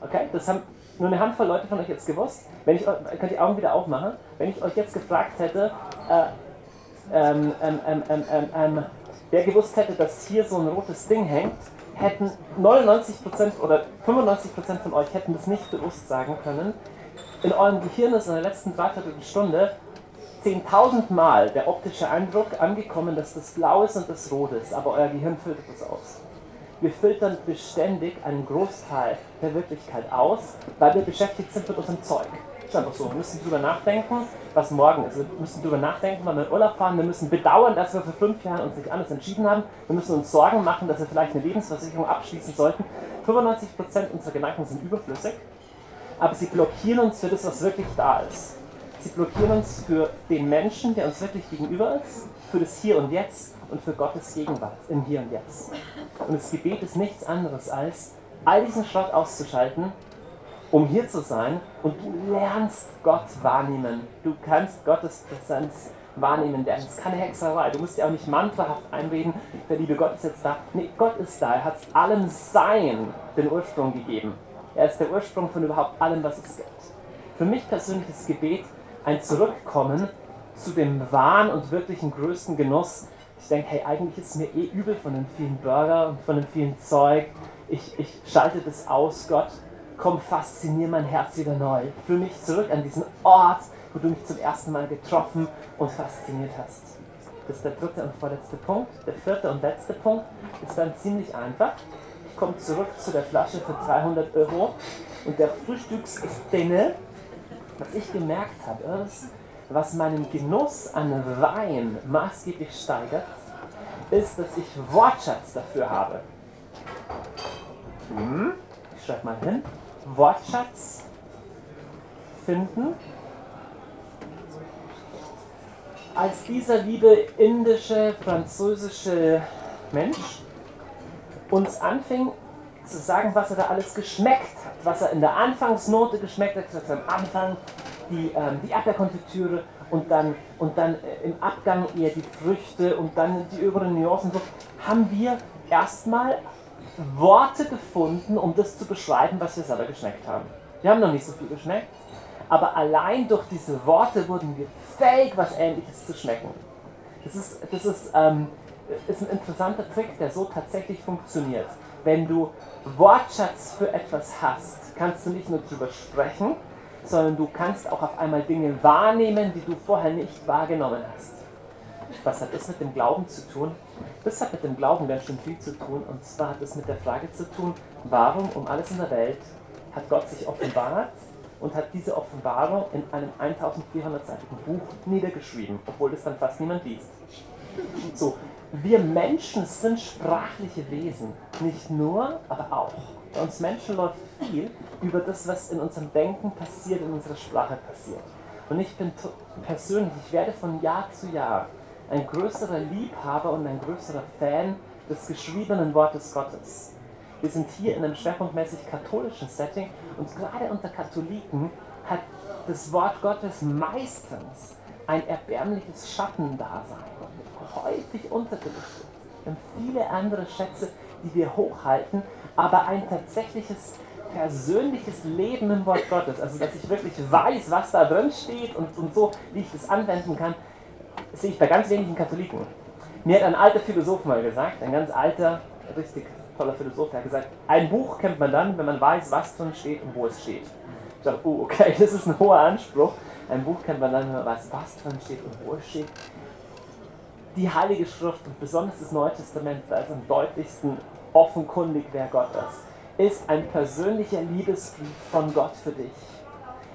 Speaker 1: Okay, das haben nur eine Handvoll Leute von euch jetzt gewusst. Wenn ich, könnt die Augen wieder aufmachen. Wenn ich euch jetzt gefragt hätte, äh, ähm, ähm, ähm, ähm, ähm wer gewusst hätte, dass hier so ein rotes Ding hängt, hätten 99% oder 95% von euch hätten das nicht bewusst sagen können. In eurem Gehirn ist in der letzten Dreiviertelstunde 10.000 Mal der optische Eindruck angekommen, dass das blau ist und das rot ist, aber euer Gehirn filtert das aus. Wir filtern beständig einen Großteil der Wirklichkeit aus, weil wir beschäftigt sind mit unserem Zeug. Ist einfach so. Wir müssen drüber nachdenken, was morgen ist. Wir müssen drüber nachdenken, wann wir in Urlaub fahren. Wir müssen bedauern, dass wir vor fünf Jahren uns nicht anders entschieden haben. Wir müssen uns Sorgen machen, dass wir vielleicht eine Lebensversicherung abschließen sollten. 95% unserer Gedanken sind überflüssig, aber sie blockieren uns für das, was wirklich da ist. Sie blockieren uns für den Menschen, der uns wirklich gegenüber ist, für das Hier und Jetzt und für Gottes Gegenwart im Hier und Jetzt. Und das Gebet ist nichts anderes als, all diesen Schrott auszuschalten, um hier zu sein und du lernst Gott wahrnehmen. Du kannst Gottes Präsenz wahrnehmen, es ist keine Hexerei. Du musst dir auch nicht mantrahaft einreden, der liebe Gott ist jetzt da. Nee, Gott ist da. Er hat allem Sein den Ursprung gegeben. Er ist der Ursprung von überhaupt allem, was es gibt. Für mich persönlich ist Gebet ein Zurückkommen zu dem wahren und wirklichen größten Genuss. Ich denke, hey, eigentlich ist es mir eh übel von den vielen Burger und von dem vielen Zeug. Ich, ich schalte das aus, Gott. Komm, faszinier mein Herz wieder neu. Fühl mich zurück an diesen Ort, wo du mich zum ersten Mal getroffen und fasziniert hast. Das ist der dritte und vorletzte Punkt. Der vierte und letzte Punkt ist dann ziemlich einfach. Ich komme zurück zu der Flasche für 300 Euro und der Frühstücksszene, was ich gemerkt habe, ist, was meinen Genuss an Wein maßgeblich steigert, ist, dass ich Wortschatz dafür habe. Hm, ich schreibe mal hin. Wortschatz finden. Als dieser liebe indische, französische Mensch uns anfing zu sagen, was er da alles geschmeckt hat, was er in der Anfangsnote geschmeckt hat, gesagt, am Anfang die, ähm, die Erdbeerkonfitüre und dann, und dann äh, im Abgang eher die Früchte und dann die oberen Nuancen, so, haben wir erstmal Worte gefunden, um das zu beschreiben, was wir selber geschmeckt haben. Wir haben noch nicht so viel geschmeckt, aber allein durch diese Worte wurden wir fähig, was Ähnliches zu schmecken. Das ist, das ist, ähm, ist ein interessanter Trick, der so tatsächlich funktioniert. Wenn du Wortschatz für etwas hast, kannst du nicht nur drüber sprechen, sondern du kannst auch auf einmal Dinge wahrnehmen, die du vorher nicht wahrgenommen hast. Was hat das mit dem Glauben zu tun? Das hat mit dem Glauben ganz schön viel zu tun. Und zwar hat es mit der Frage zu tun, warum um alles in der Welt hat Gott sich offenbart und hat diese Offenbarung in einem 1400-seitigen Buch niedergeschrieben, obwohl das dann fast niemand liest. So, wir Menschen sind sprachliche Wesen. Nicht nur, aber auch. Bei uns Menschen läuft viel über das, was in unserem Denken passiert, in unserer Sprache passiert. Und ich bin persönlich, ich werde von Jahr zu Jahr ein größerer Liebhaber und ein größerer Fan des geschriebenen Wortes Gottes. Wir sind hier in einem schwerpunktmäßig katholischen Setting und gerade unter Katholiken hat das Wort Gottes meistens ein erbärmliches Schattendasein, häufig unterbelichtet. Haben viele andere Schätze, die wir hochhalten, aber ein tatsächliches persönliches Leben im Wort Gottes, also dass ich wirklich weiß, was da drin steht und, und so, wie ich das anwenden kann, sehe ich bei ganz wenigen Katholiken. Mir hat ein alter Philosoph mal gesagt, ein ganz alter, richtig toller Philosoph, der hat gesagt, ein Buch kennt man dann, wenn man weiß, was drin steht und wo es steht. Ich dachte, oh, okay, <laughs> das ist ein hoher Anspruch. Ein Buch kennt man dann, wenn man weiß, was drin steht und wo es steht. Die Heilige Schrift und besonders das Neue Testament, da ist am deutlichsten offenkundig, wer Gott ist, ist ein persönlicher Liebesbrief von Gott für dich.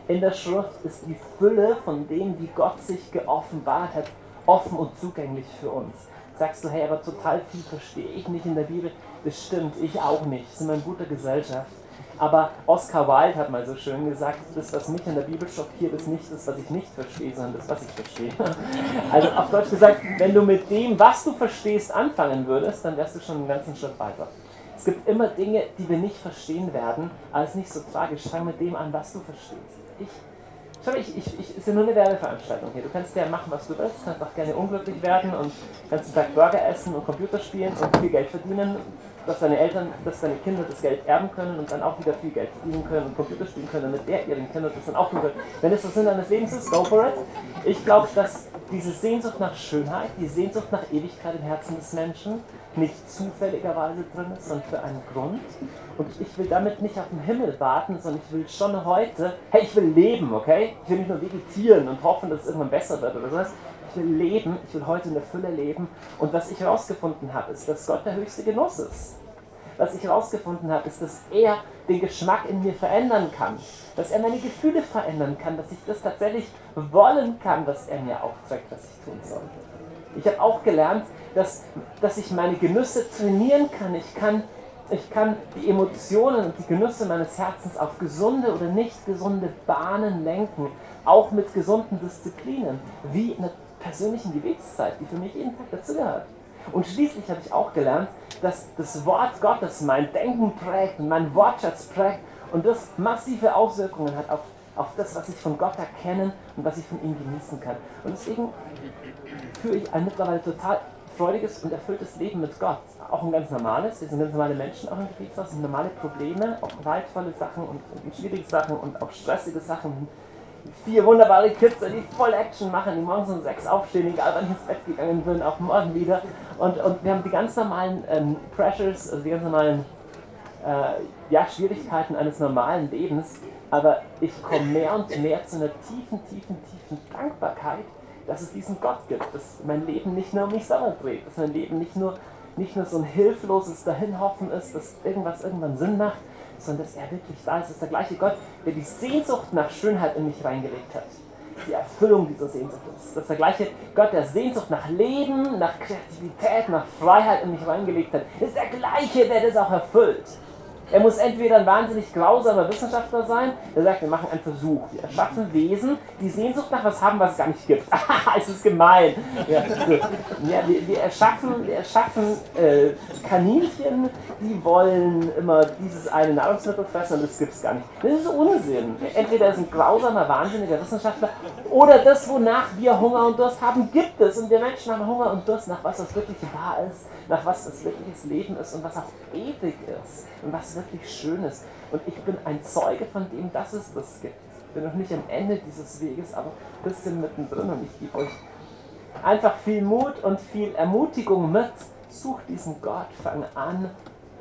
Speaker 1: In der Schrift ist die Fülle von dem, wie Gott sich geoffenbart hat, offen und zugänglich für uns. Sagst du, hey, aber total viel verstehe ich nicht in der Bibel. Das stimmt, ich auch nicht. Sind wir in guter Gesellschaft. Aber Oscar Wilde hat mal so schön gesagt, das, was mich in der Bibel schockiert, ist nicht das, was ich nicht verstehe, sondern das, was ich verstehe. <laughs> Also auf Deutsch gesagt, wenn du mit dem, was du verstehst, anfangen würdest, dann wärst du schon einen ganzen Schritt weiter. Es gibt immer Dinge, die wir nicht verstehen werden, aber es ist nicht so tragisch. Fang mit dem an, was du verstehst. Ich, schau, ich, ich, ich, ist ja nur eine Werbeveranstaltung hier. Du kannst ja machen, was du willst, kannst auch gerne unglücklich werden und den ganzen Tag Burger essen und Computer spielen und viel Geld verdienen dass deine Eltern, dass deine Kinder das Geld erben können und dann auch wieder viel Geld verdienen können und Computer spielen können, damit der ihren Kindern das dann auch tun wird. Wenn es das Sinn deines Lebens ist, go for it. Ich glaube, dass diese Sehnsucht nach Schönheit, die Sehnsucht nach Ewigkeit im Herzen des Menschen nicht zufälligerweise drin ist, sondern für einen Grund. Und ich will damit nicht auf den Himmel warten, sondern ich will schon heute, hey, ich will leben, okay? Ich will nicht nur vegetieren und hoffen, dass es irgendwann besser wird oder sowas. Ich will leben, ich will heute in der Fülle leben. Und was ich herausgefunden habe, ist, dass Gott der höchste Genuss ist. Was ich herausgefunden habe, ist, dass er den Geschmack in mir verändern kann. Dass er meine Gefühle verändern kann, dass ich das tatsächlich wollen kann, was er mir aufträgt, was ich tun soll. Ich habe auch gelernt, dass, dass ich meine Genüsse trainieren kann. Ich kann ich kann die Emotionen und die Genüsse meines Herzens auf gesunde oder nicht gesunde Bahnen lenken, auch mit gesunden Disziplinen, wie in der persönlichen Gebetszeit, die für mich jeden Tag dazugehört. Und schließlich habe ich auch gelernt, dass das Wort Gottes mein Denken prägt und mein Wortschatz prägt und das massive Auswirkungen hat auf, auf das, was ich von Gott erkennen und was ich von ihm genießen kann. Und deswegen führe ich ein mittlerweile total freudiges und erfülltes Leben mit Gott. Auch ein ganz normales, wir sind ganz normale Menschen auch im Gebetshaus, sind normale Probleme, auch leidvolle Sachen und, und schwierige Sachen und auch stressige Sachen. Vier wunderbare Kids, die voll Action machen, die morgens um sechs aufstehen, egal wann ich ins Bett gegangen bin, auch morgen wieder. Und, und wir haben die ganz normalen ähm, Pressures, also die ganz normalen äh, ja, Schwierigkeiten eines normalen Lebens. Aber ich komme mehr und mehr zu einer tiefen, tiefen, tiefen Dankbarkeit dass es diesen Gott gibt, dass mein Leben nicht nur um mich selber dreht, dass mein Leben nicht nur, nicht nur so ein hilfloses Dahinhoffen ist, dass irgendwas irgendwann Sinn macht, sondern dass er wirklich da ist. Es ist der gleiche Gott, der die Sehnsucht nach Schönheit in mich reingelegt hat. Die Erfüllung dieser Sehnsucht ist. Das ist der gleiche Gott, der Sehnsucht nach Leben, nach Kreativität, nach Freiheit in mich reingelegt hat. Das ist der gleiche, der das auch erfüllt. Er muss entweder ein wahnsinnig grausamer Wissenschaftler sein, der sagt, wir machen einen Versuch. Wir erschaffen Wesen, die Sehnsucht nach was haben, was es gar nicht gibt. <laughs> es ist gemein. Ja, ja wir, wir, erschaffen, wir erschaffen äh, Kaninchen, die wollen immer dieses eine Nahrungsmittel fressen und das gibt es gar nicht. Das ist Unsinn. Entweder ist ein grausamer, wahnsinniger Wissenschaftler oder das, wonach wir Hunger und Durst haben, gibt es. Und wir Menschen haben Hunger und Durst nach was, was wirklich wahr ist, nach was das wirkliches Leben ist und was auch ewig ist und was wirklich Schönes. Und ich bin ein Zeuge von dem, dass es das gibt. Bin noch nicht am Ende dieses Weges, aber ein bisschen mittendrin und ich gebe euch einfach viel Mut und viel Ermutigung mit. Sucht diesen Gott, fang an,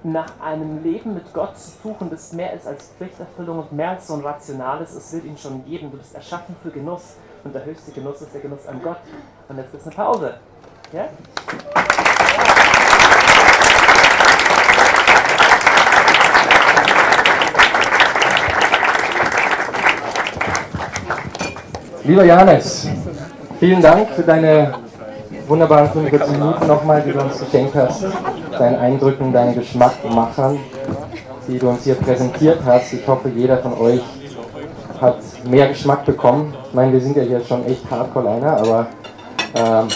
Speaker 1: nach einem Leben mit Gott zu suchen, das mehr ist als Pflichterfüllung und mehr als so ein rationales, es wird ihn schon geben. Du bist erschaffen für Genuss und der höchste Genuss ist der Genuss an Gott. Und jetzt ist eine Pause. Ja?
Speaker 2: Lieber Johannes, vielen Dank für deine wunderbaren 45 Minuten nochmal, die du uns geschenkt hast, deinen Eindrücken, deinen Geschmackmachern, die du uns hier präsentiert hast. Ich hoffe, jeder von euch hat mehr Geschmack bekommen. Ich meine, wir sind ja hier schon echt hardcore einer, aber ähm,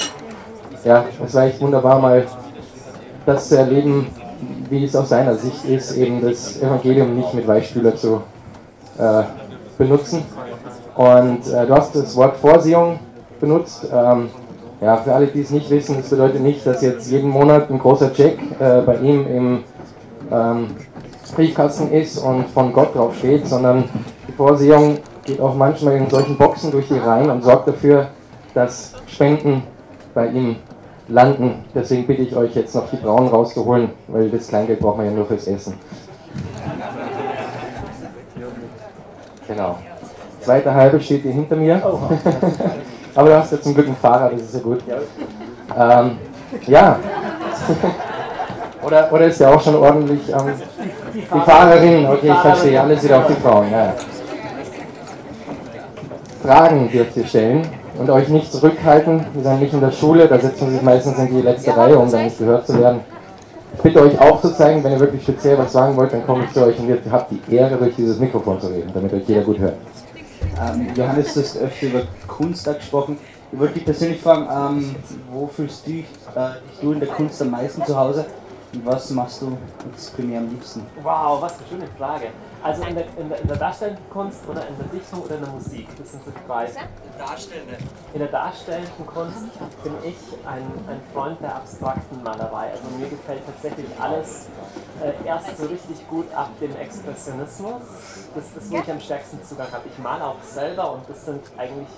Speaker 2: ja, es war echt wunderbar, mal das zu erleben, wie es aus seiner Sicht ist, eben das Evangelium nicht mit Weichspüler zu äh, benutzen, und äh, du hast das Wort Vorsehung benutzt. Ähm, ja, für alle, die es nicht wissen, das bedeutet nicht, dass jetzt jeden Monat ein großer Check äh, bei ihm im ähm, Briefkasten ist und von Gott drauf steht, sondern die Vorsehung geht auch manchmal in solchen Boxen durch die Reihen und sorgt dafür, dass Spenden bei ihm landen. Deswegen bitte ich euch jetzt noch die Brauen rauszuholen, weil das Kleingeld braucht man ja nur fürs Essen. Genau zweite halbe steht hier hinter mir. <laughs> Aber du hast ja zum Glück ein Fahrrad, das ist ja gut. Ähm, ja. <laughs> oder, oder ist ja auch schon ordentlich ähm, die, Fahrerin, okay, ich verstehe, alles wieder auf die Frauen. Ja. Fragen dürft ihr stellen und euch nicht zurückhalten. Wir sind nicht in der Schule, da setzen wir sich meistens in die letzte Reihe, um dann nicht gehört zu werden. Ich bitte euch auch zu zeigen, wenn ihr wirklich speziell was sagen wollt, dann komme ich zu euch und ihr habt die Ehre, durch dieses Mikrofon zu reden, damit euch jeder gut hört.
Speaker 3: Ähm, Johannes, du hast öfter über Kunst gesprochen. Ich wollte dich persönlich fragen, ähm, wo fühlst du dich, äh, du in der Kunst am meisten zu Hause und was machst du jetzt primär am liebsten?
Speaker 1: Wow, was eine schöne Frage. Also in der, in der, in der darstellenden Kunst oder in der Dichtung oder in der Musik, das sind so die drei. Darstellende. In der darstellenden Kunst bin ich ein, ein Freund der abstrakten Malerei. Also mir gefällt tatsächlich alles äh, erst so richtig gut ab dem Expressionismus. Das ist, wo ich am stärksten Zugang habe. Ich male auch selber und das sind eigentlich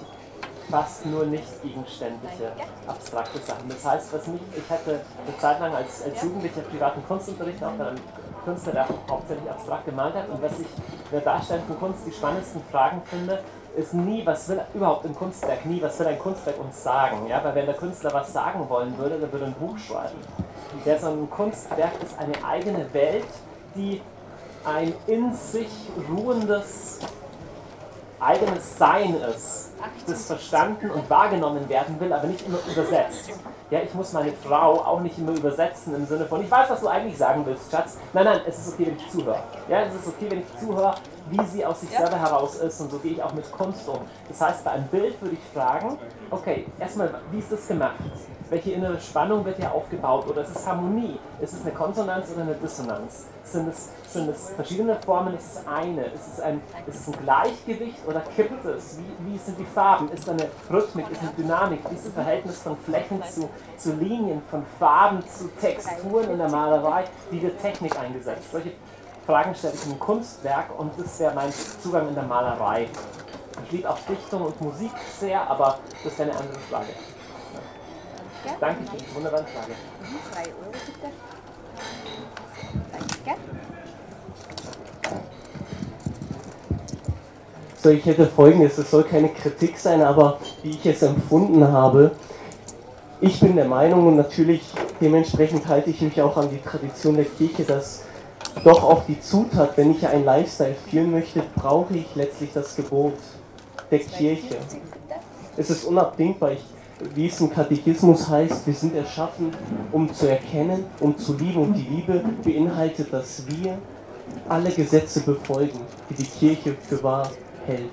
Speaker 1: fast nur nicht gegenständliche, abstrakte Sachen. Das heißt, was mich, ich hatte eine Zeit lang als, als Jugendlicher privaten Kunstunterricht auch bei einem Künstler, der hauptsächlich abstrakt gemalt hat. Und was ich in der darstellenden Kunst die spannendsten Fragen finde, ist nie, was will überhaupt ein Kunstwerk, nie, was will ein Kunstwerk uns sagen. Ja? Weil wenn der Künstler was sagen wollen würde, dann würde er ein Buch schreiben. Der so ein Kunstwerk ist eine eigene Welt, die ein in sich ruhendes eigenes Sein ist, das verstanden und wahrgenommen werden will, aber nicht immer übersetzt. Ja, ich muss meine Frau auch nicht immer übersetzen im Sinne von, ich weiß, was du eigentlich sagen willst, Schatz. Nein, nein, es ist okay, wenn ich zuhöre. Ja, es ist okay, wenn ich zuhöre, wie sie aus sich selber heraus ist und so gehe ich auch mit Kunst um. Das heißt, bei einem Bild würde ich fragen, okay, erstmal, wie ist das gemacht? welche innere Spannung wird hier aufgebaut oder ist es Harmonie? Ist es eine Konsonanz oder eine Dissonanz? Sind es, sind es verschiedene Formen? Ist es eine? Ist es ein, ist es ein Gleichgewicht oder kippt es? Wie, wie sind die Farben? Ist da eine Rhythmik? Ist eine Dynamik? Wie ist das Verhältnis von Flächen zu, zu Linien, von Farben zu Texturen in der Malerei? Wie wird Technik eingesetzt? Solche Fragen stelle ich im Kunstwerk und das wäre mein Zugang in der Malerei. Ich liebe auch Dichtung und Musik sehr, aber das wäre eine andere Frage. Ja? Danke für die wunderbare Frage. 3 Euro bitte. Danke.
Speaker 2: So, ich hätte folgendes, es soll keine Kritik sein, aber wie ich es empfunden habe, ich bin der Meinung und natürlich dementsprechend halte ich mich auch an die Tradition der Kirche, dass doch auch die Zutat, wenn ich einen Lifestyle führen möchte, brauche ich letztlich das Gebot der Kirche. Es ist unabdingbar. Ich wie es im Katechismus heißt, wir sind erschaffen, um zu erkennen, um zu lieben. Und die Liebe beinhaltet, dass wir alle Gesetze befolgen, die die Kirche für wahr hält.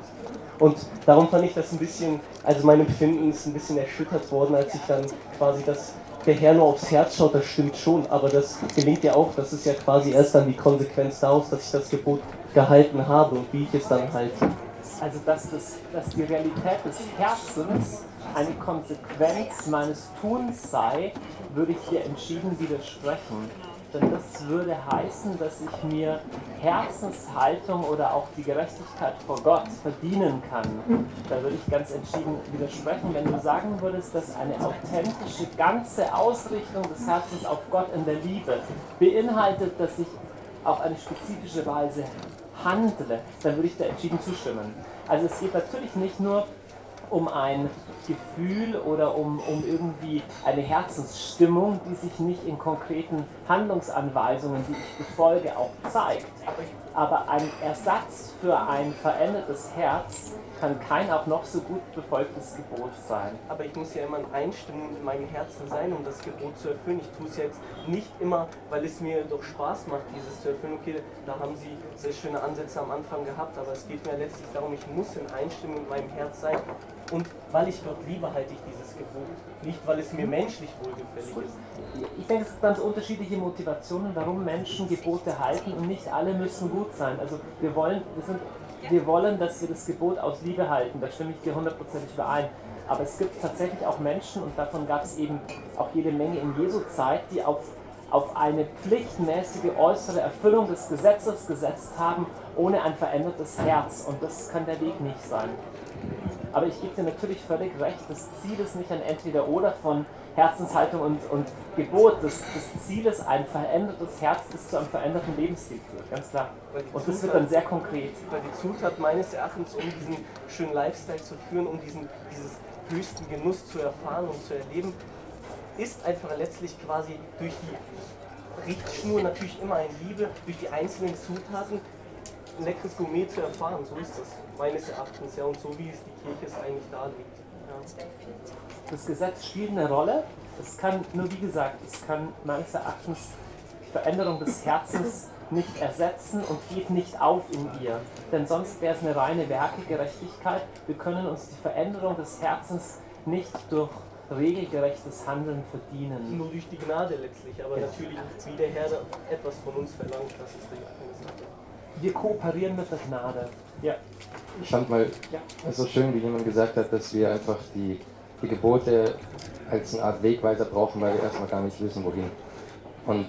Speaker 2: Und darum fand ich das ein bisschen, also mein Empfinden ist ein bisschen erschüttert worden, als ich dann quasi das, der Herr nur aufs Herz schaut, das stimmt schon, aber das gelingt ja auch, das ist ja quasi erst dann die Konsequenz daraus, dass ich das Gebot gehalten habe und wie ich es dann halte.
Speaker 1: Also dass, das, dass die Realität des Herzens eine Konsequenz meines Tuns sei, würde ich dir entschieden widersprechen. Denn das würde heißen, dass ich mir Herzenshaltung oder auch die Gerechtigkeit vor Gott verdienen kann. Da würde ich ganz entschieden widersprechen, wenn du sagen würdest, dass eine authentische ganze Ausrichtung des Herzens auf Gott in der Liebe beinhaltet, dass ich auf eine spezifische Weise handle, dann würde ich da entschieden zustimmen. Also es geht natürlich nicht nur um ein Gefühl oder um, um irgendwie eine Herzensstimmung, die sich nicht in konkreten Handlungsanweisungen, die ich befolge, auch zeigt. Aber ein Ersatz für ein verändertes Herz kann kein auch noch so gut befolgtes Gebot sein.
Speaker 4: Aber ich muss ja immer in Einstimmung in meinem Herzen sein, um das Gebot zu erfüllen. Ich tue es jetzt nicht immer, weil es mir doch Spaß macht, dieses zu erfüllen. Okay, da haben Sie sehr schöne Ansätze am Anfang gehabt, aber es geht mir letztlich darum, ich muss in Einstimmung in meinem Herz sein. Und weil ich Gott liebe, halte ich dieses Gebot. Nicht, weil es mir menschlich wohlgefällig ist.
Speaker 1: Ich denke, es sind ganz unterschiedliche Motivationen, warum Menschen Gebote halten und nicht alle müssen gut sein. Also wir wollen, wir, sind, wir wollen, dass wir das Gebot aus Liebe halten, da stimme ich dir hundertprozentig überein. Aber es gibt tatsächlich auch Menschen, und davon gab es eben auch jede Menge in Jesu Zeit, die auf, auf eine pflichtmäßige äußere Erfüllung des Gesetzes gesetzt haben, ohne ein verändertes Herz. Und das kann der Weg nicht sein. Aber ich gebe dir natürlich völlig recht, das Ziel ist nicht ein Entweder-Oder von Herzenshaltung und, und Gebot. Das, das Ziel ist ein verändertes Herz, das zu einem veränderten Lebensstil führt, ganz klar. Und das wird dann sehr konkret.
Speaker 4: Weil die Zutat meines Erachtens, um diesen schönen Lifestyle zu führen, um diesen, dieses höchsten Genuss zu erfahren und zu erleben, ist einfach letztlich quasi durch die Richtschnur natürlich immer in Liebe, durch die einzelnen Zutaten ein leckeres Gourmet zu erfahren. So ist das meines Erachtens ja und so wie es die Kirche es eigentlich darlegt. Ja.
Speaker 1: Das Gesetz spielt eine Rolle. Es kann, nur wie gesagt, es kann meines Erachtens die Veränderung des Herzens nicht ersetzen und geht nicht auf in ihr. Denn sonst wäre es eine reine Werkegerechtigkeit. Wir können uns die Veränderung des Herzens nicht durch regelgerechtes Handeln verdienen.
Speaker 4: Nur durch die Gnade letztlich, aber ja. natürlich, wie der Herr etwas von uns verlangt, das ist Sache.
Speaker 1: Wir kooperieren mit der Gnade. Ja.
Speaker 2: Ich fand mal ja. so schön, wie jemand gesagt hat, dass wir einfach die, die Gebote als eine Art Wegweiser brauchen, weil wir erstmal gar nicht wissen, wohin. Und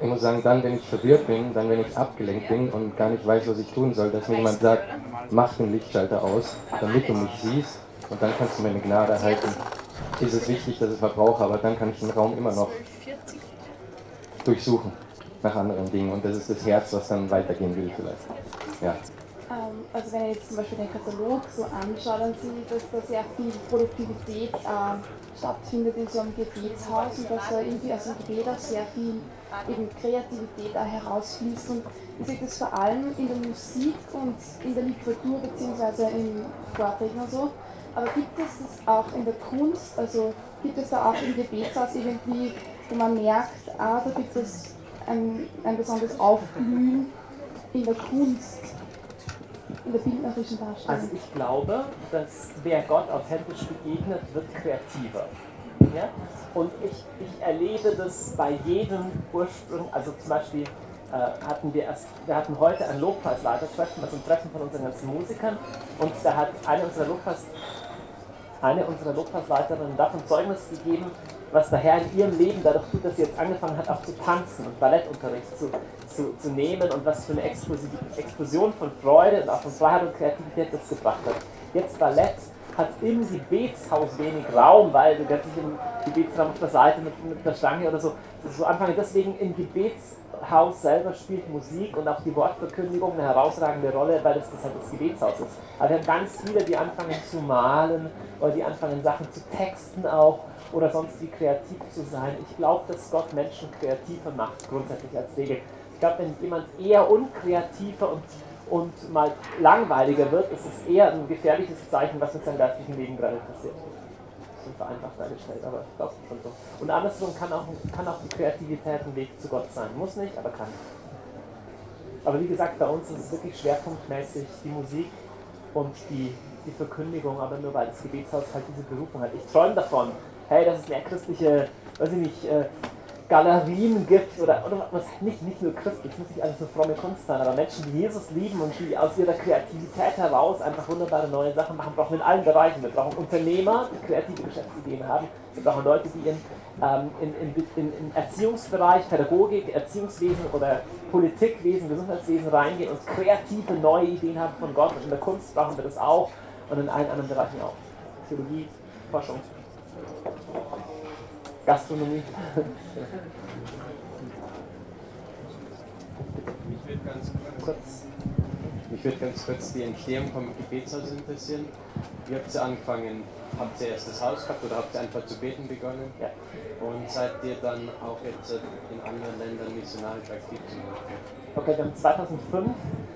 Speaker 2: ich muss sagen, dann, wenn ich verwirrt bin, dann, wenn ich abgelenkt bin und gar nicht weiß, was ich tun soll, dass mir jemand sagt, mach den Lichtschalter aus, damit du mich siehst, und dann kannst du meine Gnade erhalten. Ist es wichtig, dass ich verbrauche, aber dann kann ich den Raum immer noch durchsuchen nach anderen Dingen und das ist das Herz, was dann weitergehen will vielleicht. Ja.
Speaker 5: Ähm, also wenn ich jetzt zum Beispiel den Katalog so anschaue, dann sehe ich, dass da sehr viel Produktivität äh, stattfindet in so einem Gebetshaus und dass da irgendwie aus dem Gebet auch sehr viel eben Kreativität auch herausfließt. Und ich sehe das vor allem in der Musik und in der Literatur bzw. in Vorträgen und so. Aber gibt es das auch in der Kunst? Also gibt es da auch im Gebetshaus irgendwie, wo man merkt, ah, da gibt es ein, ein besonderes Aufblühen in der Kunst? in der bildnerischen Darstellung?
Speaker 1: Also ich glaube, dass wer Gott authentisch begegnet, wird kreativer. Ja? Und ich, ich erlebe das bei jedem Ursprung, also zum Beispiel äh, hatten wir erst, wir hatten heute ein Lobpreisleitertreffen, also ein Treffen von unseren ganzen Musikern und da hat eine unserer Lobpreis, eine unserer Lobpreisleiterinnen davon Zeugnis gegeben, was der Herr in ihrem Leben dadurch tut, dass sie jetzt angefangen hat, auch zu tanzen und Ballettunterricht zu, zu, zu nehmen und was für eine Explosion von Freude und auch von Freiheit und Kreativität das gebracht hat. Jetzt Ballett hat im Gebetshaus wenig Raum, weil du kannst nicht im Gebetsraum auf der Seite mit, mit der Stange oder so, so anfangen. Deswegen im Gebetshaus selber spielt Musik und auch die Wortverkündigung eine herausragende Rolle, weil das, das halt das Gebetshaus ist. Aber wir haben ganz viele, die anfangen zu malen oder die anfangen Sachen zu texten auch oder sonst wie kreativ zu sein. Ich glaube, dass Gott Menschen kreativer macht, grundsätzlich als Regel. Ich glaube, wenn jemand eher unkreativer und, und mal langweiliger wird, ist es eher ein gefährliches Zeichen, was mit seinem geistlichen Leben gerade passiert. Das ist vereinfacht dargestellt, aber ich glaube schon so. Und andersrum kann auch, kann auch die Kreativität ein Weg zu Gott sein. Muss nicht, aber kann. Aber wie gesagt, bei uns ist es wirklich schwerpunktmäßig die Musik und die, die Verkündigung, aber nur weil das Gebetshaus halt diese Berufung hat. Ich träume davon, hey, dass es mehr christliche, weiß ich nicht, äh, Galerien gibt oder, oder was nicht, nicht nur christlich, muss nicht alles nur fromme Kunst sein, aber Menschen, die Jesus lieben und die aus ihrer Kreativität heraus einfach wunderbare neue Sachen machen, brauchen wir in allen Bereichen. Wir brauchen Unternehmer, die kreative Geschäftsideen haben. Wir brauchen Leute, die in, ähm, in, in, in Erziehungsbereich, Pädagogik, Erziehungswesen oder Politikwesen, Gesundheitswesen reingehen und kreative neue Ideen haben von Gott. Und in der Kunst brauchen wir das auch und in allen anderen Bereichen auch. Theologie, Forschung. Gastronomie.
Speaker 2: Mich würde ganz kurz, mich würde ganz kurz die Entstehung vom Gebetshaus interessieren. Wie habt ihr angefangen? Habt ihr erst das Haus gehabt oder habt ihr einfach zu beten begonnen?
Speaker 1: Ja.
Speaker 2: Und seid ihr dann auch jetzt in anderen Ländern missionarisch aktiv zum Beispiel?
Speaker 1: Okay, wir haben 2005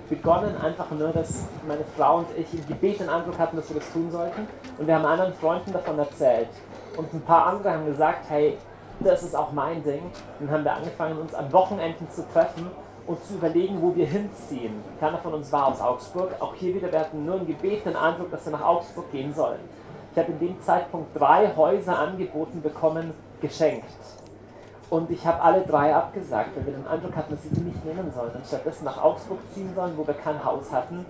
Speaker 1: begonnen, einfach nur, dass meine Frau und ich im Gebet den Eindruck hatten, dass wir das tun sollten. Und wir haben anderen Freunden davon erzählt. Und ein paar andere haben gesagt, hey, das ist auch mein Ding. Dann haben wir angefangen, uns an Wochenenden zu treffen und zu überlegen, wo wir hinziehen. Keiner von uns war aus Augsburg. Auch hier wieder, wir hatten nur im Gebet den Eindruck, dass wir nach Augsburg gehen sollen. Ich habe in dem Zeitpunkt drei Häuser angeboten bekommen, geschenkt. Und ich habe alle drei abgesagt, weil wir den Eindruck hatten, dass wir sie nicht nehmen sollen. Und stattdessen nach Augsburg ziehen sollen, wo wir kein Haus hatten,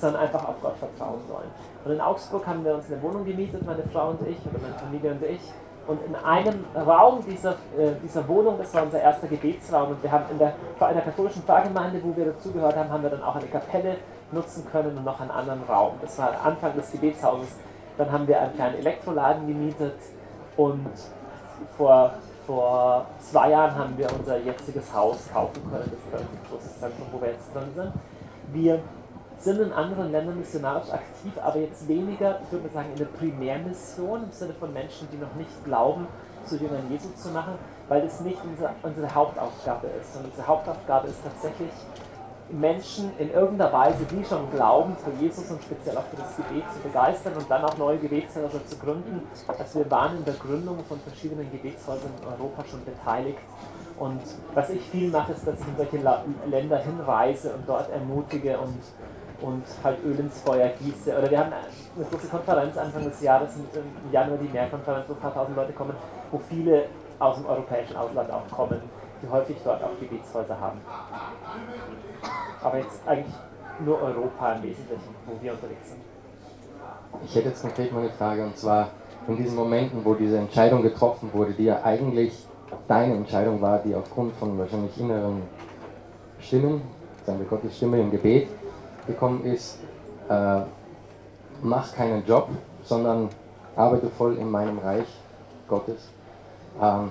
Speaker 1: sondern einfach auf Gott vertrauen sollen. Und in Augsburg haben wir uns eine Wohnung gemietet, meine Frau und ich, oder meine Familie und ich. Und in einem Raum dieser, äh, dieser Wohnung, das war unser erster Gebetsraum, und wir haben in der, in der katholischen Pfarrgemeinde, wo wir dazugehört haben, haben wir dann auch eine Kapelle nutzen können und noch einen anderen Raum. Das war Anfang des Gebetshauses. Dann haben wir einen kleinen Elektroladen gemietet und vor, vor zwei Jahren haben wir unser jetziges Haus kaufen können. Das ist ein großes Zentrum, wo wir jetzt drin sind. Wir sind in anderen Ländern missionarisch aktiv, aber jetzt weniger, ich würde mal sagen, in der Primärmission im Sinne von Menschen, die noch nicht glauben, zu Jüngern Jesu zu machen, weil das nicht unsere, unsere Hauptaufgabe ist. Und unsere Hauptaufgabe ist tatsächlich, Menschen in irgendeiner Weise, die schon glauben, für Jesus und speziell auch für das Gebet zu begeistern und dann auch neue Gebetshäuser zu gründen. Also wir waren in der Gründung von verschiedenen Gebetshäusern in Europa schon beteiligt. Und was ich viel mache, ist, dass ich in solche Länder hinreise und dort ermutige und und halt Öl ins Feuer gieße. Oder wir haben eine große Konferenz Anfang des Jahres, im Januar die Mehrkonferenz, wo ein paar tausend Leute kommen, wo viele aus dem europäischen Ausland auch kommen, die häufig dort auch Gebetshäuser haben. Aber jetzt eigentlich nur Europa im Wesentlichen, wo wir unterwegs sind.
Speaker 2: Ich hätte jetzt konkret mal eine Frage und zwar in diesen Momenten, wo diese Entscheidung getroffen wurde, die ja eigentlich deine Entscheidung war, die aufgrund von wahrscheinlich inneren Stimmen, sagen wir Gottes Stimme im Gebet, gekommen ist, äh, mach keinen Job, sondern arbeite voll in meinem Reich Gottes. Ähm,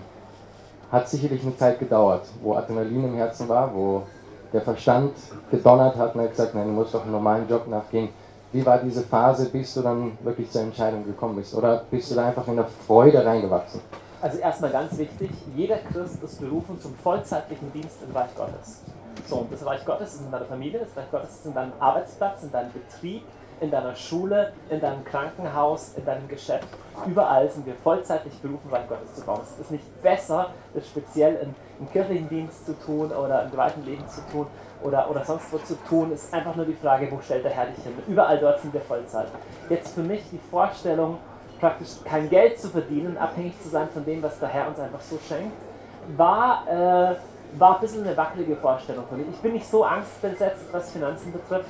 Speaker 2: hat sicherlich eine Zeit gedauert, wo Adrenalin im Herzen war, wo der Verstand gedonnert hat und hat gesagt, nein, du musst doch einen normalen Job nachgehen. Wie war diese Phase, bis du dann wirklich zur Entscheidung gekommen bist? Oder bist du da einfach in der Freude reingewachsen?
Speaker 1: Also erstmal ganz wichtig, jeder Christ ist berufen zum vollzeitlichen Dienst im Reich Gottes. So, und das Reich Gottes ist in deiner Familie, das Reich Gottes ist in deinem Arbeitsplatz, in deinem Betrieb, in deiner Schule, in deinem Krankenhaus, in deinem Geschäft. Überall sind wir vollzeitlich berufen, Reich Gottes zu bauen. Es ist nicht besser, das speziell im, im kirchlichen Dienst zu tun oder im privaten Leben zu tun oder, oder sonst wo zu tun. Es ist einfach nur die Frage, wo stellt der Herr dich hin? Überall dort sind wir Vollzeit. Jetzt für mich die Vorstellung, praktisch kein Geld zu verdienen, abhängig zu sein von dem, was der Herr uns einfach so schenkt, war, äh, war ein bisschen eine wackelige Vorstellung von mir. Ich bin nicht so angstbesetzt, was Finanzen betrifft,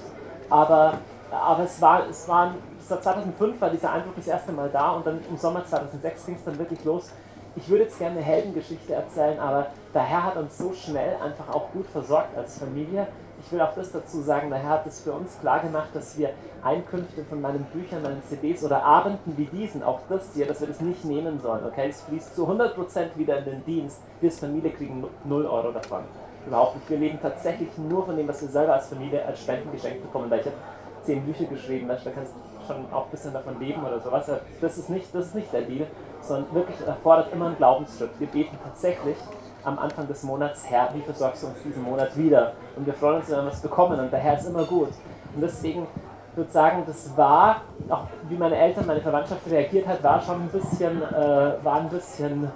Speaker 1: aber aber es war, es war, 2005 war dieser Eindruck das erste Mal da und dann im Sommer 2006 ging es dann wirklich los. Ich würde jetzt gerne eine Heldengeschichte erzählen, aber der Herr hat uns so schnell einfach auch gut versorgt als Familie. Ich will auch das dazu sagen, der Herr hat es für uns klar gemacht, dass wir Einkünfte von meinen Büchern, meinen CDs oder Abenden wie diesen, auch das hier, dass wir das nicht nehmen sollen. Okay, es fließt zu 100% wieder in den Dienst. Wir als Familie kriegen 0 Euro davon. Überhaupt nicht. Wir leben tatsächlich nur von dem, was wir selber als Familie als Spenden geschenkt bekommen. Weil ich habe zehn Bücher geschrieben, da kannst du schon auch ein bisschen davon leben oder sowas. Das ist nicht, das ist nicht der Deal, sondern wirklich erfordert immer einen Glaubensschritt. Wir beten tatsächlich am Anfang des Monats, Herr, wie versorgst du uns diesen Monat wieder? Und wir freuen uns, wenn wir was bekommen und der Herr ist immer gut. Und deswegen würde ich sagen, das war, auch wie meine Eltern, meine Verwandtschaft reagiert hat, war schon ein bisschen, äh, war ein bisschen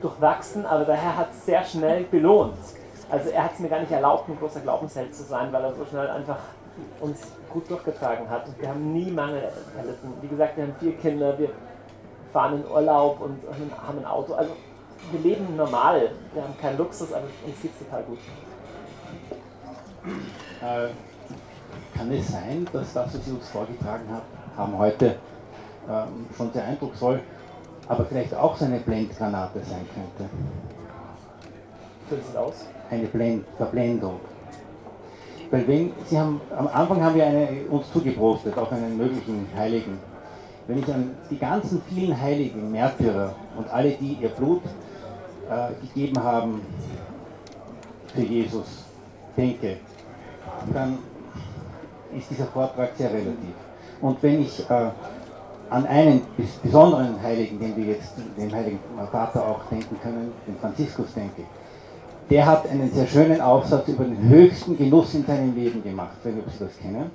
Speaker 1: durchwachsen, aber der Herr hat es sehr schnell belohnt. Also er hat es mir gar nicht erlaubt, ein großer Glaubensheld zu sein, weil er so schnell einfach uns gut durchgetragen hat. Und wir haben nie Mangel erlitten. Wie gesagt, wir haben vier Kinder, wir fahren in Urlaub und haben ein Auto. Also wir leben normal. Wir haben keinen Luxus, aber uns geht es total gut.
Speaker 6: Äh, kann es sein, dass das, was Sie uns vorgetragen haben heute, ähm, schon sehr eindrucksvoll, aber vielleicht auch so eine Blendgranate sein könnte?
Speaker 1: Führt es aus?
Speaker 6: Eine Blend Verblendung. Weil wenn, Sie haben, am Anfang haben wir eine, uns zugeprostet auf einen möglichen Heiligen. Wenn ich an die ganzen vielen Heiligen, Märtyrer und alle, die ihr Blut äh, gegeben haben für Jesus, denke, dann ist dieser Vortrag sehr relativ. Und wenn ich äh, an einen besonderen Heiligen, den wir jetzt, den Heiligen Vater auch denken können, den Franziskus denke, der hat einen sehr schönen Aufsatz über den höchsten Genuss in seinem Leben gemacht, wenn Sie das kennen.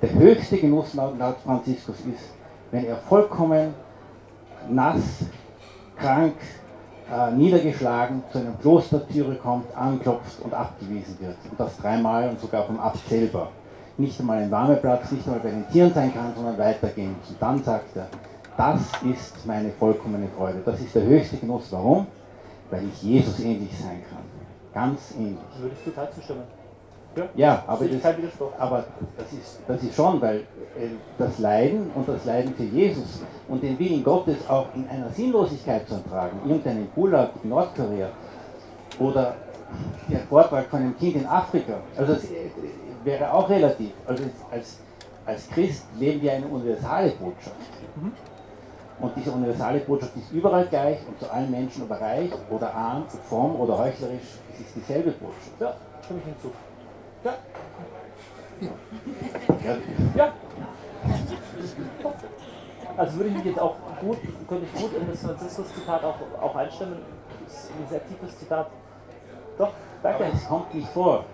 Speaker 6: Der höchste Genuss laut Franziskus ist, wenn er vollkommen nass, krank, äh, niedergeschlagen zu einer Klostertüre kommt, anklopft und abgewiesen wird. Und das dreimal und sogar vom Abt selber. Nicht einmal ein warmer Platz, nicht einmal bei den Tieren sein kann, sondern weitergehen. Und dann sagt er, das ist meine vollkommene Freude. Das ist der höchste Genuss. Warum? Weil ich Jesus ähnlich sein kann. Ganz ähnlich.
Speaker 1: Würde ich total zustimmen.
Speaker 6: Ja, ja aber, das, aber das, ist, das ist schon, weil äh, das Leiden und das Leiden für Jesus und den Willen Gottes auch in einer Sinnlosigkeit zu ertragen, irgendeinen Gulag in Nordkorea oder der Vortrag von einem Kind in Afrika, also das äh, wäre auch relativ. Also als, als Christ leben wir eine universale Botschaft. Mhm. Und diese universale Botschaft ist überall gleich und zu allen Menschen, ob reich oder arm, fromm oder heuchlerisch, es ist dieselbe Botschaft.
Speaker 1: Ja, stimme ich hinzu. Ja.
Speaker 6: Ja.
Speaker 1: Also würde ich mich jetzt auch gut, könnte ich gut in das Franziskus-Zitat auch, auch einstimmen. Das ist ein sehr tiefes Zitat. Doch, danke.
Speaker 6: Aber es kommt nicht vor.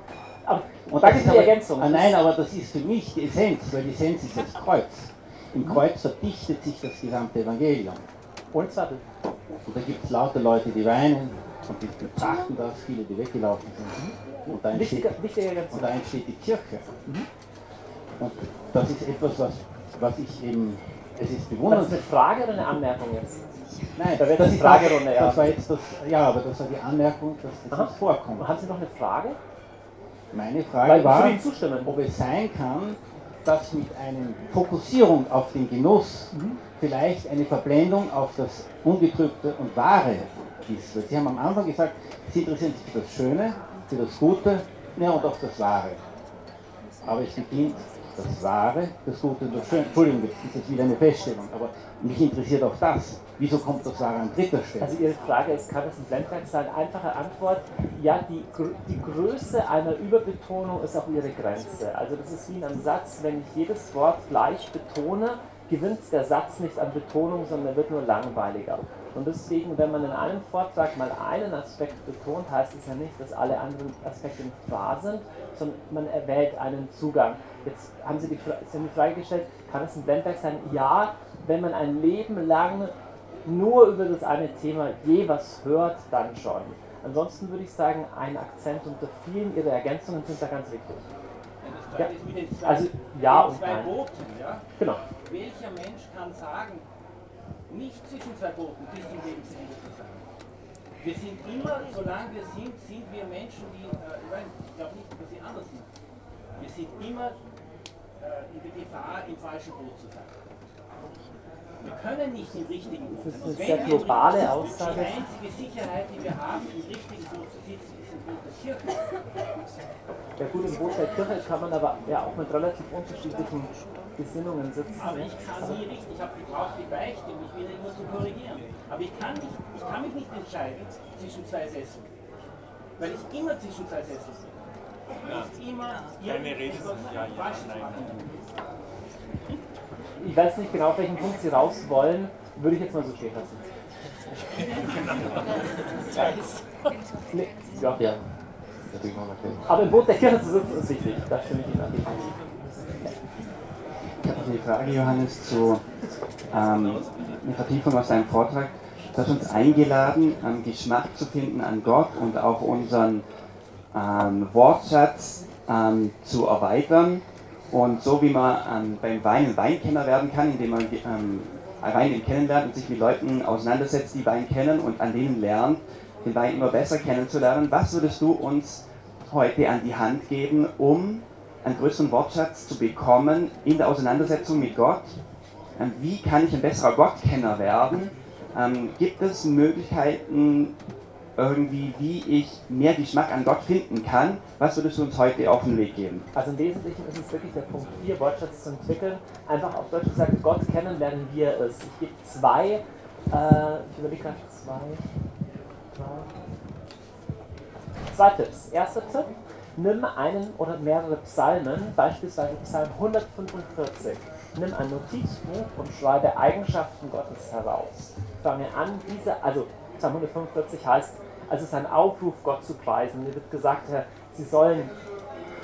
Speaker 1: Aber, und danke für die Ergänzung.
Speaker 6: Ah, nein, aber das ist für mich die Essenz, weil die Essenz ist das Kreuz. Im Kreuz verdichtet sich das gesamte Evangelium.
Speaker 1: Und Sattel.
Speaker 6: Und da gibt es lauter Leute, die weinen und die betrachten das, viele, die weggelaufen sind. Und da entsteht, und da entsteht die Kirche. Mhm. Und das ist etwas, was, was ich eben, es ist bewundernswert.
Speaker 1: Das ist eine Frage oder eine Anmerkung jetzt?
Speaker 6: Nein, da wird das, Fragerunde, ja. Das war jetzt das, ja, aber das war die Anmerkung, dass das Aha. nicht vorkommt.
Speaker 1: Haben Sie noch eine Frage?
Speaker 6: Meine Frage war, ob es sein kann, dass mit einer Fokussierung auf den Genuss mhm. vielleicht eine Verblendung auf das Ungetrübte und Wahre ist. Weil Sie haben am Anfang gesagt, Sie interessieren sich für das Schöne, für das Gute ja, und auch das Wahre. Aber es beginnt das Wahre, das Gute und das Schöne. Entschuldigung, jetzt ist jetzt wieder eine Feststellung, aber mich interessiert auch das. Wieso kommt das Wahre an dritter Stelle?
Speaker 1: Also Ihre Frage ist, kann es ein Blendwerk sein? Einfache Antwort, ja, die, die Größe einer Überbetonung ist auch ihre Grenze. Also das ist wie in einem Satz, wenn ich jedes Wort gleich betone, gewinnt der Satz nicht an Betonung, sondern er wird nur langweiliger. Und deswegen, wenn man in einem Vortrag mal einen Aspekt betont, heißt es ja nicht, dass alle anderen Aspekte nicht wahr sind, sondern man erwählt einen Zugang. Jetzt haben Sie die, Sie haben die Frage gestellt, kann es ein Blendwerk sein? Ja, wenn man ein Leben lang nur über das eine Thema je was hört, dann schon. Ansonsten würde ich sagen, ein Akzent unter vielen Ihrer Ergänzungen sind da ganz wichtig.
Speaker 7: Ja. Zwei,
Speaker 1: also ja und
Speaker 7: zwei. Booten, ja?
Speaker 1: Genau.
Speaker 7: Welcher Mensch kann sagen, nicht zwischen zwei Booten bis zum Lebensende zu sein? Wir sind immer, solange wir sind, sind wir Menschen, die, äh, ich glaube nicht, dass sie anders sind. Wir sind immer äh, in der Gefahr, im falschen Boot zu sein. Wir können nicht im richtigen Boot
Speaker 1: Das
Speaker 7: sein.
Speaker 1: ist eine sehr globale Aussage.
Speaker 7: Die einzige Sicherheit, die wir haben, im richtigen Boot zu sitzen,
Speaker 1: Ja gut, im Boot der Kirche kann man aber ja auch mit relativ unterschiedlichen Gesinnungen sitzen.
Speaker 7: Aber ich kann nie richtig, ich habe gebraucht die Beichte, mich wieder immer zu korrigieren. Aber ich kann, nicht, ich kann mich nicht entscheiden zwischen zwei Sesseln. Weil ich immer zwischen zwei Sesseln bin. Ich immer
Speaker 8: Deine Rede ist ja, ja, nein.
Speaker 1: Ich weiß nicht genau, auf welchen Punkt Sie raus wollen, würde ich jetzt mal so stehen lassen. Nee, ja.
Speaker 2: Ja, noch natürlich.
Speaker 1: Aber im Boot der Kirche zu sitzen ist wichtig. Das finde ich jeden Fall.
Speaker 3: Ich habe noch eine Frage, Johannes, zu ähm, eine Vertiefung aus deinem Vortrag. Du hast uns eingeladen, ähm, Geschmack zu finden an Gott und auch unseren ähm, Wortschatz ähm, zu erweitern. Und so wie man ähm, beim Wein ein Weinkenner werden kann, indem man ähm, Wein kennenlernt und sich mit Leuten auseinandersetzt, die Wein kennen und an denen lernt, den Wein immer besser kennenzulernen. Was würdest du uns heute an die Hand geben, um einen größeren Wortschatz zu bekommen in der Auseinandersetzung mit Gott? Ähm, Wie kann ich ein besserer Gottkenner werden? Ähm, gibt es Möglichkeiten, irgendwie, wie ich mehr Geschmack an Gott finden kann? Was würdest du uns heute auf den Weg geben?
Speaker 1: Also im Wesentlichen ist es wirklich der Punkt 4, Wortschatz zu entwickeln. Einfach auf Deutsch gesagt, Gott kennenlernen, wie er ist. Ich gebe zwei, äh, ich überlege gerade, zwei, drei, zwei Tipps. Erster Tipp, nimm einen oder mehrere Psalmen, beispielsweise Psalm 145. Nimm ein Notizbuch und schreibe Eigenschaften Gottes heraus. Fange an, diese, also Psalm 145 heißt, also es ist ein Aufruf, Gott zu preisen. Mir wird gesagt, Sie sollen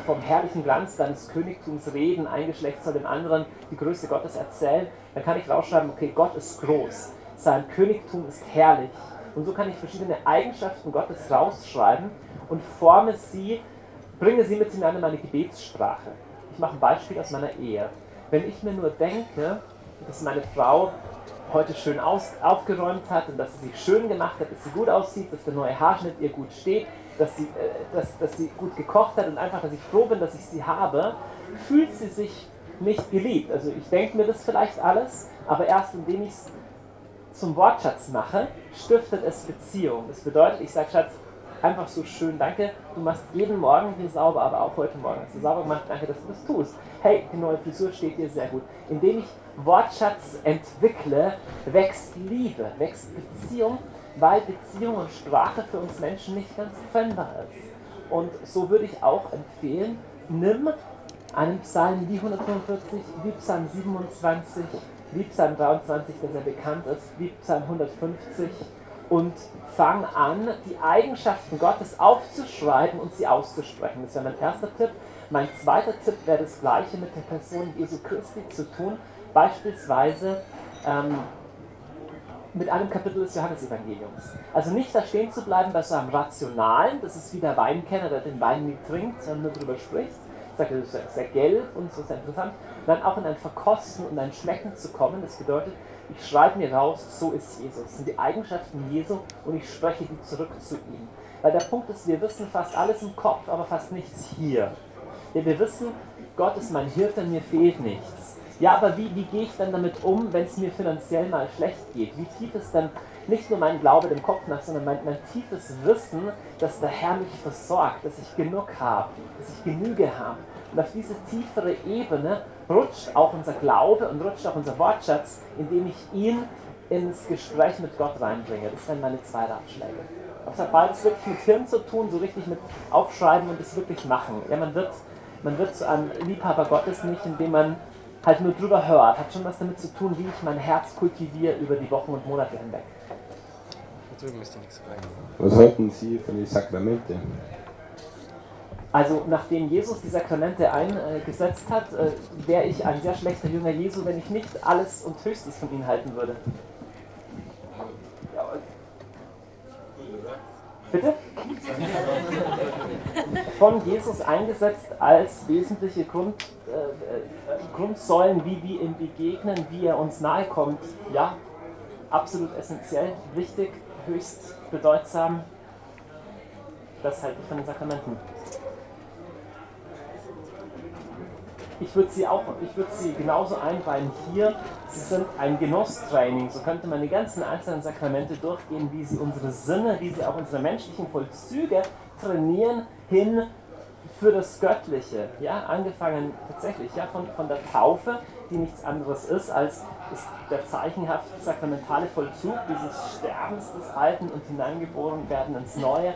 Speaker 1: vom herrlichen Glanz deines Königtums reden, ein Geschlecht soll dem anderen die Größe Gottes erzählen. Dann kann ich rausschreiben, okay, Gott ist groß, sein Königtum ist herrlich. Und so kann ich verschiedene Eigenschaften Gottes rausschreiben und forme sie, bringe sie mit in meine Gebetssprache. Ich mache ein Beispiel aus meiner Ehe. Wenn ich mir nur denke, dass meine Frau heute schön aus, aufgeräumt hat und dass sie sich schön gemacht hat, dass sie gut aussieht, dass der neue Haarschnitt ihr gut steht, dass sie, äh, dass, dass sie gut gekocht hat und einfach, dass ich froh bin, dass ich sie habe, fühlt sie sich nicht geliebt. Also ich denke mir das vielleicht alles, aber erst indem ich es zum Wortschatz mache, stiftet es Beziehung. Das bedeutet, ich sage, Schatz, einfach so schön, danke, du machst jeden Morgen wie sauber, aber auch heute Morgen hast du sauber gemacht, danke, dass du das tust. Hey, die neue Frisur steht dir sehr gut. Indem ich Wortschatz entwickle, wächst Liebe, wächst Beziehung, weil Beziehung und Sprache für uns Menschen nicht ganz trennbar ist. Und so würde ich auch empfehlen, nimm einen Psalm wie 145, wie Psalm 27, wie Psalm 23, der sehr bekannt ist, wie Psalm 150 und fang an, die Eigenschaften Gottes aufzuschreiben und sie auszusprechen. Das wäre mein erster Tipp. Mein zweiter Tipp wäre das gleiche mit der Person Jesu Christi zu tun, beispielsweise ähm, mit einem Kapitel des Johannesevangeliums. Also nicht da stehen zu bleiben bei so einem Rationalen, das ist wie der Weinkenner, der den Wein nie trinkt, sondern nur darüber spricht, sagt, das ist sehr, sehr gelb und so sehr interessant, dann auch in ein Verkosten und ein Schmecken zu kommen, das bedeutet, ich schreibe mir raus, so ist Jesus. Das sind die Eigenschaften Jesu und ich spreche die zurück zu ihm. Weil der Punkt ist, wir wissen fast alles im Kopf, aber fast nichts hier. Ja, wir wissen, Gott ist mein Hirte, mir fehlt nichts. Ja, aber wie, wie gehe ich dann damit um, wenn es mir finanziell mal schlecht geht? Wie tief ist dann nicht nur mein Glaube dem Kopf nach, sondern mein, mein tiefes Wissen, dass der Herr mich versorgt, dass ich genug habe, dass ich Genüge habe. Und auf diese tiefere Ebene rutscht auch unser Glaube und rutscht auch unser Wortschatz, indem ich ihn ins Gespräch mit Gott reinbringe. Das wären meine zwei Ratschläge. Das hat beides wirklich mit Hirn zu tun, so richtig mit Aufschreiben und es wirklich machen. Ja, man wird, man wird zu einem Liebhaber Gottes nicht, indem man halt nur drüber hört. Hat schon was damit zu tun, wie ich mein Herz kultiviere über die Wochen und Monate hinweg.
Speaker 9: Was halten Sie von den Sakramente?
Speaker 1: Also nachdem Jesus die Sakramente eingesetzt hat, äh, wäre ich ein sehr schlechter Jünger Jesu, wenn ich nicht alles und höchstes von ihnen halten würde. Bitte? Von Jesus eingesetzt als wesentliche Grund, äh, äh, Grundsäulen, wie wir ihm begegnen, wie er uns nahe kommt. Ja, absolut essentiell, wichtig, höchst bedeutsam. Das halte ich von den Sakramenten. Ich würde sie auch, ich würde sie genauso einreihen hier. Sie sind ein Genusstraining. So könnte man die ganzen einzelnen Sakramente durchgehen, wie sie unsere Sinne, wie sie auch unsere menschlichen Vollzüge trainieren hin für das Göttliche. Ja, angefangen tatsächlich ja, von, von der Taufe, die nichts anderes ist als ist der zeichenhaft sakramentale Vollzug dieses Sterbens des Alten und hineingeboren werden ins Neue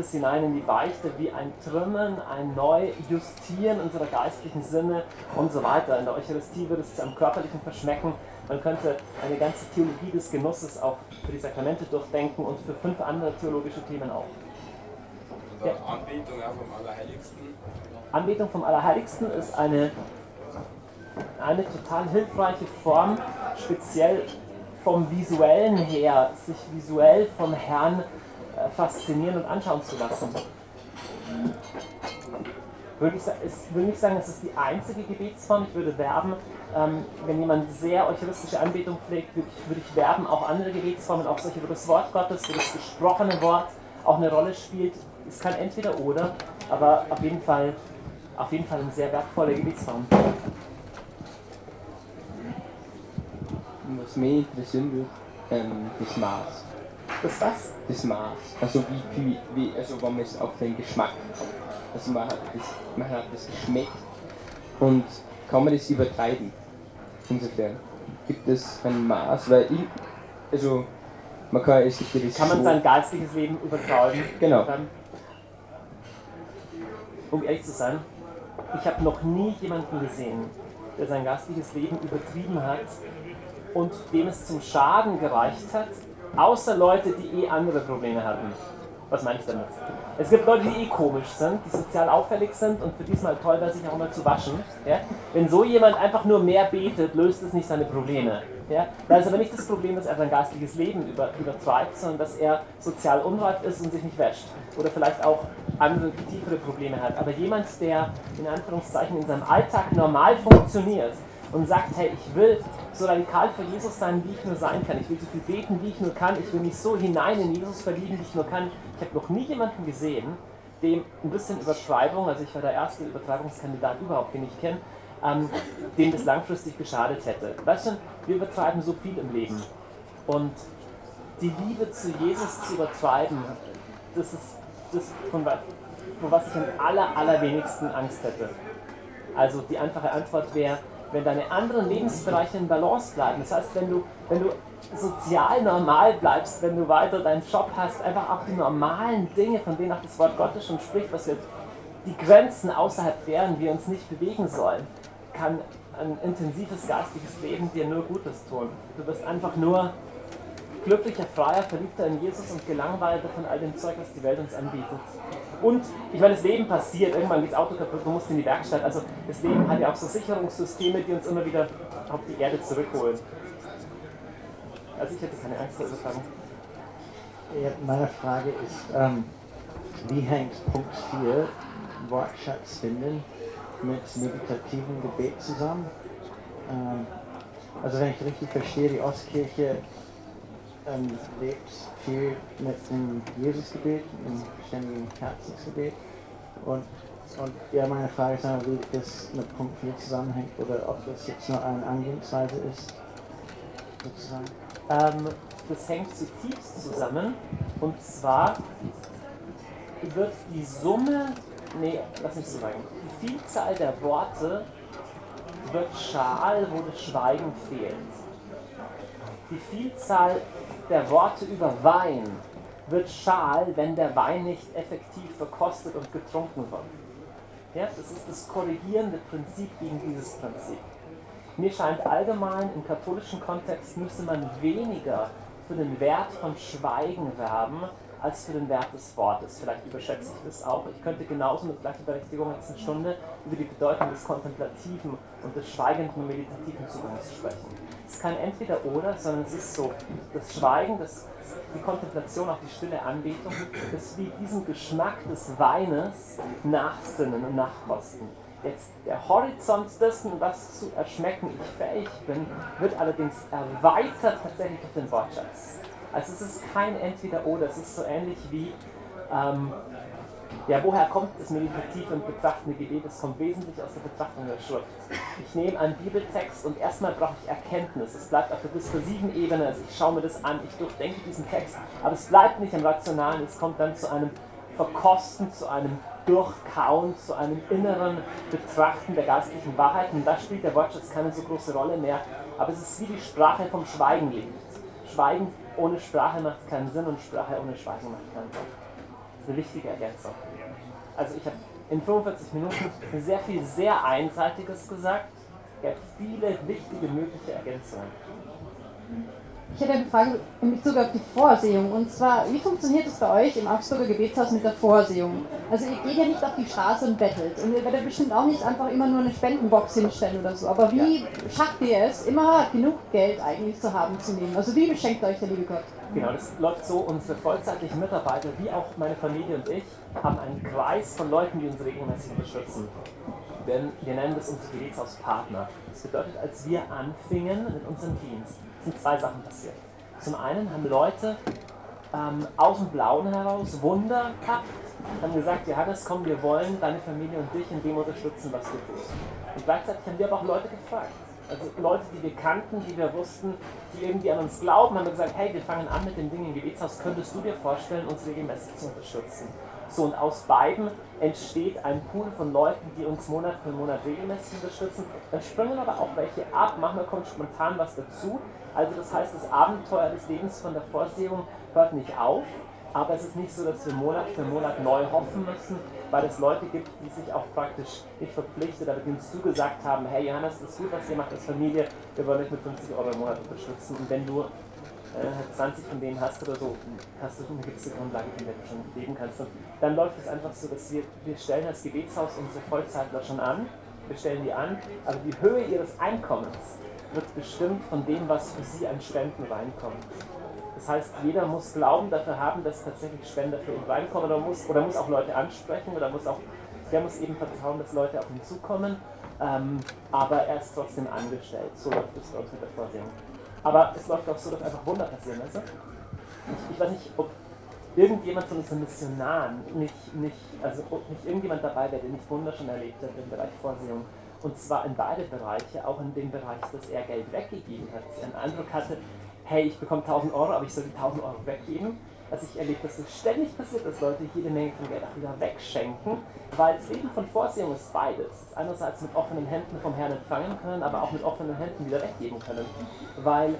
Speaker 1: bis hinein in die Beichte wie ein Trümmen, ein Neujustieren unserer geistlichen Sinne und so weiter. In der Eucharistie wird es zu einem körperlichen Verschmecken. Man könnte eine ganze Theologie des Genusses auch für die Sakramente durchdenken und für fünf andere theologische Themen auch.
Speaker 9: Ja. Anbetung vom Allerheiligsten?
Speaker 1: Anbetung vom Allerheiligsten ist eine, eine total hilfreiche Form, speziell vom Visuellen her, sich visuell vom Herrn faszinieren und anschauen zu lassen. Würde ich, ist, würde nicht sagen, es ist die einzige Gebetsform. Ich würde werben, ähm, wenn jemand sehr eucharistische Anbetung pflegt, würde ich, würde ich werben, auch andere Gebetsformen, auch solche, wo das Wort Gottes, wo das gesprochene Wort auch eine Rolle spielt. Es kann entweder oder, aber auf jeden Fall, auf jeden Fall eine sehr wertvolle Gebetsform.
Speaker 3: Was mich interessieren würde, ähm, das Maß.
Speaker 1: Das was?
Speaker 3: Das Maß. Also wie viel, wie, also wenn man es auf den Geschmack. Also man hat das, man hat das geschmeckt und kann man das übertreiben. Insofern gibt es ein Maß, weil ich, also man kann, es gibt ja das
Speaker 1: Kann man sein geistiges Leben übertreiben?
Speaker 3: Genau.
Speaker 1: Um ehrlich zu sein, ich habe noch nie jemanden gesehen, der sein geistiges Leben übertrieben hat und dem es zum Schaden gereicht hat, Außer Leute, die eh andere Probleme hatten. Was meine ich damit? Es gibt Leute, die eh komisch sind, die sozial auffällig sind und für diesmal toll wäre, sich auch mal zu waschen. Ja? Wenn so jemand einfach nur mehr betet, löst es nicht seine Probleme. Ja? Da ist aber nicht das Problem, dass er sein geistiges Leben über, übertreibt, sondern dass er sozial unreif ist und sich nicht wäscht. Oder vielleicht auch andere tiefere Probleme hat. Aber jemand, der in Anführungszeichen in seinem Alltag normal funktioniert, und sagt, hey, ich will so radikal für Jesus sein, wie ich nur sein kann. Ich will so viel beten, wie ich nur kann. Ich will mich so hinein in Jesus verlieben, wie ich nur kann. Ich habe noch nie jemanden gesehen, dem ein bisschen Übertreibung, also ich war der erste Übertreibungskandidat überhaupt, den ich kenne, ähm, dem das langfristig geschadet hätte. Weißt du, wir übertreiben so viel im Leben. Und die Liebe zu Jesus zu übertreiben, das ist das, von, von was ich am aller, allerwenigsten Angst hätte. Also die einfache Antwort wäre, wenn deine anderen Lebensbereiche in Balance bleiben. Das heißt, wenn du, wenn du sozial normal bleibst, wenn du weiter deinen Job hast, einfach auch die normalen Dinge, von denen auch das Wort Gottes schon spricht, was jetzt die Grenzen außerhalb deren wir uns nicht bewegen sollen, kann ein intensives geistiges Leben dir nur Gutes tun. Du wirst einfach nur glücklicher, freier, verliebter in Jesus und gelangweilter von all dem Zeug, was die Welt uns anbietet. Und ich meine, das Leben passiert, irgendwann geht das Auto kaputt, du musst in die Werkstatt. Also das Leben hat ja auch so Sicherungssysteme, die uns immer wieder auf die Erde zurückholen. Also ich hätte keine Angst vor Übertragung.
Speaker 10: Ja, meine Frage ist, ähm, wie hängt Punkt 4, Wortschatz finden, mit meditativen Gebet zusammen? Ähm, also wenn ich richtig verstehe, die Ostkirche ähm, lebt viel mit dem Jesusgebet, dem ständigen Herzensgebet. Und, und ja, meine Frage ist einmal, wie das mit Punkt 4 zusammenhängt oder ob das jetzt nur eine Angehensweise ist, sozusagen.
Speaker 1: Ähm, das hängt zutiefst zusammen und zwar wird die Summe, nee, lass mich so sagen, die Vielzahl der Worte wird schal, wo das Schweigen fehlt. Die Vielzahl der Worte über Wein wird schal, wenn der Wein nicht effektiv verkostet und getrunken wird. Ja, das ist das korrigierende Prinzip gegen dieses Prinzip. Mir scheint allgemein im katholischen Kontext müsste man weniger für den Wert von Schweigen werben, als für den Wert des Wortes. Vielleicht überschätze ich das auch. Ich könnte genauso mit gleicher Berechtigung jetzt eine Stunde über die Bedeutung des kontemplativen und des schweigenden meditativen Zugangs sprechen. Es ist kein Entweder-Oder, sondern es ist so, das Schweigen, das, die Kontemplation, auch die stille Anbetung, ist wie diesen Geschmack des Weines nachsinnen und nachkosten. Jetzt der Horizont dessen, was zu erschmecken ich fähig bin, wird allerdings erweitert tatsächlich durch den Wortschatz. Also es ist kein Entweder-Oder, es ist so ähnlich wie, ähm, ja, woher kommt das meditative und betrachtende Gebet? Es kommt wesentlich aus der Betrachtung der Schrift. Ich nehme einen Bibeltext und erstmal brauche ich Erkenntnis. Es bleibt auf der diskursiven Ebene, also ich schaue mir das an, ich durchdenke diesen Text, aber es bleibt nicht im Rationalen, es kommt dann zu einem Verkosten, zu einem Durchkauen, zu einem inneren Betrachten der geistlichen Wahrheiten. Und da spielt der Wortschatz keine so große Rolle mehr, aber es ist wie die Sprache vom Schweigen lebt. Schweigen ohne Sprache macht keinen Sinn und Sprache ohne Schweigen macht keinen Sinn. Das ist eine wichtige Ergänzung. Also ich habe in 45 Minuten sehr viel sehr Einseitiges gesagt. Es gab viele wichtige mögliche Ergänzungen.
Speaker 5: Ich hätte eine Frage in Bezug auf die Vorsehung. Und zwar, wie funktioniert es bei euch im Augsburger Gebetshaus mit der Vorsehung? Also ihr geht ja nicht auf die Straße und bettelt. Und ihr werdet bestimmt auch nicht einfach immer nur eine Spendenbox hinstellen oder so. Aber wie schafft ihr es, immer genug Geld eigentlich zu haben zu nehmen? Also wie beschenkt euch der liebe Gott?
Speaker 1: Genau, das läuft so. Unsere vollzeitlichen Mitarbeiter, wie auch meine Familie und ich, haben einen Kreis von Leuten, die uns regelmäßig unterstützen. Denn wir nennen das unser Gebetshauspartner. Das bedeutet, als wir anfingen mit unserem Dienst, sind zwei Sachen passiert. Zum einen haben Leute ähm, aus dem Blauen heraus Wunder gehabt, haben gesagt, Johannes, komm, wir wollen deine Familie und dich in dem unterstützen, was du tust. Und gleichzeitig haben wir aber auch Leute gefragt. Also Leute, die wir kannten, die wir wussten, die irgendwie an uns glauben, haben gesagt, hey, wir fangen an mit dem Ding im Gebetshaus, könntest du dir vorstellen, uns regelmäßig zu unterstützen? So, und aus beiden entsteht ein Pool von Leuten, die uns Monat für Monat regelmäßig unterstützen. Dann springen aber auch welche ab, manchmal kommt spontan was dazu. Also das heißt, das Abenteuer des Lebens von der Vorsehung hört nicht auf, aber es ist nicht so, dass wir Monat für Monat neu hoffen müssen, weil es Leute gibt, die sich auch praktisch nicht verpflichtet, aber denen zugesagt haben, hey Johannes, das ist gut, was ihr macht als Familie, wir wollen euch mit 50 Euro im Monat unterstützen. Und wenn du äh, 20 von denen hast oder so, hast du eine gewisse Grundlage, der du schon leben kannst. Und dann läuft es einfach so, dass wir, wir stellen als Gebetshaus unsere Vollzeitler schon an, wir stellen die an, aber die Höhe ihres Einkommens wird bestimmt von dem, was für sie an Spenden reinkommt. Das heißt, jeder muss Glauben dafür haben, dass tatsächlich Spender für ihn reinkommen oder muss, oder muss auch Leute ansprechen oder muss auch, der muss eben vertrauen, dass Leute auf ihn zukommen, ähm, aber er ist trotzdem angestellt. So läuft es bei uns mit der Vorsehung. Aber es läuft auch so, dass einfach Wunder passieren, weißt du? Ich, ich weiß nicht, ob irgendjemand von unseren Missionaren nicht, nicht, also nicht irgendjemand dabei wäre, der nicht Wunder schon erlebt hat im Bereich Vorsehung. Und zwar in beide Bereiche, auch in dem Bereich, dass er Geld weggegeben hat. Einen Eindruck hatte, hey, ich bekomme 1000 Euro, aber ich soll die 1000 Euro weggeben. Also ich erlebe, dass es ständig passiert, dass Leute jede Menge von Geld auch wieder wegschenken, weil das Leben von Vorsehung ist beides. Einerseits mit offenen Händen vom Herrn empfangen können, aber auch mit offenen Händen wieder weggeben können. Weil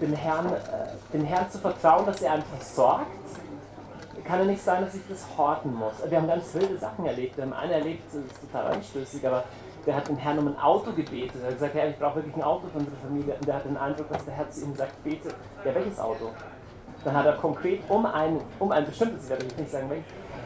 Speaker 1: dem Herrn, äh, dem Herrn zu vertrauen, dass er einen versorgt, kann ja nicht sein, dass ich das horten muss. Wir haben ganz wilde Sachen erlebt. Wir haben einen erlebt, das ist total anstößig, aber der hat den Herrn um ein Auto gebetet. Er hat gesagt, Herr, ich brauche wirklich ein Auto für unsere Familie. Und der hat den Eindruck, dass der Herr zu ihm sagt, bete, ja, welches Auto? Dann hat er konkret um ein, um ein bestimmtes, ich werde nicht sagen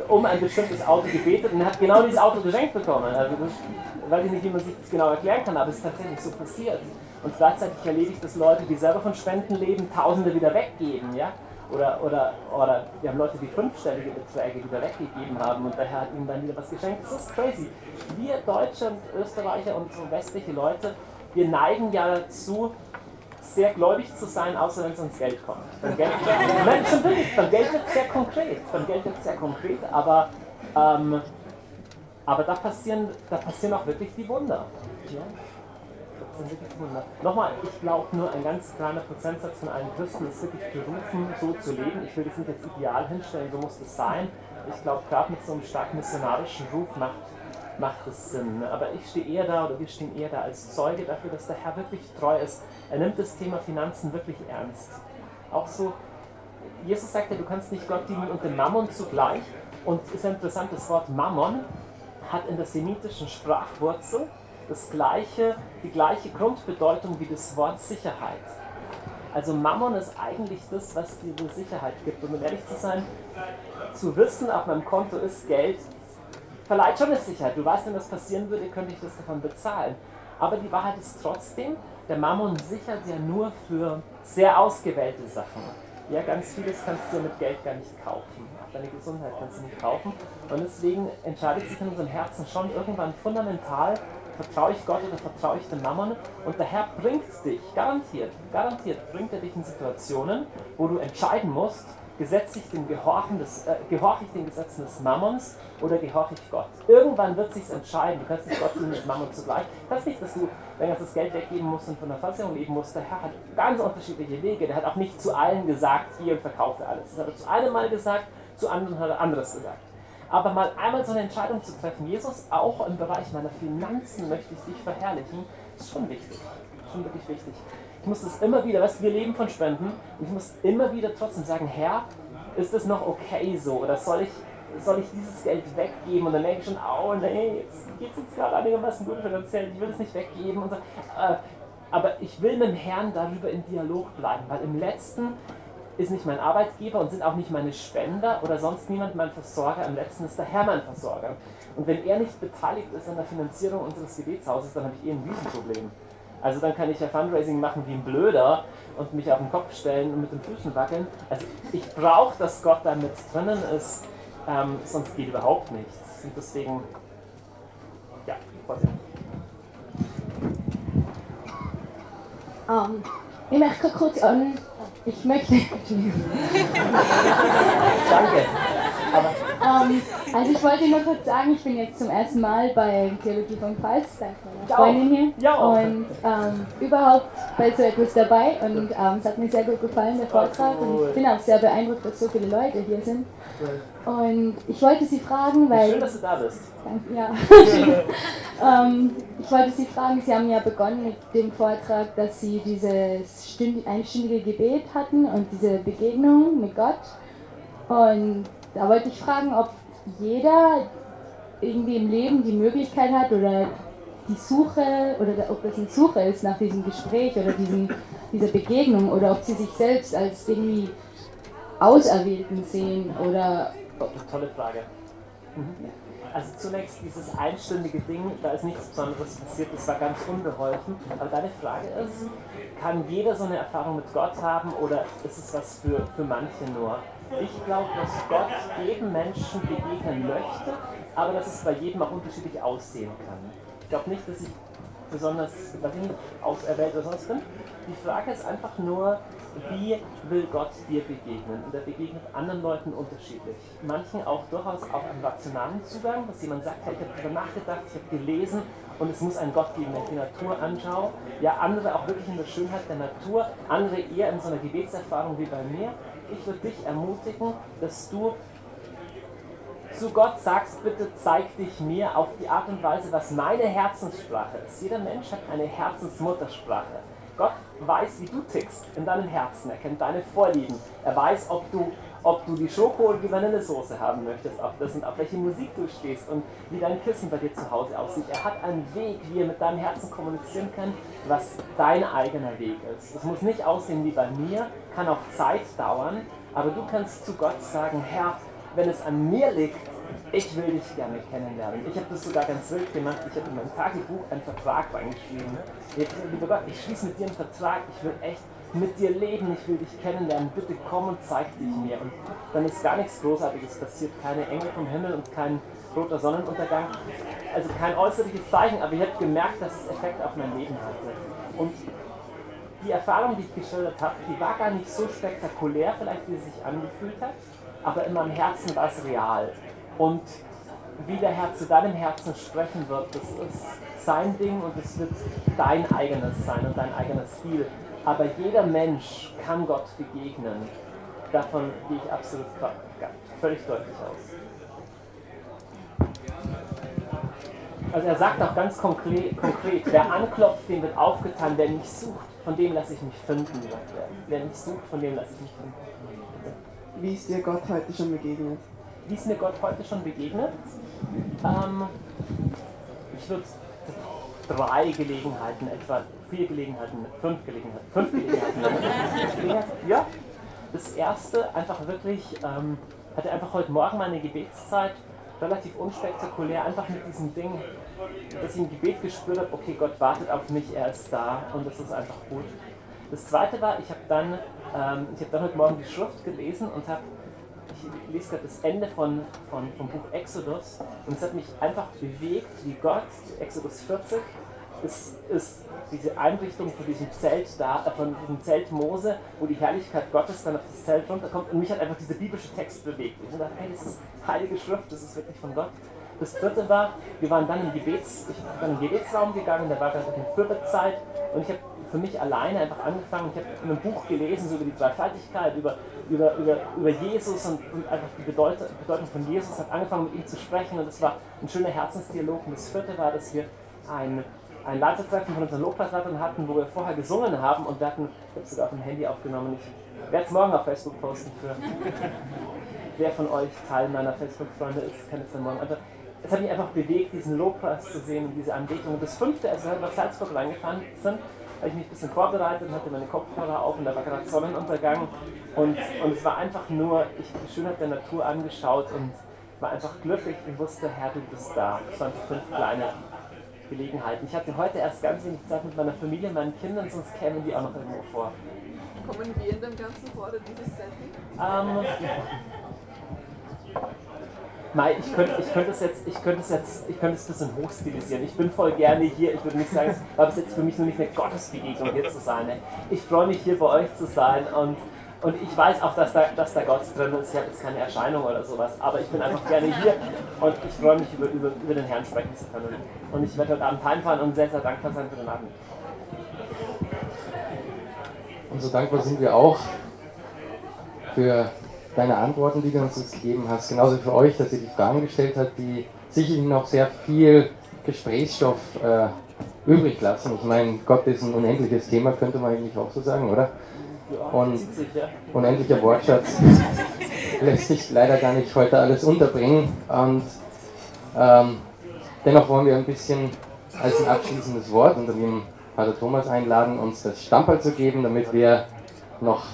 Speaker 1: um ein bestimmtes Auto gebetet und hat genau dieses Auto geschenkt bekommen. Also das weiß ich nicht, wie man sich das genau erklären kann, aber es ist tatsächlich so passiert. Und gleichzeitig erlebe ich, dass Leute, die selber von Spenden leben, Tausende wieder weggeben. Ja? Oder, oder, oder wir haben Leute, die fünfstellige Beträge wieder weggegeben haben und daher hat ihnen dann wieder was geschenkt. Das ist crazy. Wir Deutsche und Österreicher und so westliche Leute, wir neigen ja dazu, sehr gläubig zu sein, außer wenn es ums Geld kommt. Beim Geld, nein, schon wirklich, beim Geld wird sehr konkret. Beim Geld wird sehr konkret, aber ähm, Aber da passieren, da passieren auch wirklich die Wunder. Ja? Das. Nochmal, ich glaube nur ein ganz kleiner Prozentsatz von allen Christen ist wirklich berufen, so zu leben. Ich will das nicht als Ideal hinstellen, so muss es sein. Ich glaube, gerade mit so einem stark missionarischen Ruf macht, macht es Sinn. Aber ich stehe eher da, oder wir stehen eher da als Zeuge dafür, dass der Herr wirklich treu ist. Er nimmt das Thema Finanzen wirklich ernst. Auch so, Jesus sagt ja, du kannst nicht Gott dienen und dem Mammon zugleich. Und ist ein interessantes Wort, Mammon hat in der semitischen Sprachwurzel das gleiche, die gleiche Grundbedeutung wie das Wort Sicherheit. Also Mammon ist eigentlich das, was dir die Sicherheit gibt. Und um ehrlich zu sein, zu wissen, auf meinem Konto ist Geld, verleiht schon eine Sicherheit. Du weißt, wenn das passieren würde, könnte ich das davon bezahlen. Aber die Wahrheit ist trotzdem, der Mammon sichert ja nur für sehr ausgewählte Sachen. Ja, ganz vieles kannst du mit Geld gar nicht kaufen. Auch deine Gesundheit kannst du nicht kaufen. Und deswegen entscheidet sich in unserem Herzen schon irgendwann fundamental, vertraue ich Gott oder vertraue ich dem Mammon? Und der Herr bringt dich, garantiert, garantiert bringt er dich in Situationen, wo du entscheiden musst, gesetze ich den Gehorchen des, äh, gehorche ich den Gesetzen des Mammons oder gehorche ich Gott? Irgendwann wird sich entscheiden. Du kannst nicht Gott dienen mit Mammon zugleich. Das ist nicht, dass du dein ganzes Geld weggeben musst und von der Versicherung leben musst. Der Herr hat ganz unterschiedliche Wege. Der hat auch nicht zu allen gesagt, hier und verkaufe alles. Das hat er zu einem Mal gesagt, zu anderen hat er anderes gesagt. Aber mal einmal so eine Entscheidung zu treffen, Jesus, auch im Bereich meiner Finanzen möchte ich dich verherrlichen, ist schon wichtig. Schon wirklich wichtig. Ich muss es immer wieder, weißt wir leben von Spenden, und ich muss immer wieder trotzdem sagen, Herr, ist das noch okay so? Oder soll ich, soll ich dieses Geld weggeben? Und dann denke ich schon, oh nee, jetzt geht es uns gerade einigermaßen gut finanziell, ich will es nicht weggeben. Und so. Äh, aber ich will mit dem Herrn darüber in Dialog bleiben, weil im letzten ist nicht mein Arbeitgeber und sind auch nicht meine Spender oder sonst niemand mein Versorger. Am letzten ist der Herr mein Versorger. Und wenn er nicht beteiligt ist an der Finanzierung unseres Gebetshauses, dann habe ich eh ein Riesenproblem. Also dann kann ich ja Fundraising machen wie ein Blöder und mich auf den Kopf stellen und mit den Füßen wackeln. Also ich brauche, dass Gott da mit drinnen ist, ähm, sonst geht überhaupt nichts. Und deswegen, ja, Vorsicht.
Speaker 5: Um, ich möchte kurz an ich möchte.
Speaker 1: Danke.
Speaker 5: Aber, ähm, also ich wollte nur kurz sagen, ich bin jetzt zum ersten Mal bei Theologie von Pfalz, dank meiner Freundin hier.
Speaker 1: Ja.
Speaker 5: Und ähm, überhaupt bei so etwas dabei und ähm, es hat mir sehr gut gefallen, der Vortrag. Und ich bin auch sehr beeindruckt, dass so viele Leute hier sind. Und ich wollte Sie fragen, weil.
Speaker 1: Schön, dass du da bist.
Speaker 5: Danke, ja. <laughs> ähm, ich wollte Sie fragen, Sie haben ja begonnen mit dem Vortrag, dass Sie dieses einstündige Gebet hatten und diese Begegnung mit Gott. Und da wollte ich fragen, ob jeder irgendwie im Leben die Möglichkeit hat oder die Suche oder ob das eine Suche ist nach diesem Gespräch oder diesem, dieser Begegnung oder ob sie sich selbst als irgendwie Auserwählten sehen oder.
Speaker 1: Tolle Frage. Mhm. Also zunächst dieses einstündige Ding, da ist nichts Besonderes passiert, das war ganz unbeholfen. Aber deine Frage ist, kann jeder so eine Erfahrung mit Gott haben oder ist es was für, für manche nur? Ich glaube, dass Gott jedem Menschen begegnen möchte, aber dass es bei jedem auch unterschiedlich aussehen kann. Ich glaube nicht, dass ich besonders, was ich auserwählt oder sonst bin. Die Frage ist einfach nur, wie will Gott dir begegnen? Und er begegnet anderen Leuten unterschiedlich. Manchen auch durchaus auf einem rationalen Zugang, dass jemand sagt, ich habe darüber nachgedacht, ich habe gelesen und es muss einen Gott geben, wenn ich die Natur anschaue. Ja, andere auch wirklich in der Schönheit der Natur, andere eher in so einer Gebetserfahrung wie bei mir. Ich würde dich ermutigen, dass du zu Gott sagst, bitte zeig dich mir auf die Art und Weise, was meine Herzenssprache ist. Jeder Mensch hat eine Herzensmuttersprache. Gott weiß, wie du tickst in deinem Herzen. Er kennt deine Vorlieben. Er weiß, ob du, ob du die Schoko- oder die Vanillesoße haben möchtest, auf das und auf welche Musik du stehst und wie dein Kissen bei dir zu Hause aussieht. Er hat einen Weg, wie er mit deinem Herzen kommunizieren kann, was dein eigener Weg ist. Es muss nicht aussehen wie bei mir, kann auch Zeit dauern, aber du kannst zu Gott sagen, Herr, wenn es an mir liegt, ich will dich gerne kennenlernen. Ich habe das sogar ganz wild gemacht. Ich habe in meinem Tagebuch einen Vertrag reingeschrieben. Lieber Gott, ich schließe mit dir einen Vertrag. Ich will echt mit dir leben. Ich will dich kennenlernen. Bitte komm und zeig dich mir. Und dann ist gar nichts Großartiges passiert. Keine Engel vom Himmel und kein roter Sonnenuntergang. Also kein äußerliches Zeichen. Aber ich habe gemerkt, dass es Effekt auf mein Leben hatte. Und die Erfahrung, die ich geschildert habe, die war gar nicht so spektakulär, vielleicht wie sie sich angefühlt hat, aber in meinem Herzen war es real. Und wie der Herr zu deinem Herzen sprechen wird, das ist sein Ding und es wird dein eigenes sein und dein eigener Stil. Aber jeder Mensch kann Gott begegnen. Davon gehe ich absolut völlig deutlich aus. Also er sagt auch ganz konkret, konkret, wer anklopft, dem wird aufgetan, wer mich sucht, von dem lasse ich mich finden, er. Wer mich sucht, von dem lasse ich mich finden.
Speaker 11: Wie ist dir Gott heute schon begegnet?
Speaker 1: Wie ist mir Gott heute schon begegnet? Ähm, ich würde drei Gelegenheiten, etwa vier Gelegenheiten, fünf Gelegenheiten, fünf Gelegenheiten. ja, das erste einfach wirklich, ähm, hatte einfach heute Morgen meine Gebetszeit, relativ unspektakulär, einfach mit diesem Ding, dass ich im Gebet gespürt habe, okay, Gott wartet auf mich, er ist da und das ist einfach gut. Das zweite war, ich habe dann, ähm, hab dann heute Morgen die Schrift gelesen und habe ich lese gerade das Ende von, von, vom Buch Exodus und es hat mich einfach bewegt, wie Gott, Exodus 40, ist, ist diese Einrichtung von diesem Zelt da, äh, von diesem Zelt Mose, wo die Herrlichkeit Gottes dann auf das Zelt runterkommt und mich hat einfach dieser biblische Text bewegt. Ich dachte, hey, das ist heilige Schrift, das ist wirklich von Gott. Das dritte war, wir waren dann im Gebets, ich bin dann den Gebetsraum gegangen, da war gerade eine Fürbezeit und ich habe für mich alleine einfach angefangen. Ich habe ein Buch gelesen so über die Dreifaltigkeit, über, über, über, über Jesus und, und einfach die Bedeutung, Bedeutung von Jesus. Habe angefangen mit ihm zu sprechen und es war ein schöner Herzensdialog. Und das vierte war, dass wir ein, ein Leitertreffen von unseren Lobpreisleitern hatten, wo wir vorher gesungen haben und wir hatten, ich habe es sogar auf dem Handy aufgenommen, ich werde es morgen auf Facebook posten für <laughs> wer von euch Teil meiner Facebook-Freunde ist, kann es dann morgen einfach. Es hat mich einfach bewegt, diesen Lobpreis zu sehen und diese Anbetung. Und das fünfte, als wir nach Salzburg reingefahren sind, habe ich mich ein bisschen vorbereitet und hatte meine Kopfhörer auf und da war gerade Sonnenuntergang und, und es war einfach nur, ich habe die Schönheit der Natur angeschaut und war einfach glücklich und wusste, Herr, du bist da. Es waren fünf kleine Gelegenheiten. Ich hatte heute erst ganz wenig Zeit mit meiner Familie, meinen Kindern, sonst kämen die auch noch irgendwo vor.
Speaker 11: Kommen wir in dem Ganzen vor, oder dieses Setting?
Speaker 1: Ähm, Mai, ich könnte, ich könnte es jetzt, ich könnte es jetzt, ich könnte es ein bisschen hochstilisieren. Ich bin voll gerne hier. Ich würde nicht sagen, es war bis jetzt für mich nur nicht eine Gottesbegegnung hier zu sein. Ich freue mich hier bei euch zu sein und, und ich weiß auch, dass da, dass da Gott drin ist. Ich habe jetzt keine Erscheinung oder sowas, aber ich bin einfach gerne hier und ich freue mich über, über, über den Herrn sprechen zu können. Und ich werde heute Abend heimfahren und sehr, sehr dankbar sein für den Abend.
Speaker 2: Und so dankbar sind wir auch für deine Antworten, die du uns jetzt gegeben hast. Genauso für euch, dass ihr die Fragen gestellt habt, die sicherlich noch sehr viel Gesprächsstoff äh, übrig lassen. Ich meine, Gott ist ein unendliches Thema, könnte man eigentlich auch so sagen, oder? Und unendlicher Wortschatz <laughs> lässt sich leider gar nicht heute alles unterbringen. Und ähm, dennoch wollen wir ein bisschen als ein abschließendes Wort unter dem Pater Thomas einladen, uns das Stammball zu geben, damit wir noch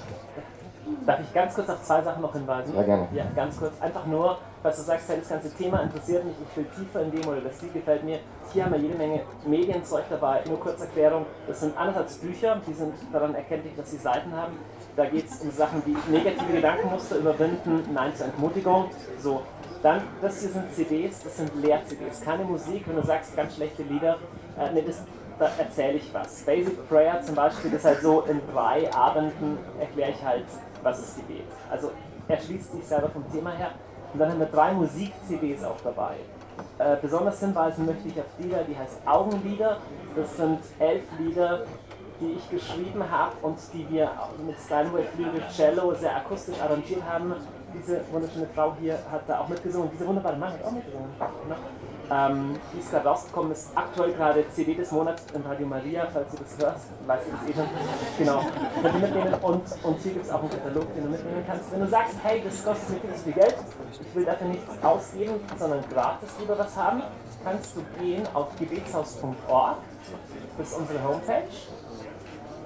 Speaker 1: Darf ich ganz kurz auf zwei Sachen noch hinweisen?
Speaker 2: Ja, gerne.
Speaker 1: Ja, ganz kurz. Einfach nur, falls du sagst, hey, das ganze Thema interessiert mich, ich will tiefer in dem oder das Lied gefällt mir. Hier haben wir jede Menge Medienzeug dabei. Nur kurz Erklärung. Das sind anderthalb Bücher, die sind daran erkenntlich, dass sie Seiten haben. Da geht es um Sachen wie negative Gedankenmuster überwinden, Nein zur Entmutigung. So. Dann, das hier sind CDs, das sind Lehr-CDs. Keine Musik, wenn du sagst, ganz schlechte Lieder. Äh, nee, das, da erzähle ich was. Basic Prayer zum Beispiel ist halt so, in drei Abenden erkläre ich halt was ist Gebet. Also er schließt sich selber vom Thema her. Und dann haben wir drei Musik-CDs auch dabei. Äh, besonders hinweisen möchte ich auf Lieder, die heißt Augenlieder. Das sind elf Lieder, die ich geschrieben habe und die wir mit Steinway Flügel Cello sehr akustisch arrangiert haben. Diese wunderschöne Frau hier hat da auch mitgesungen. Dieser wunderbare Mann hat auch mitgesungen. Ähm, gerade rausgekommen, ist aktuell gerade CD des Monats in Radio Maria, falls du das hörst, weißt du das schon. Genau, könnt ihr mitnehmen und, und hier gibt es auch einen Katalog, den du mitnehmen kannst. Wenn du sagst, hey, das kostet mir viel Geld, ich will dafür nichts ausgeben, sondern gratis lieber was haben, kannst du gehen auf gebetshaus.org, das ist unsere Homepage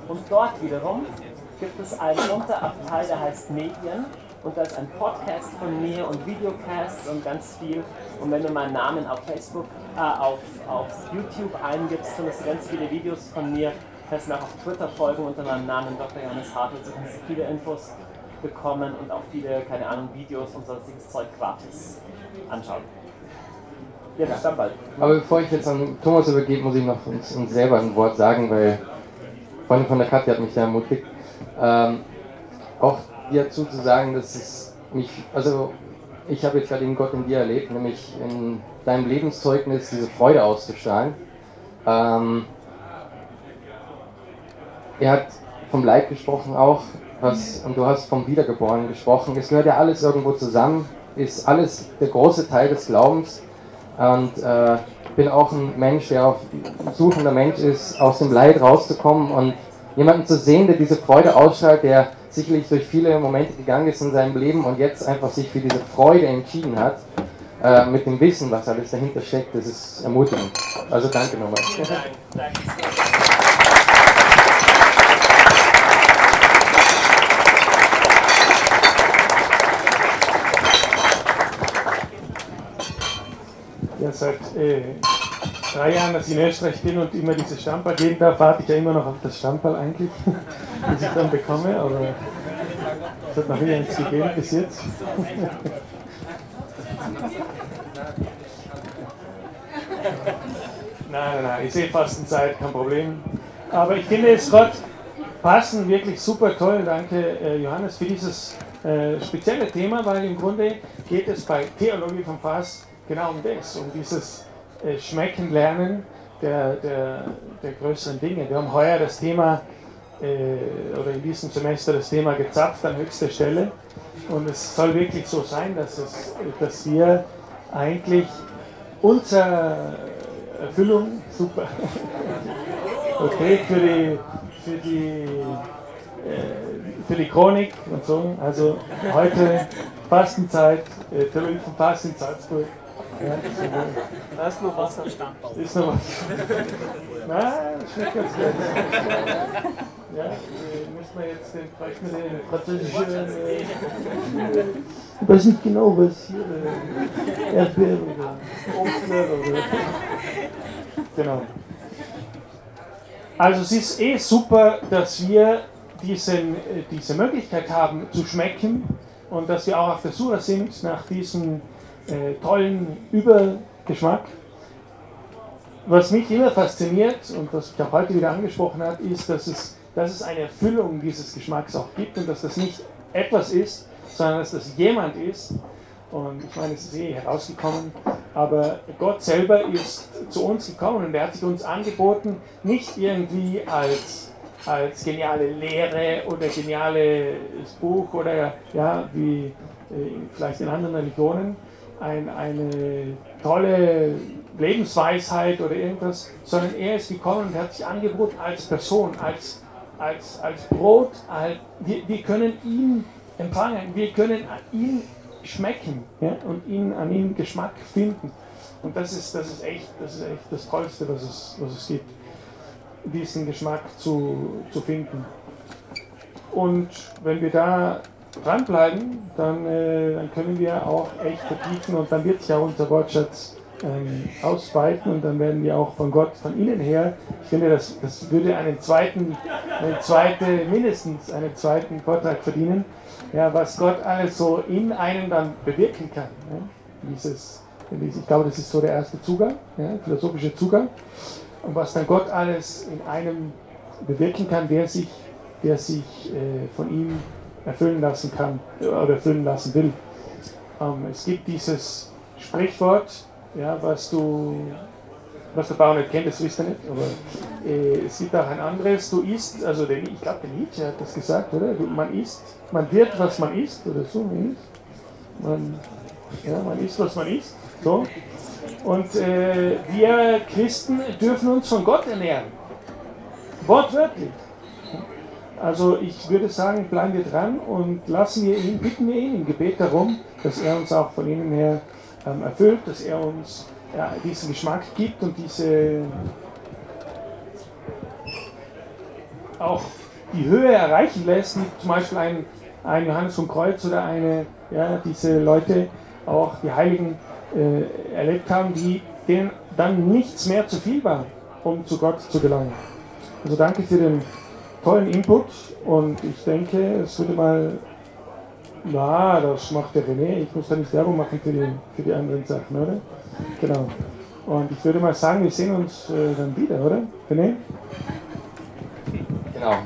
Speaker 1: und dort wiederum gibt es einen Unterabteil, der heißt Medien und da ist ein Podcast von mir und Videocasts und ganz viel. Und wenn du meinen Namen auf Facebook, äh, auf, auf YouTube eingibst, findest du ganz viele Videos von mir. Kannst mir auch auf Twitter folgen unter meinem Namen Dr. Johannes Hartwig. Du kannst viele Infos bekommen und auch viele, keine Ahnung, Videos und sonstiges Zeug gratis anschauen. Ja, ja. Stammball.
Speaker 2: Aber bevor ich jetzt an Thomas übergebe, muss ich noch uns, uns selber ein Wort sagen, weil Freundin von der Katja hat mich da ermutigt. Ähm, auch dazu zu sagen, dass es mich, also ich habe jetzt gerade den Gott in dir erlebt, nämlich in deinem Lebenszeugnis diese Freude auszustrahlen. Ähm, er hat vom Leid gesprochen auch, was, und du hast vom Wiedergeboren gesprochen. Es gehört ja alles irgendwo zusammen, ist alles der große Teil des Glaubens. Und äh, bin auch ein Mensch, der auf suchender Mensch ist, aus dem Leid rauszukommen und jemanden zu sehen, der diese Freude ausstrahlt, der sicherlich durch viele Momente gegangen ist in seinem Leben und jetzt einfach sich für diese Freude entschieden hat, äh, mit dem Wissen, was alles dahinter steckt, das ist ermutigend. Also danke nochmal.
Speaker 12: Ja, seit äh, drei Jahren, dass ich in Österreich bin und immer diese Stammball geben darf, warte ich ja immer noch auf das Stammball eigentlich, <laughs> das ich dann bekomme, aber es hat noch wieder nichts gegeben bis jetzt. <laughs> Nein, nein, nein, ich sehe Fastenzeit, kein Problem. Aber ich finde es Gott passen wirklich super toll. Danke, äh, Johannes, für dieses äh, spezielle Thema, weil im Grunde geht es bei Theologie vom Fass genau um das, um dieses Schmecken lernen der, der, der größeren Dinge. Wir haben heuer das Thema, äh, oder in diesem Semester das Thema gezapft an höchster Stelle. Und es soll wirklich so sein, dass, es, dass wir eigentlich unsere Erfüllung, super, <laughs> okay, für die, für die, äh, für die Chronik und so, also heute Fastenzeit, äh, von Fasten in Salzburg,
Speaker 4: Da ist nur Wasser.
Speaker 12: ist noch was. Nein, schmeckt ganz gut. Ja, müssen wir jetzt den, den französischen. Äh, ich weiß nicht genau, was hier. Äh, Erdbeeren oder Obstler oder. Genau. Also, es ist eh super, dass wir diesen, äh, diese Möglichkeit haben zu schmecken und dass wir auch auf der Suche sind nach diesem äh, tollen Übergeschmack. Was mich immer fasziniert und was ich auch heute wieder angesprochen habe, ist, dass es, dass es eine Erfüllung dieses Geschmacks auch gibt und dass das nicht etwas ist, sondern dass das jemand ist. Und ich meine, es ist eh herausgekommen, aber Gott selber ist zu uns gekommen und er hat sich uns angeboten, nicht irgendwie als, als geniale Lehre oder geniales Buch oder ja, wie äh, vielleicht in anderen Religionen, ein, eine tolle Lebensweisheit oder irgendwas, sondern er ist gekommen und hat sich angeboten als Person, als, als, als Brot. Als, wir, wir können ihn empfangen, wir können ihn schmecken ja, und ihn, an ihm Geschmack finden. Und das ist, das ist, echt, das ist echt das Tollste, was es, was es gibt, diesen Geschmack zu, zu finden. Und wenn wir da dranbleiben, dann, äh, dann können wir auch echt vertiefen und dann wird sich auch unser Wortschatz ähm, ausweiten und dann werden wir auch von Gott, von innen her, ich finde, das, das würde einen zweiten, eine zweite, mindestens einen zweiten Vortrag verdienen, ja, was Gott alles so in einem dann bewirken kann. Ja? Dieses, ich glaube, das ist so der erste Zugang, ja, philosophische Zugang. Und was dann Gott alles in einem bewirken kann, der sich, der sich äh, von ihm erfüllen lassen kann oder erfüllen lassen will. Ähm, es gibt dieses Sprichwort, ja, was du, was der Bauer nicht kennt, das wisst ihr nicht, aber äh, es gibt auch ein anderes, du isst, also der, ich glaube der Nietzsche hat das gesagt, oder? Du, man isst, man wird, was man isst, oder so, man, ja, man isst, was man isst, so. Und äh, wir Christen dürfen uns von Gott ernähren. Wortwörtlich. Also ich würde sagen, bleiben wir dran und lassen wir ihn, bitten wir ihn im Gebet darum, dass er uns auch von innen her ähm, erfüllt, dass er uns ja, diesen Geschmack gibt und diese auch die Höhe erreichen lässt, wie zum Beispiel ein, ein Johannes vom Kreuz oder eine, ja, diese Leute, auch die Heiligen äh, erlebt haben, die denen dann nichts mehr zu viel war, um zu Gott zu gelangen. Also danke für den tollen Input und ich denke, es würde mal, na, das macht der René, ich muss da nicht Werbung machen für die, für die anderen Sachen, oder? Genau. Und ich würde mal sagen, wir sehen uns äh, dann wieder, oder? René?
Speaker 2: Genau.